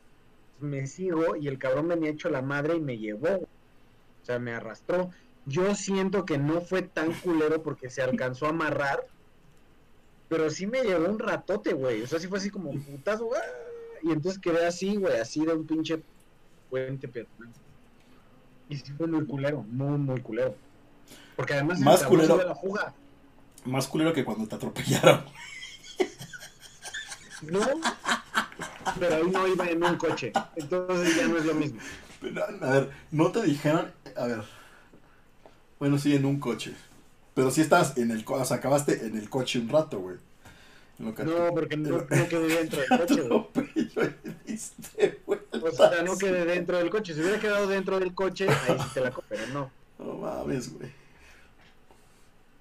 Me sigo y el cabrón venía hecho la madre y me llevó. O sea, me arrastró. Yo siento que no fue tan culero porque se alcanzó a amarrar. Pero sí me llevó un ratote, güey. O sea, sí fue así como putazo. ¡ah! Y entonces quedé así, güey, así de un pinche puente peatonal. Y sí fue muy culero, muy, muy culero. Porque además Más culero. de la fuga. Más culero que cuando te atropellaron. No. Pero ahí no iba en un coche. Entonces ya no es lo mismo. Pero, a ver, no te dijeron. A ver. Bueno, sí, en un coche. Pero sí estás en el coche. O sea, acabaste en el coche un rato, güey. No, porque no, no quedé dentro del coche, güey. O sea, no quedé dentro del coche. Si hubiera quedado dentro del coche, ahí sí te la co- pero no. No mames, güey.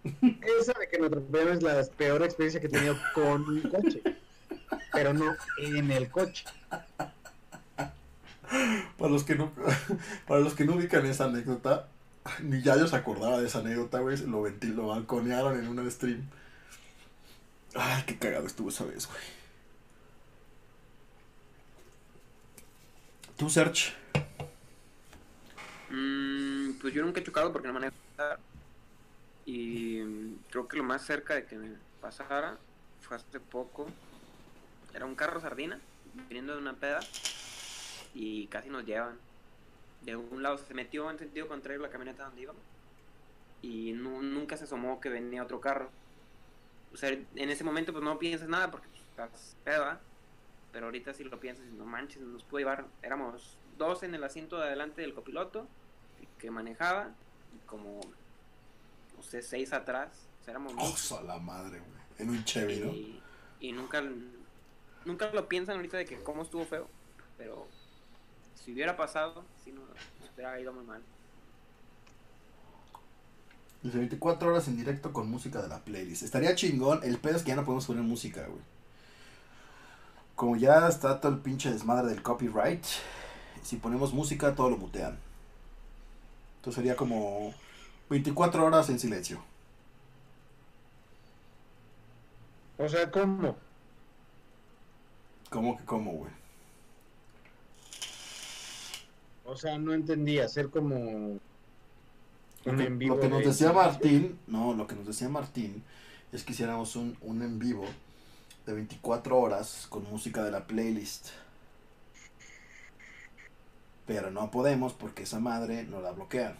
Esa de que me atropellaron es la peor experiencia que he tenido con un coche. Pero no en el coche. Para los que no, para los que no ubican esa anécdota, ni ya yo se acordaba de esa anécdota, güey. Lo, lo balconearon en una stream. Ay, qué cagado estuvo esa vez, güey. ¿Tú, Search? Mm, pues yo nunca he chocado porque no manejo. Y creo que lo más cerca de que me pasara fue hace poco. Era un carro sardina viniendo de una peda y casi nos llevan. De un lado se metió en sentido contrario la camioneta donde íbamos y nu- nunca se asomó que venía otro carro. O sea, en ese momento pues no piensas nada porque pues, estás peda, pero ahorita si lo piensas y no manches, nos pudo llevar, éramos dos en el asiento de adelante del copiloto que manejaba y como no sé, seis atrás, o sea, éramos. Oso a la madre, güey. En un Chevy, ¿no? y, y nunca nunca lo piensan ahorita de que cómo estuvo feo, pero si hubiera pasado, si no, nos hubiera ido muy mal. Dice 24 horas en directo con música de la playlist. Estaría chingón. El pedo es que ya no podemos poner música, güey. Como ya está todo el pinche desmadre del copyright, si ponemos música, todo lo mutean. Entonces sería como 24 horas en silencio. O sea, ¿cómo? ¿Cómo que cómo, güey? O sea, no entendí. Hacer como un en vivo. lo que nos de- decía Martín, no, lo que nos decía Martín es que hiciéramos un, un en vivo de 24 horas con música de la playlist. Pero no podemos porque esa madre no la bloquean.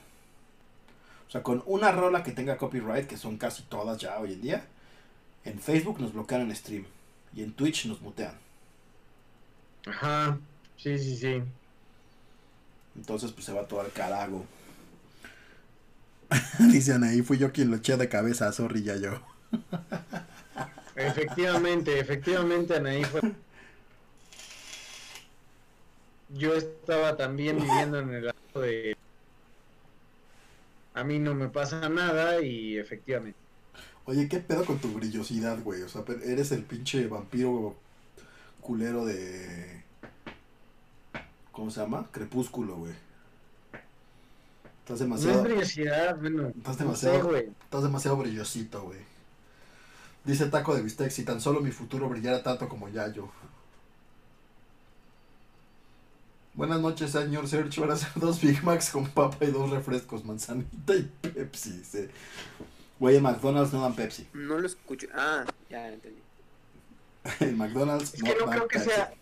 O sea, con una rola que tenga copyright, que son casi todas ya hoy en día, en Facebook nos bloquean en stream y en Twitch nos mutean. Ajá. Sí, sí, sí. Entonces, pues se va todo al carajo. Dicen ahí, fui yo quien lo eché de cabeza, sorry, ya yo. Efectivamente, efectivamente, Anaí fue. Yo estaba también viviendo en el lado de. A mí no me pasa nada y efectivamente. Oye, ¿qué pedo con tu brillosidad, güey? O sea, eres el pinche vampiro culero de... ¿Cómo se llama? Crepúsculo, güey. Estás No es demasiado... brillosidad, bueno. Estás No demasiado- sé, güey. Estás demasiado brillosito, güey. Dice Taco de Bistec, si tan solo mi futuro brillara tanto como Yayo. Buenas noches, señor Sergio. Van a ser dos Big Macs con papa y dos refrescos, manzanita y Pepsi. dice. Güey, en McDonald's no dan Pepsi. No lo escucho. Ah, ya entendí. En McDonald's Es que no dan creo que Pepsi. sea.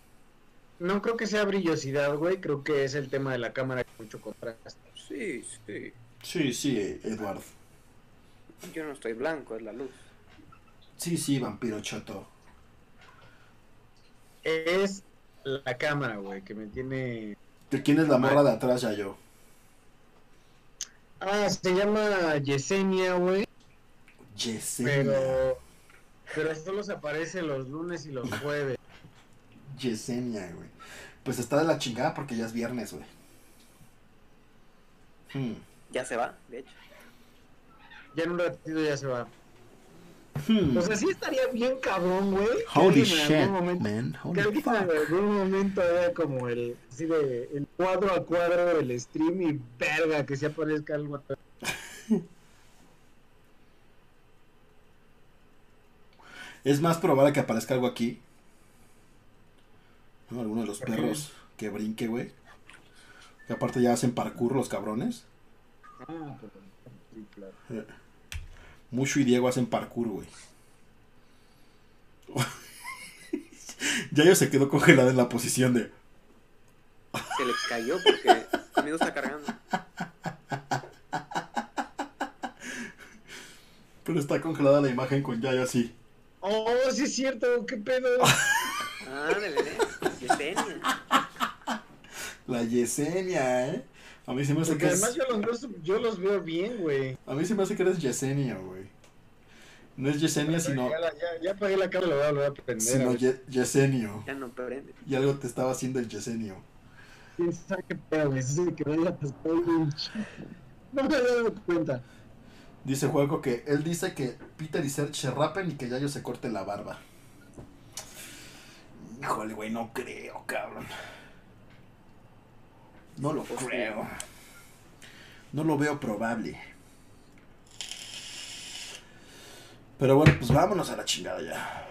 No creo que sea brillosidad, güey. Creo que es el tema de la cámara con mucho contraste. Sí, sí. Sí, sí, Edward. Yo no estoy blanco, es la luz. Sí, sí, vampiro choto. Es la cámara, güey, que me tiene. ¿De quién es la morra de atrás, ya yo? Ah, se llama Yesenia, güey. Yesenia. Pero. Pero solo se aparece los lunes y los jueves. Yesenia, güey. Pues está de la chingada porque ya es viernes, güey. Hmm. Ya se va, de hecho. Ya en un ratito ya se va. Hmm. O sea, sí estaría bien cabrón, güey. que Holy alguien en shit, algún momento- man. Que Holy alguien fuck. en algún momento haga como el, así de, el cuadro a cuadro del stream y verga, que se aparezca algo atrás. Es más probable que aparezca algo aquí. ¿No? Alguno de los perros que brinque, güey. Que aparte ya hacen parkour los cabrones. Ah, pero, sí, claro. Mushu y Diego hacen parkour, güey. ya yo se quedó congelada en la posición de. Se le cayó porque conmigo está cargando. Pero está congelada la imagen con Yayo así. Oh, sí es cierto, qué pedo. Ah, verdad. Yesenia. La Yesenia, ¿eh? A mí se me hace Porque que es- además yo los, veo- yo los veo bien, güey. A mí se me hace que eres Yesenia, güey. No es Yesenia, sino, Ya, la- ya, ya apagué la cámara, lo voy a volver a prender. a sino. Ye- Yesenio. Ya no prende. Y algo te estaba haciendo el Yesenio. ¿Quién sabe qué pedo, güey? Sí atascado, güey. No me había dado cuenta. Dice Juego que él dice que Peter y Serge se rapen y que Yayo se corte la barba. Híjole, güey, no creo, cabrón. No lo Pues sí. creo. No lo veo probable. Pero bueno, pues vámonos a la chingada ya.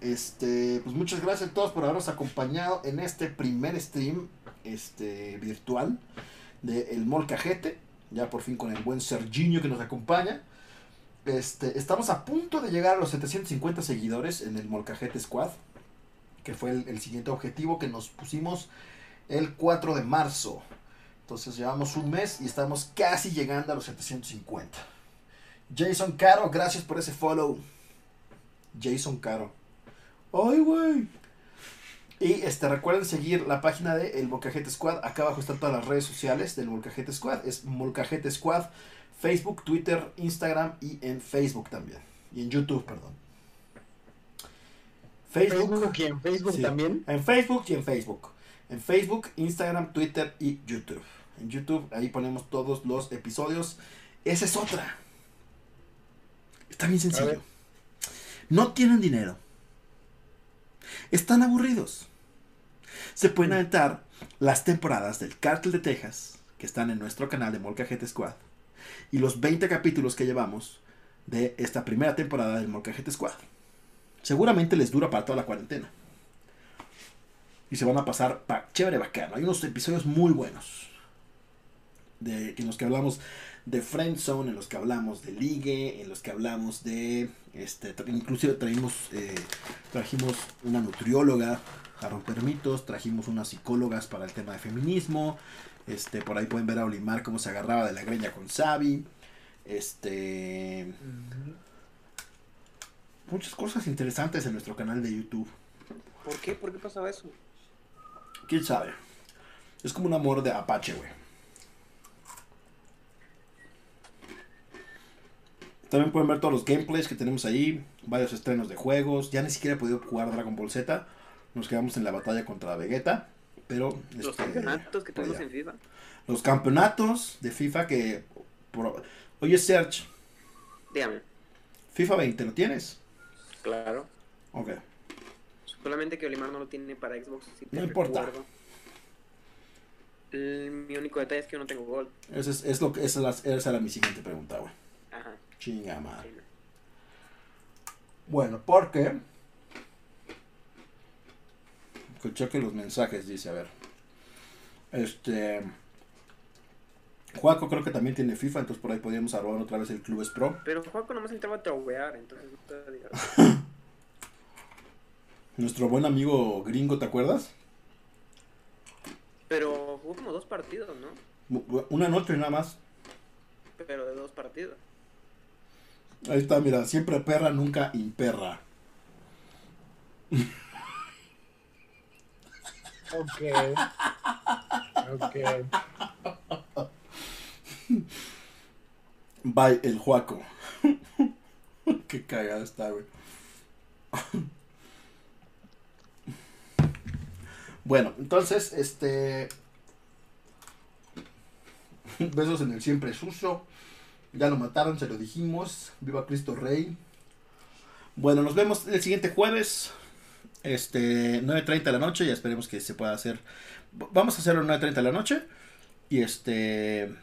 Este, pues muchas gracias a todos por habernos acompañado en este primer stream este virtual de El Molcajete. Ya por fin con el buen Serginho que nos acompaña. Este, estamos a punto de llegar a los 750 seguidores en el Molcajete Squad. Que fue el, siguiente objetivo que nos pusimos el 4 de marzo. Entonces llevamos un mes y estamos casi llegando a los 750. Jason Caro, gracias por ese follow. Jason Caro. ¡Ay, güey! Y este, recuerden seguir la página de El Squad. Acá abajo están todas las redes sociales del Molcajete Squad. Es Molcajete Squad, Facebook, Twitter, Instagram y en Facebook también. Y en YouTube, perdón. Facebook. ¿Facebook y en Facebook Sí. también? En Facebook y en Facebook. En Facebook, Instagram, Twitter y YouTube. En YouTube, ahí ponemos todos los episodios. Esa es otra. Está bien sencillo. No tienen dinero. Están aburridos. Se pueden aventar las temporadas del Cártel de Texas, que están en nuestro canal de Molcajete Squad, y los 20 capítulos que llevamos de esta primera temporada del Molcajete Squad. Seguramente les dura para toda la cuarentena. Y se van a pasar pa chévere bacano. Hay unos episodios muy buenos. De, en los que hablamos de Friendzone, en los que hablamos de ligue, en los que hablamos de. Este, inclusive traímos, eh, trajimos una nutrióloga a romper trajimos unas psicólogas para el tema de feminismo. Este, por ahí pueden ver a Olimar cómo se agarraba de la greña con Xavi. Este. Muchas cosas interesantes en nuestro canal de YouTube. ¿Por qué? ¿Por qué pasaba eso? ¿Quién sabe? Es como un amor de Apache, güey. También pueden ver todos los gameplays que tenemos ahí, varios estrenos de juegos. Ya ni siquiera he podido jugar Dragon Ball Z. Nos quedamos en la batalla contra Vegeta. Pero Los este, campeonatos que tenemos en FIFA. Los campeonatos de FIFA que. por- Oye, Serge, Dígame. FIFA 20, ¿lo tienes? Claro. Ok. Solamente que Olimar no lo tiene para Xbox. si No importa. recuerdo. El- mi único detalle es que yo no tengo gol. Ese es, es lo que, esa, es la- esa era mi siguiente pregunta, güey. Ajá. Chinga madre. sí. Bueno, porque. Que cheque los mensajes, dice, a ver. Este. Juaco creo que también tiene FIFA, entonces por ahí podríamos arrobar otra vez el Clubes Pro. Pero Juaco nomás entraba a trovear, entonces no. Nuestro buen amigo gringo, ¿te acuerdas? Pero jugó como dos partidos, ¿no? Una noche nada más. Pero de dos partidos. Ahí está, mira, siempre perra, nunca imperra. Ok. Ok. Bye, el Juaco. Qué cagada está, güey. bueno, entonces, este. Besos en el siempre sucio. Ya lo mataron, se lo dijimos. Viva Cristo Rey. Bueno, nos vemos el siguiente jueves. Este, 9.30 de la noche. Ya esperemos que se pueda hacer. Vamos a hacerlo 9.30 de la noche. Y este.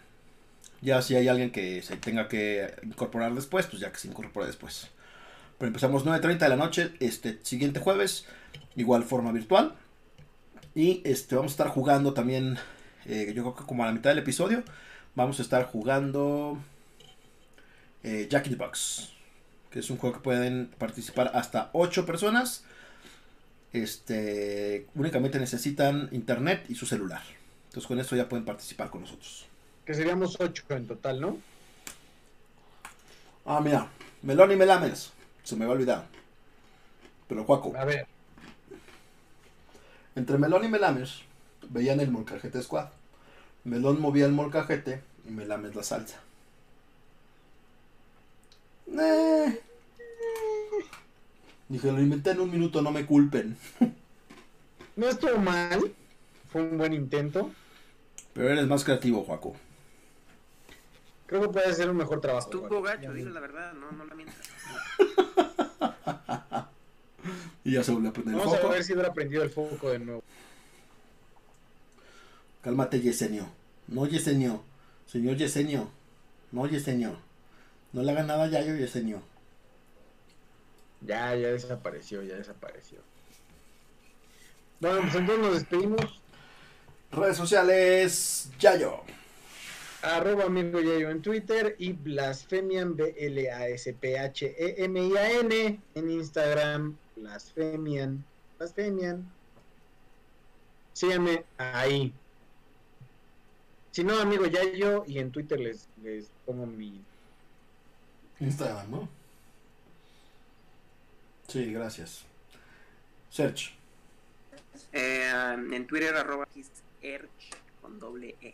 Ya si hay alguien que se tenga que incorporar después, pues ya que se incorpore después. Pero empezamos 9.30 de la noche, este siguiente jueves, igual forma virtual. Y este vamos a estar jugando también, eh, yo creo que como a la mitad del episodio, vamos a estar jugando eh, Jack in the Box. Que es un juego que pueden participar hasta 8 personas. Este, únicamente necesitan internet y su celular. Entonces con eso ya pueden participar con nosotros. Que seríamos ocho en total, ¿no? Ah, mira. Melón y Melames. Se me va a olvidar. Pero Juaco. A ver, Entre Melón y Melames veían el molcajete squad. Melón movía el molcajete y Melames la salsa. Eh. Dije, lo inventé en un minuto, no me culpen. no estuvo mal. Fue un buen intento. Pero eres más creativo, Juaco. Creo que puede ser un mejor trabajo. Estuvo gacho, vi. la verdad, no, no la mientas. Y ya se volvió a prender el Vamos foco. a ver si hubiera prendido el foco de nuevo. Cálmate, Yesenio. No, Yesenio. Señor Yesenio. No, Yesenio. No le haga nada a Yayo, Yesenio. Ya, ya desapareció, ya desapareció. Bueno, pues entonces nos despedimos. Redes sociales, Yayo. Arroba amigo Yayo en Twitter y Blasfemian B-L-A-S-P-H-E-M-I-A-N en Instagram. Blasfemian. Blasfemian. Síganme ahí. Si no, amigo Yayo, y en Twitter les, les pongo mi. Instagram, ¿no? Sí, gracias. Search. Eh, en Twitter, arroba xerch con doble E.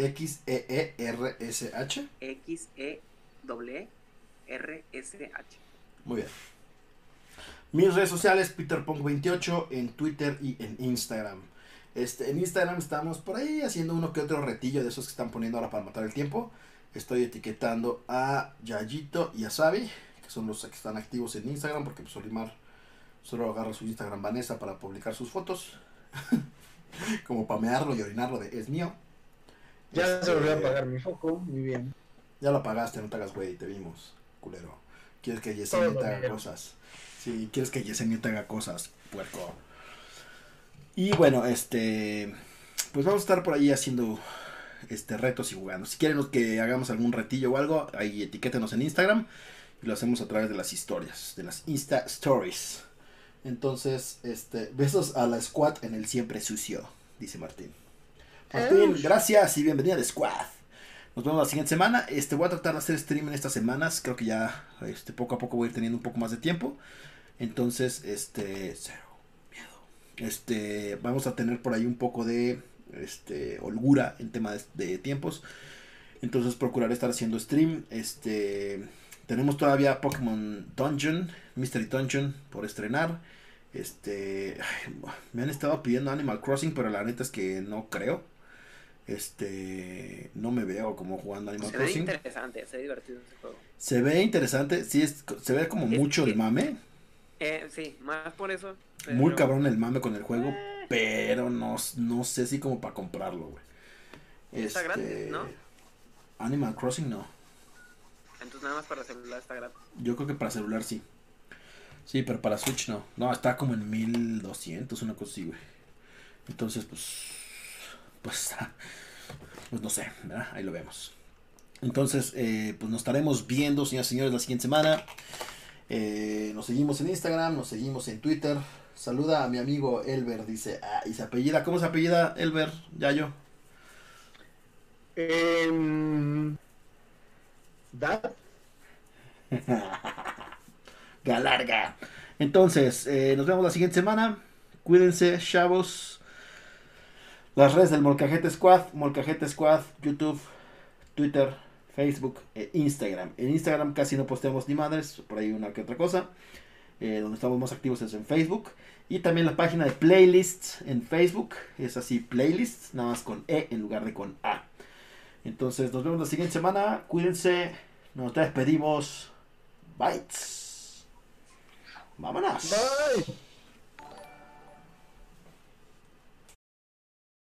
E X-E-E-R-S-H. X E doble E R S H. Muy bien. Mis redes sociales, PeterPunk28 en Twitter y en Instagram. Este, en Instagram estamos por ahí haciendo uno que otro retillo de esos que están poniendo ahora para matar el tiempo. Estoy etiquetando a Yayito y a Sabi, que son los que están activos en Instagram, porque pues Olimar solo agarra su Instagram Vanessa para publicar sus fotos. Como pamearlo y orinarlo de es mío. Ya Este, se volvió a apagar mi foco. Muy bien. Ya lo apagaste, no te hagas güey, te vimos, culero. Quieres que Yesenia te haga bien. cosas. Sí, quieres que Yesenia te haga cosas, puerco. Y bueno, este. Pues vamos a estar por ahí haciendo este retos y jugando. Si quieren que hagamos algún retillo o algo, ahí etiquétenos en Instagram. Y lo hacemos a través de las historias, de las Insta Stories. Entonces, este, besos a la squad en el siempre sucio, dice Martín. Martín, gracias y bienvenida al squad. Nos vemos la siguiente semana. Este, voy a tratar de hacer stream en estas semanas. Creo que ya este, poco a poco voy a ir teniendo un poco más de tiempo. Entonces, este, cero miedo. Este, vamos a tener por ahí un poco de este, holgura en tema de, de tiempos. Entonces, procuraré estar haciendo stream. Este, tenemos todavía Pokémon Dungeon, Mystery Dungeon por estrenar. Este, ay, me han estado pidiendo Animal Crossing, pero la neta es que no creo. Este, no me veo como jugando Animal Se ve Crossing. interesante, se ve divertido ese juego. Se ve interesante, sí, es, se ve como Es mucho el mame. Eh, sí, más por eso. pero- Muy cabrón el mame con el juego, pero no, no sé si como para comprarlo, güey. Está gratis, ¿no? Animal Crossing no. Entonces nada más para celular está gratis. Yo creo que para celular sí. Sí, pero para Switch no. No, está como en 1200, una cosa así, güey. Entonces, pues. Pues. Pues no sé, ¿verdad? Ahí lo vemos. Entonces, eh, pues nos estaremos viendo, señoras y señores, la siguiente semana. Eh, nos seguimos en Instagram, nos seguimos en Twitter. Saluda a mi amigo Elber, dice. Ah, y se apellida. ¿Cómo se apellida Elber? Yayo. Em, Dad, Galarga. Entonces, eh, nos vemos la siguiente semana. Cuídense, chavos. Las redes del Molcajete Squad, Molcajete Squad, YouTube, Twitter, Facebook e Instagram. En Instagram casi no posteamos ni madres, por ahí una que otra cosa. Eh, donde estamos más activos es en Facebook. Y también la página de playlists en Facebook. Es así, playlists, nada más con E en lugar de con A. Entonces, nos vemos la siguiente semana. Cuídense. Nos despedimos. Bites. Vámonos. bye.